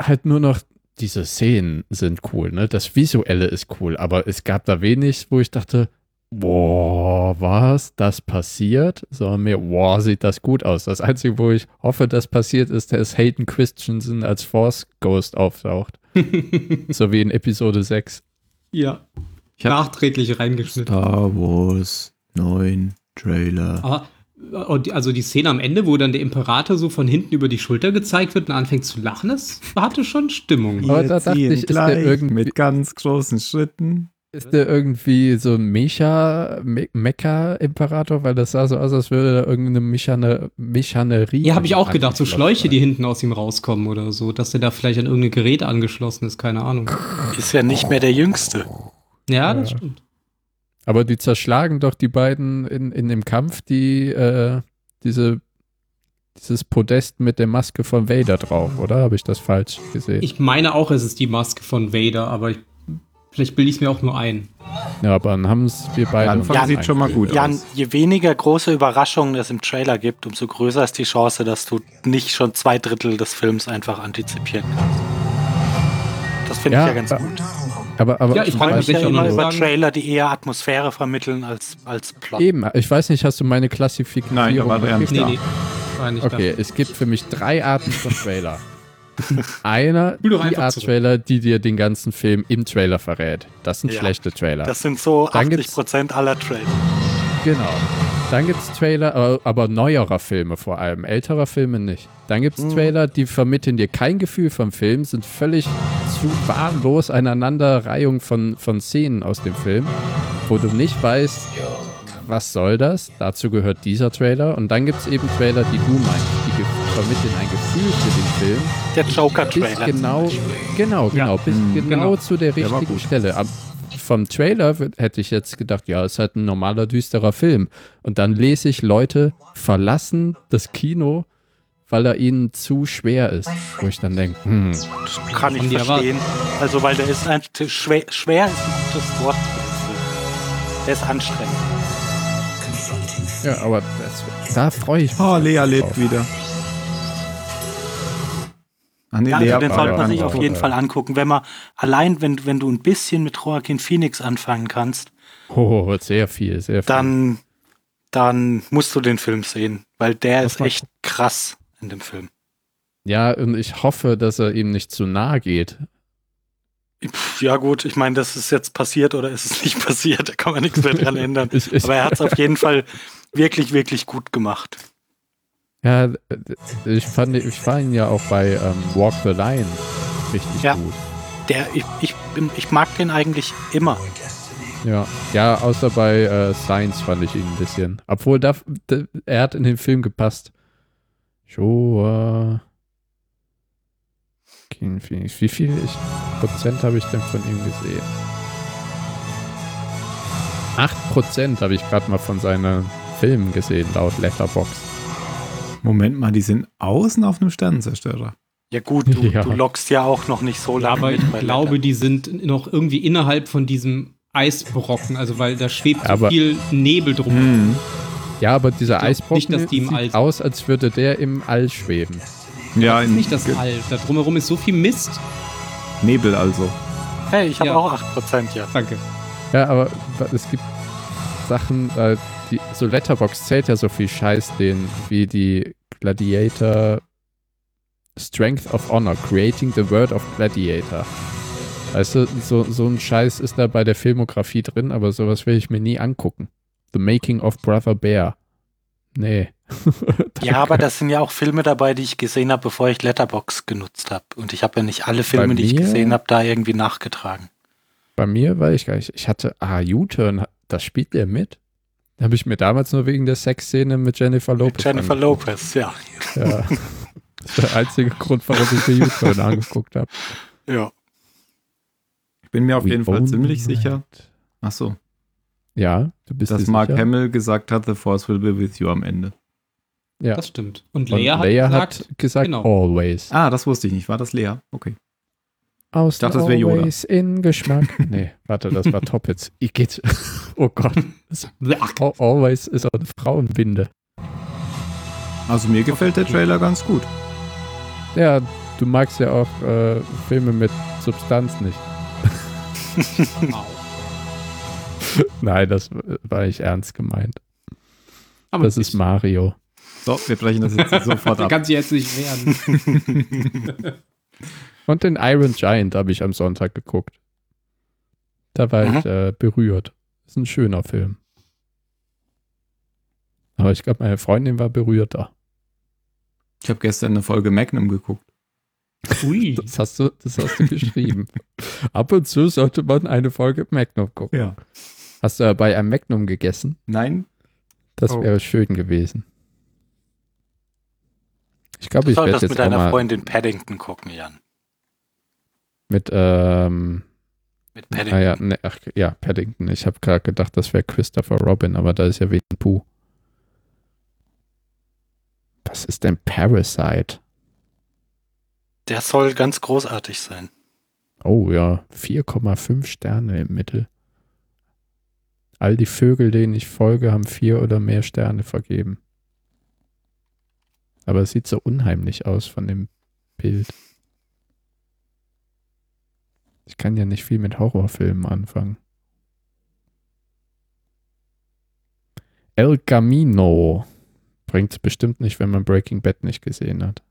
halt nur noch, diese Szenen sind cool, ne? Das Visuelle ist cool, aber es gab da wenig, wo ich dachte, boah, was, das passiert? Sondern mehr, boah, sieht das gut aus. Das Einzige, wo ich hoffe, das passiert, ist, dass Hayden Christensen als Force Ghost auftaucht. [LAUGHS] so wie in Episode 6. Ja. Ich Nachträglich reingeschnitten. Star Wars 9 Trailer. Aber, die- also die Szene am Ende, wo dann der Imperator so von hinten über die Schulter gezeigt wird und anfängt zu lachen, das hatte schon Stimmung. Aber da dachte ziehen ich, ist der irgendwie- mit ganz großen Schritten. Ist der irgendwie so ein Mecha, Me Mecha-Imperator? Weil das sah so aus, als würde da irgendeine Mechane Mechanerie. Ja, habe ich auch gedacht, so Schläuche, sein. die hinten aus ihm rauskommen oder so, dass der da vielleicht an irgendein Gerät angeschlossen ist, keine Ahnung. Ist ja nicht mehr der Jüngste. Ja, das stimmt. Aber die zerschlagen doch die beiden in, in dem Kampf, die äh, diese dieses Podest mit der Maske von Vader drauf, oder? Habe ich das falsch gesehen? Ich meine auch, es ist die Maske von Vader, aber ich, vielleicht bilde ich es mir auch nur ein. ja, aber dann haben es wir beide. Anfang Jan, sieht schon mal gut Jan, aus. je weniger große Überraschungen es im Trailer gibt, umso größer ist die Chance, dass du nicht schon zwei Drittel des Films einfach antizipieren kannst. Das finde Ja, ich ja ganz äh, gut. Aber, aber Ja, ich freue mich ja immer über sagen- Trailer, die eher Atmosphäre vermitteln als, als Plot. eben, ich weiß nicht, hast du meine Klassifikation? Nein, da nicht Nee, da. nee. Nicht Okay, es gibt für mich drei Arten von Trailer. [LAUGHS] Einer, doch die einfach Art zurück. Trailer, die dir den ganzen Film im Trailer verrät. Das sind Ja. schlechte Trailer. Das sind so Dann 80 gibt's- Prozent aller Trailer. Genau. Dann gibt es Trailer, aber, aber neuerer Filme vor allem, älterer Filme nicht. Dann gibt es Mhm. Trailer, die vermitteln dir kein Gefühl vom Film, sind völlig zu wahllos Aneinanderreihung von, von Szenen aus dem Film, wo du nicht weißt, was soll das? Dazu gehört dieser Trailer. Und dann gibt es eben Trailer, die du meinst, die vermitteln ein Gefühl für den Film. Der Bis Joker-Trailer. genau, genau, genau, bis Mhm. genau, Genau. zu der Der richtigen gut. Stelle. Ab, vom Trailer hätte ich jetzt gedacht, ja, ist halt ein normaler, düsterer Film. Und dann lese ich, Leute verlassen das Kino, weil er ihnen zu schwer ist. Wo ich dann denke, hm, Kann ich verstehen. Also, weil der ist ein, schwer, schwer ist ein gutes Wort. Der ist anstrengend. ja, aber das, da freue ich mich. Oh, Lea drauf. lebt wieder. Ah, nee, Ja, also den sollte man sich auf jeden Fall angucken. Wenn man allein, wenn, wenn du ein bisschen mit Joaquin Phoenix anfangen kannst, Oh, sehr viel, sehr viel. dann, dann musst du den Film sehen, weil der Muss ist echt krass in dem Film. ja, und ich hoffe, dass er ihm nicht zu nahe geht. Ja gut, ich meine, das ist jetzt passiert oder ist es nicht [LAUGHS] passiert, da kann man nichts mehr dran ändern. [LAUGHS] Ich, ich, Aber er hat es auf jeden Fall wirklich, wirklich gut gemacht. Ja, ich fand, ich fand ihn ja auch bei ähm, Walk the Line richtig Ja. gut. Der, ich, ich, ich mag den eigentlich immer. Ja, ja, außer bei äh, Science fand ich ihn ein bisschen. Obwohl, da, da, er hat in den Film gepasst. Joa. Joaquin Phoenix. Wie viel ich, Prozent habe ich denn von ihm gesehen? 8 Prozent habe ich gerade mal von seinen Filmen gesehen, laut Letterbox. Moment mal, die sind außen auf einem Sternenzerstörer. Ja gut, du, [LAUGHS] Ja. du lockst ja auch noch nicht so lange aber ich glaube, die sind noch irgendwie innerhalb von diesem Eisbrocken, also weil da schwebt so Aber- viel Nebel drum. Hm. Ja, aber dieser Eisbrocken nicht, dass die im sieht aus, als würde der im All schweben. Ja, Das ist nicht das All. Da drumherum ist so viel Mist. Nebel also. Hey, ich habe Ja. auch 8%, ja. Danke. Ja, aber es gibt Sachen, äh, die, so Letterbox zählt ja so viel Scheiß, den wie die Gladiator Strength of Honor, Creating the World of Gladiator. Weißt du, so, so ein Scheiß ist da bei der Filmografie drin, aber sowas will ich mir nie angucken. The Making of Brother Bear. Nee. [LAUGHS] Ja, aber das sind ja auch Filme dabei, die ich gesehen habe, bevor ich Letterbox genutzt habe. Und ich habe ja nicht alle Filme, die ich mir- gesehen habe, da irgendwie nachgetragen. Bei mir war ich gar nicht. Ich hatte, ah, U-Turn, das spielt der mit? Da habe ich mir damals nur wegen der Sexszene mit Jennifer Lopez. Jennifer angeguckt. Lopez, ja. Ja. Das war der einzige Grund, warum ich mir U-Turn angeguckt habe. Ja. Ich bin mir auf We jeden Fall ziemlich the sicher. right. Ach so, Ja, du bist dass Mark sicher? Hamill gesagt hat, The Force will be with you am Ende. Ja. Das stimmt. Und Und Leia, Leia, hat hat gesagt, gesagt, genau. always. Ah, das wusste ich nicht. War das Lea? Okay. Aus dachte, das Yoda. always in Geschmack. [LAUGHS] nee, warte, das war Toppets. [LAUGHS] Igitt. Oh Gott. Al- Always ist auch eine Frauenbinde. Also mir gefällt der Trailer ganz gut. Ja, du magst ja auch äh, Filme mit Substanz nicht. [LAUGHS] Nein, das war nicht ernst gemeint. Aber Das ist Mario. So, wir brechen das jetzt sofort Der ab. kann sich jetzt nicht wehren. Und den Iron Giant habe ich am Sonntag geguckt. Da war Mhm. ich äh, berührt. Ist ein schöner Film. Aber ich glaube, meine Freundin war berührter. Ich habe gestern eine Folge Magnum geguckt. Ui. [LAUGHS] Das hast du, das hast du geschrieben. [LAUGHS] Ab und zu sollte man eine Folge Magnum gucken. Ja. Hast du bei einem Magnum gegessen? Nein? Das Oh. wäre schön gewesen. Ich glaube, ich werde solltest jetzt mit auch deiner mal Freundin Paddington gucken, Jan. Mit, ähm, Mit Paddington. ah ja, ne, ach, ja, Paddington. Ich habe gerade gedacht, das wäre Christopher Robin, aber da ist ja wegen Pooh. Was ist denn Parasite? Der soll ganz großartig sein. Oh ja, 4,5 Sterne im Mittel. All die Vögel, denen ich folge, haben vier oder mehr Sterne vergeben. Aber es sieht so unheimlich aus von dem Bild. Ich kann ja nicht viel mit Horrorfilmen anfangen. El Camino bringt es bestimmt nicht, wenn man Breaking Bad nicht gesehen hat.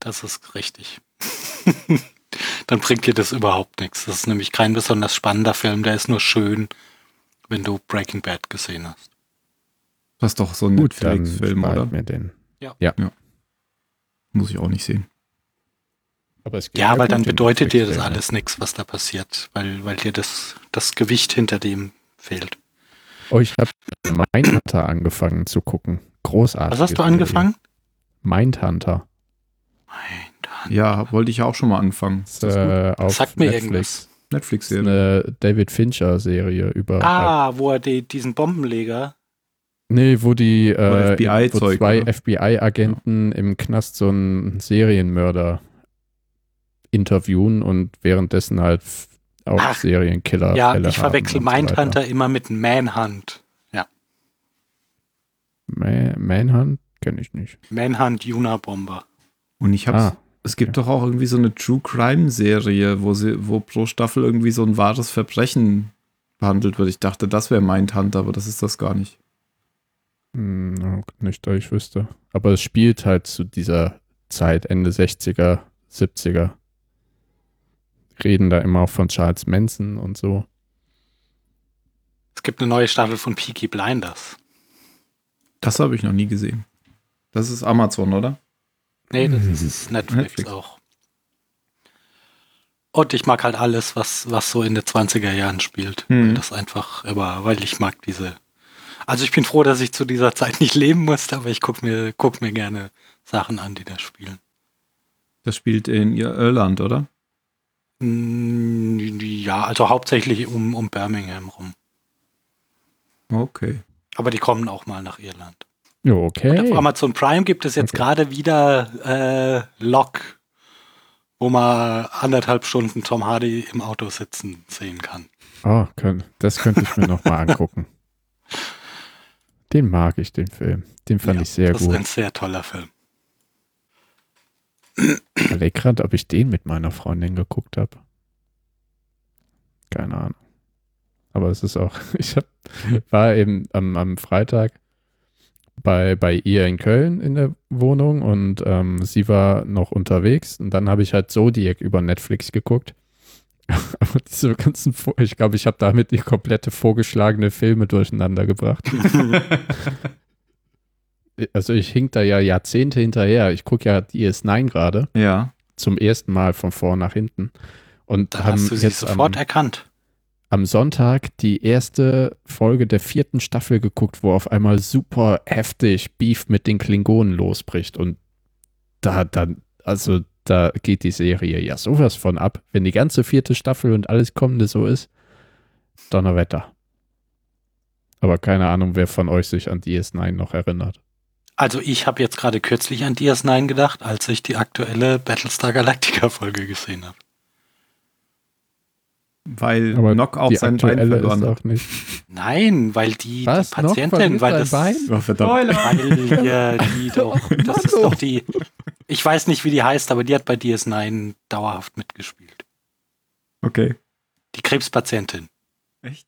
Das ist richtig. [LAUGHS] Dann bringt dir das überhaupt nichts. Das ist nämlich kein besonders spannender Film. Der ist nur schön, wenn du Breaking Bad gesehen hast. Das ist doch so ein Netflix-Film, oder? mir den. Muss ich auch nicht sehen. Aber es geht Ja, weil dann bedeutet dir das Netflix-Film. alles nichts, was da passiert, weil, weil dir das, das Gewicht hinter dem fehlt. Oh, ich habe Mindhunter angefangen zu gucken. Großartig. Was hast du angefangen? Mindhunter. Mein Gott. Ja, wollte ich ja auch schon mal anfangen. Ist, äh, auf Sagt mir Netflix. irgendwas. Netflix-Serie. eine David Fincher-Serie über. Ah, wo er die, diesen Bombenleger. nee, wo die äh, FBI wo zwei oder? FBI-Agenten im Knast so einen Serienmörder interviewen und währenddessen halt auch Ach, Serienkiller. ja, Fälle ich verwechsel so. Mindhunter immer mit Manhunt. Ma Manhunt kenne ich nicht. Manhunt Unabomber. Und ich hab's. Ah, Es gibt doch auch irgendwie so eine True Crime Serie, wo sie, wo pro Staffel irgendwie so ein wahres Verbrechen behandelt wird. Ich dachte, das wäre Mindhunter, aber das ist das gar nicht. Hm, nicht, dass ich wüsste. Aber es spielt halt zu dieser Zeit, Ende 60er, 70er. Reden da immer auch von Charles Manson und so. Es gibt eine neue Staffel von Peaky Blinders. Das habe ich noch nie gesehen. Das ist Amazon, oder? Nee, das Mhm. ist Netflix, Netflix. auch. Und ich mag halt alles, was, was so in den 20er Jahren spielt. Mhm. Das einfach, aber weil ich mag diese. Also ich bin froh, dass ich zu dieser Zeit nicht leben musste, aber ich gucke mir, guck mir gerne Sachen an, die da spielen. Das spielt in Ir- Irland, oder? Mm, Ja, also hauptsächlich um, um Birmingham rum. Okay. Aber die kommen auch mal nach Irland. Ja, Und okay. auf Amazon Prime gibt es jetzt Okay. gerade wieder äh, Lock, wo man anderthalb Stunden Tom Hardy im Auto sitzen sehen kann. Oh, können, das könnte ich mir nochmal angucken. [LAUGHS] Den mag ich, den Film. Den fand Ja, ich sehr das ist gut. ein sehr toller Film. Ich überleg grad, ob ich den mit meiner Freundin geguckt habe. Keine Ahnung. Aber es ist auch, [LAUGHS] ich hab, war eben am, am Freitag bei, bei ihr in Köln in der Wohnung und ähm, sie war noch unterwegs und dann habe ich halt Zodiac über Netflix geguckt. [LAUGHS] Aber diese ganzen, ich glaube, ich habe damit die komplette vorgeschlagene Filme durcheinander gebracht. [LAUGHS] also ich hink da ja Jahrzehnte hinterher. Ich gucke ja DS9 gerade Ja. zum ersten Mal von vor nach hinten. Und Da haben hast du sie jetzt sofort am, erkannt. am Sonntag die erste Folge der vierten Staffel geguckt, wo auf einmal super heftig Beef mit den Klingonen losbricht. Und da dann, also da geht die Serie ja sowas von ab. Wenn die ganze vierte Staffel und alles kommende so ist, Donnerwetter. Aber keine Ahnung, wer von euch sich an DS9 noch erinnert. Also ich habe jetzt gerade kürzlich an DS9 gedacht, als ich die aktuelle Battlestar Galactica Folge gesehen habe. Weil Aber Nock auch sein Bein verloren ist hat. auch nicht. Nein, weil die, Was? die Patientin, verliert weil das, Bein? Oh, verdammt. weil ja, die [LAUGHS] doch, das ist doch die, ich weiß nicht, wie die heißt, aber die hat bei DS9 dauerhaft mitgespielt. Okay. Die Krebspatientin. Echt?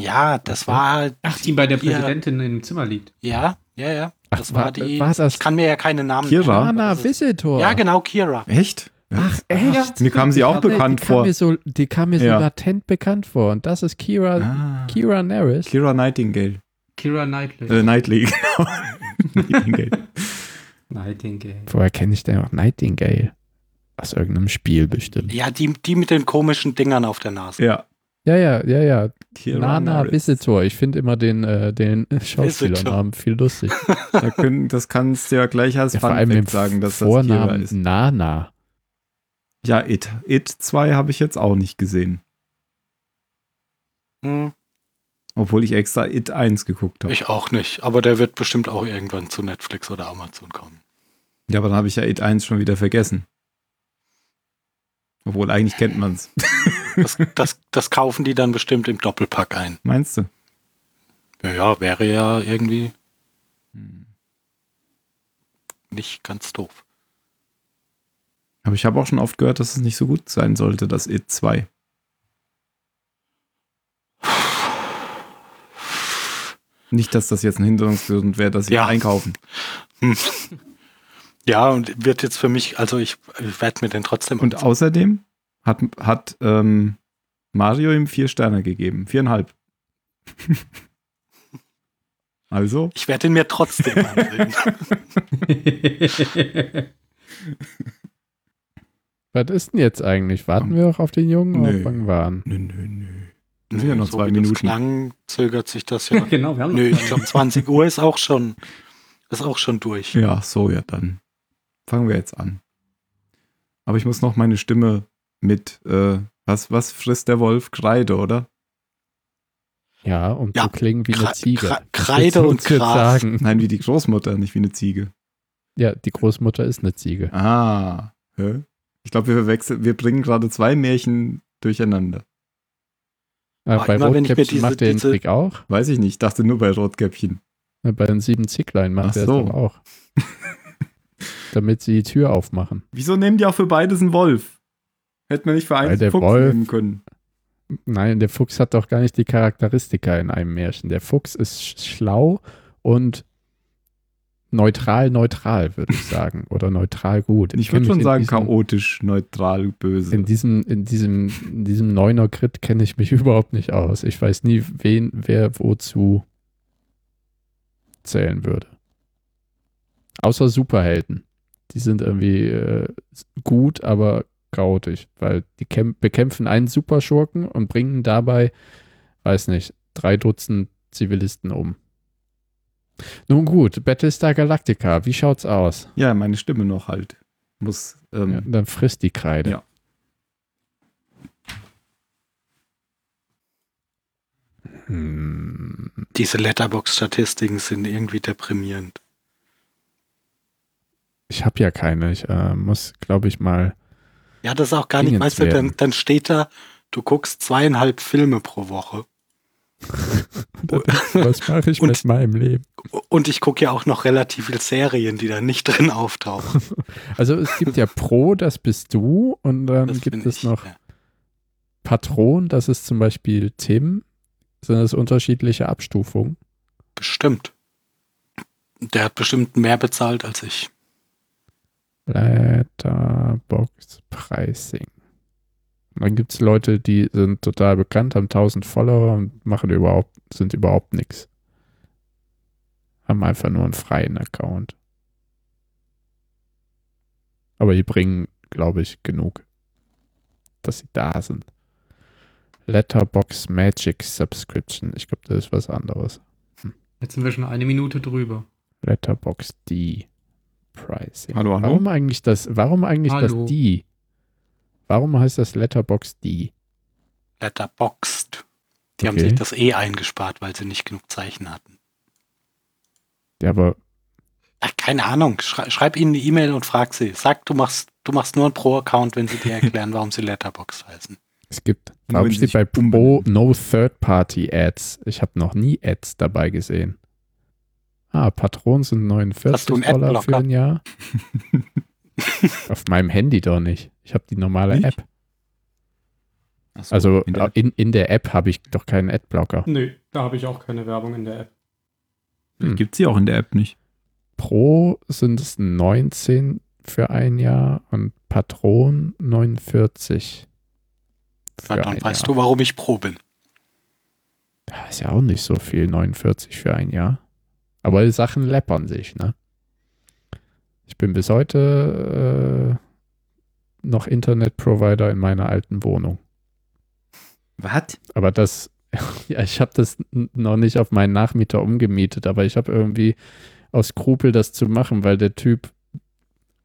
Ja, das war, Ach, die bei der Ja. Präsidentin im Zimmer liegt. ja, ja, ja. Ach, Das war, war- die, war das- ich kann mir ja keine Namen Kira? ist- Visitor. Ja, genau, Kira. Echt? Ach, echt? Mir kam sie auch Nee, bekannt die kam vor. Mir so, die kam mir so Ja. latent bekannt vor. Und das ist Kira, Ah. Kira Nerys. Kira Nightingale. Kira Knightley. Äh, Knightley, [LAUGHS] genau. Nightingale. Nightingale. Woher kenne ich denn noch Nightingale? Aus irgendeinem Spiel bestimmt. Ja, die, die mit den komischen Dingern auf der Nase. Ja. Ja, ja, ja, ja. Kira Nana Nerys. Visitor. Ich finde immer den, äh, den [LAUGHS] Schauspielernamen viel lustig. Da können, das kannst du ja gleich als Ja, vor allem sagen, dass das Kira Vornamen ist. Nana. Ja, It. It 2 habe ich jetzt auch nicht gesehen. Hm, Obwohl ich extra It 1 geguckt habe. ich auch nicht, aber der wird bestimmt auch irgendwann zu Netflix oder Amazon kommen. Ja, aber dann habe ich ja It 1 schon wieder vergessen. Obwohl, eigentlich kennt man es. Das, das, das kaufen die dann bestimmt im Doppelpack ein. Meinst du? Ja, ja, wäre ja irgendwie nicht ganz doof. Aber ich habe auch schon oft gehört, dass es nicht so gut sein sollte, das It 2. Nicht, dass das jetzt ein Hinderungsgrund wäre, dass sie Ja. einkaufen. Ja, und wird jetzt für mich, also ich, ich werde mir den trotzdem. Und außerdem hat, hat ähm, Mario ihm vier Sterne gegeben. Viereinhalb. [LAUGHS] also, ich werde ihn mir trotzdem [LAUGHS] ansehen. [LAUGHS] Was ist denn jetzt eigentlich? Warten wir auch auf den Jungen Nö. oder fangen wir an? nö, nö, nö. Das sind ja noch so zwei wie Minuten. Das klang, zögert sich das ja. genau, wir haben Nö, noch ich glaube 20 Uhr ist auch schon, ist auch schon durch. Ja, so, ja, dann fangen wir jetzt an. Aber ich muss noch meine Stimme mit, äh, was, was frisst der Wolf? Kreide, oder? Ja, um Ja, zu klingen wie eine Kra- Ziege. Das Kreide und Gras. sagen. Nein, wie die Großmutter, nicht wie eine Ziege. Ja, die Großmutter ist eine Ziege. Ah, hä? Ich glaube, wir verwechseln, wir bringen gerade zwei Märchen durcheinander. Äh, Aber bei immer Rotkäppchen diese- macht der den diese- Trick auch. Weiß ich nicht, ich dachte nur bei Rotkäppchen. Bei den sieben Zicklein macht Ach er so. doch auch. Damit sie die Tür aufmachen. Wieso nehmen die auch für beides einen Wolf? Hätten wir nicht für einen Fuchs Wolf- nehmen können. Nein, der Fuchs hat doch gar nicht die Charakteristika in einem Märchen. Der Fuchs ist sch- schlau und neutral, neutral, würde ich sagen. Oder neutral gut. Ich kenn würde schon sagen, diesem- chaotisch, neutral, böse. In diesem, in diesem, in diesem Neuner Crit kenne ich mich [LAUGHS] überhaupt nicht aus. Ich weiß nie, wen, wer wozu zählen würde. Außer Superhelden. Die sind irgendwie äh, gut, aber chaotisch, weil die kämp- bekämpfen einen Superschurken und bringen dabei, weiß nicht, drei Dutzend Zivilisten um. Nun gut, Battlestar Galactica, wie schaut's aus? ja, meine Stimme noch halt. Muss, ähm, Ja, dann frisst die Kreide. Ja. Hm. Diese Letterbox-Statistiken sind irgendwie deprimierend. Ich habe ja keine. Ich äh, muss, glaube ich, mal. Ja, das ist auch gar nicht, weißt du, dann, dann steht da, du guckst zweieinhalb Filme pro Woche. [LAUGHS] Was mache ich Und- mit meinem Leben? Und ich gucke ja auch noch relativ viele Serien, die da nicht drin auftauchen. [LAUGHS] Also es gibt ja Pro, das bist du, und dann Das gibt es ich, noch ja. Patron, das ist zum Beispiel Tim. Sind das unterschiedliche Abstufungen? Bestimmt. Der hat bestimmt mehr bezahlt als ich. Letterbox Pricing. Und dann gibt es Leute, die sind total bekannt, haben 1000 Follower und machen überhaupt, sind überhaupt nichts. haben einfach nur einen freien Account. Aber die bringen, glaube ich, genug, dass sie da sind. Letterbox Magic Subscription. Ich glaube, das ist was anderes. Jetzt sind wir schon eine Minute drüber. Letterbox D Pricing. Hallo, hallo? Warum eigentlich das, warum eigentlich Hallo. das D? Warum heißt das Letterbox D? Letterboxd. Die haben Okay. sich das E eingespart, weil sie nicht genug Zeichen hatten. Ja, aber Ach, keine Ahnung. Schrei schreib ihnen eine E-Mail und frag sie. Sag, du machst, du machst nur einen Pro-Account, wenn sie dir [LAUGHS] erklären, warum sie Letterbox heißen. es gibt, steht sich bei Pro. No Third Party Ads? Ich habe noch nie Ads dabei gesehen. Ah, Patron sind 49 Hast du einen Dollar für ein Jahr. [LAUGHS] Auf meinem Handy doch nicht. Ich habe die normale Nicht? App. So, Also in der- in, in der App habe ich doch keinen Adblocker. Nö, da habe ich auch keine Werbung in der App. hm. Gibt sie auch in der App nicht. Pro sind es 19 für ein Jahr und Patron 49 für Na, dann ein weißt Jahr. du, warum ich Pro bin. Das ist ja auch nicht so viel, 49 für ein Jahr. Aber die Sachen läppern sich, ne? Ich bin bis heute äh, noch Internetprovider in meiner alten Wohnung. Was? Aber das, [LAUGHS] ja, ich habe das noch nicht auf meinen Nachmieter umgemietet, aber ich habe irgendwie aus Skrupel das zu machen, weil der Typ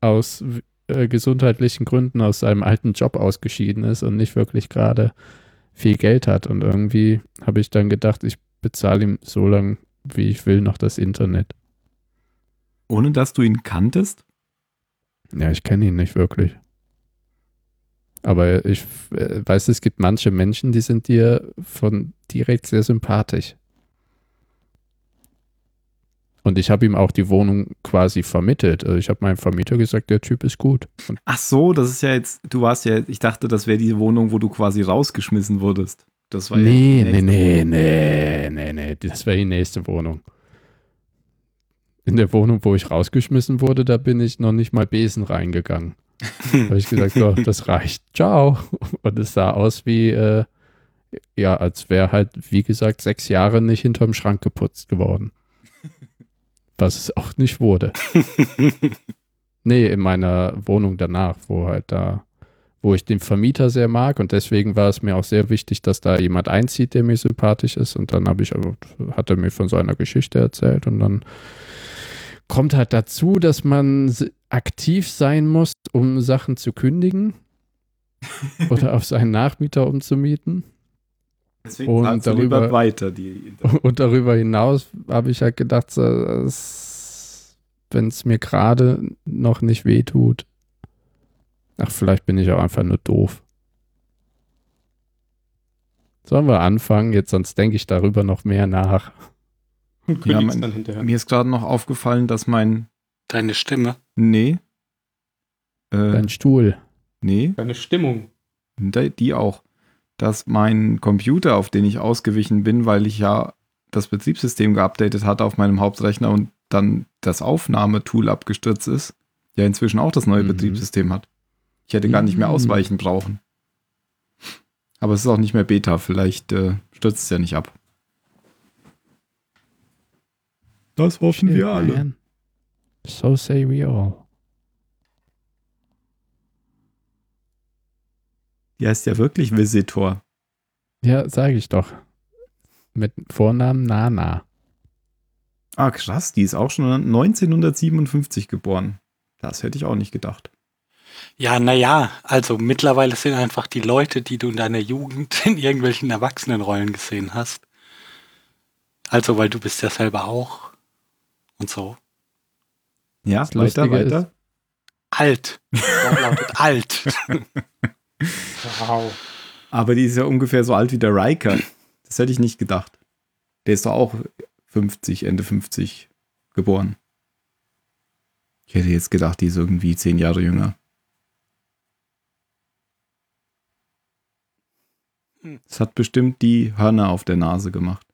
aus äh, gesundheitlichen Gründen aus seinem alten Job ausgeschieden ist und nicht wirklich gerade viel Geld hat. Und irgendwie habe ich dann gedacht, ich bezahle ihm so lange, wie ich will, noch das Internet. Ohne dass du ihn kanntest? Ja, ich kenne ihn nicht wirklich. Aber ich äh, weiß, es gibt manche Menschen, die sind dir von direkt sehr sympathisch. Und ich habe ihm auch die Wohnung quasi vermittelt. Also ich habe meinem Vermieter gesagt, der Typ ist gut. Und Ach so, das ist ja jetzt, du warst ja, ich dachte, das wäre die Wohnung, wo du quasi rausgeschmissen wurdest. Das war nee, nee, nee, nee, nee, nee, das wäre die nächste Wohnung. In der Wohnung, wo ich rausgeschmissen wurde, da bin ich noch nicht mal Besen reingegangen. Da habe ich gesagt, so, das reicht. Ciao. Und es sah aus wie, äh, ja, als wäre halt, wie gesagt, sechs Jahre nicht hinterm Schrank geputzt geworden. Was es auch nicht wurde. [LAUGHS] Nee, in meiner Wohnung danach, wo halt da, wo ich den Vermieter sehr mag und deswegen war es mir auch sehr wichtig, dass da jemand einzieht, der mir sympathisch ist. Und dann habe ich, aber hat er mir von seiner Geschichte erzählt und dann kommt halt dazu, dass man aktiv sein muss, um Sachen zu kündigen [LAUGHS] oder auf seinen Nachmieter umzumieten. Deswegen Und darüber- weiter. Die, [LAUGHS] Und darüber hinaus habe ich halt gedacht, wenn es mir gerade noch nicht wehtut, ach, vielleicht bin ich auch einfach nur doof. Sollen wir anfangen? Jetzt, sonst denke ich darüber noch mehr nach. Und Ja, mein- dann hinterher. mir ist gerade noch aufgefallen, dass mein, Deine Stimme. nee, äh, Dein Stuhl. nee, Deine Stimmung. Die die auch. Dass mein Computer, auf den ich ausgewichen bin, weil ich ja das Betriebssystem geupdatet hatte auf meinem Hauptrechner und dann das Aufnahmetool abgestürzt ist, ja inzwischen auch das neue Mhm. Betriebssystem hat. Ich hätte gar nicht mehr Mhm. ausweichen brauchen. Aber es ist auch nicht mehr Beta, vielleicht äh, stürzt es ja nicht ab. Das hoffen wir alle. Man. So say we all. Die heißt ja wirklich Visitor. Ja, sage ich doch. Mit Vornamen Nana. Ah, krass, die ist auch schon 1957 geboren. Das hätte ich auch nicht gedacht. Ja, naja, also mittlerweile sind einfach die Leute, die du in deiner Jugend [LAUGHS] in irgendwelchen Erwachsenenrollen gesehen hast. Also, weil du bist ja selber auch und so. Ja, Das weiter, weiter. Alt. [LAUGHS] Lautet alt. Wow. Aber die ist ja ungefähr so alt wie der Riker. Das hätte ich nicht gedacht. Der ist doch auch 50, Ende 50 geboren. Ich hätte jetzt gedacht, die ist irgendwie zehn Jahre jünger. Das hat bestimmt die Hörner auf der Nase gemacht.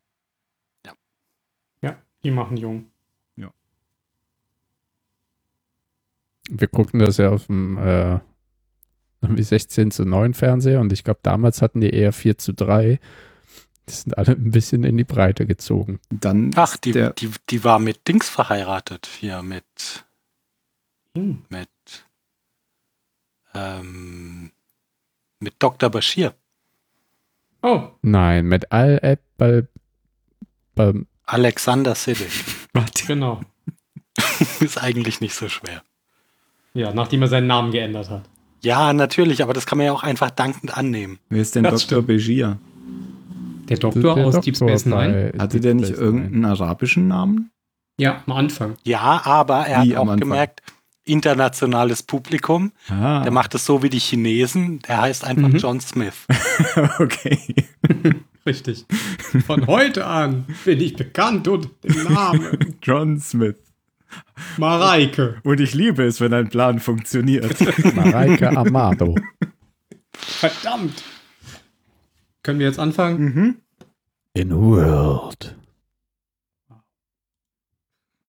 Ja, die machen jung. Wir guckten das ja auf dem äh, irgendwie 16 zu 9 Fernseher und ich glaube, damals hatten die eher 4 zu 3. Die sind alle ein bisschen in die Breite gezogen. Dann Ach, die, der, die, die war mit Dings verheiratet. Hier mit, Hm. mit, ähm, mit Dr. Bashir. Oh, Nein, mit Al-Ebbal. Bal- Alexander Siddig. [LAUGHS] genau. [LAUGHS] Ist eigentlich nicht so schwer. Ja, nachdem er seinen Namen geändert hat. Ja, natürlich, aber das kann man ja auch einfach dankend annehmen. wer ist denn Das Dr. Begier? Der Doktor der aus Doktor Deep Space Nine. Hatte Deep der nicht Space Nine. irgendeinen arabischen Namen? Ja, am Anfang. Ja, aber er Wie hat auch Anfang? gemerkt, internationales Publikum, Ah, der macht es so wie die Chinesen, der heißt einfach Mhm. John Smith. [LAUGHS] okay. [LAUGHS] Richtig. Von heute an bin ich bekannt unter dem Namen [LAUGHS] John Smith. Mareike. Und ich liebe es, wenn ein Plan funktioniert. Mareike Amado. Verdammt. Können wir jetzt anfangen? mhm. In world.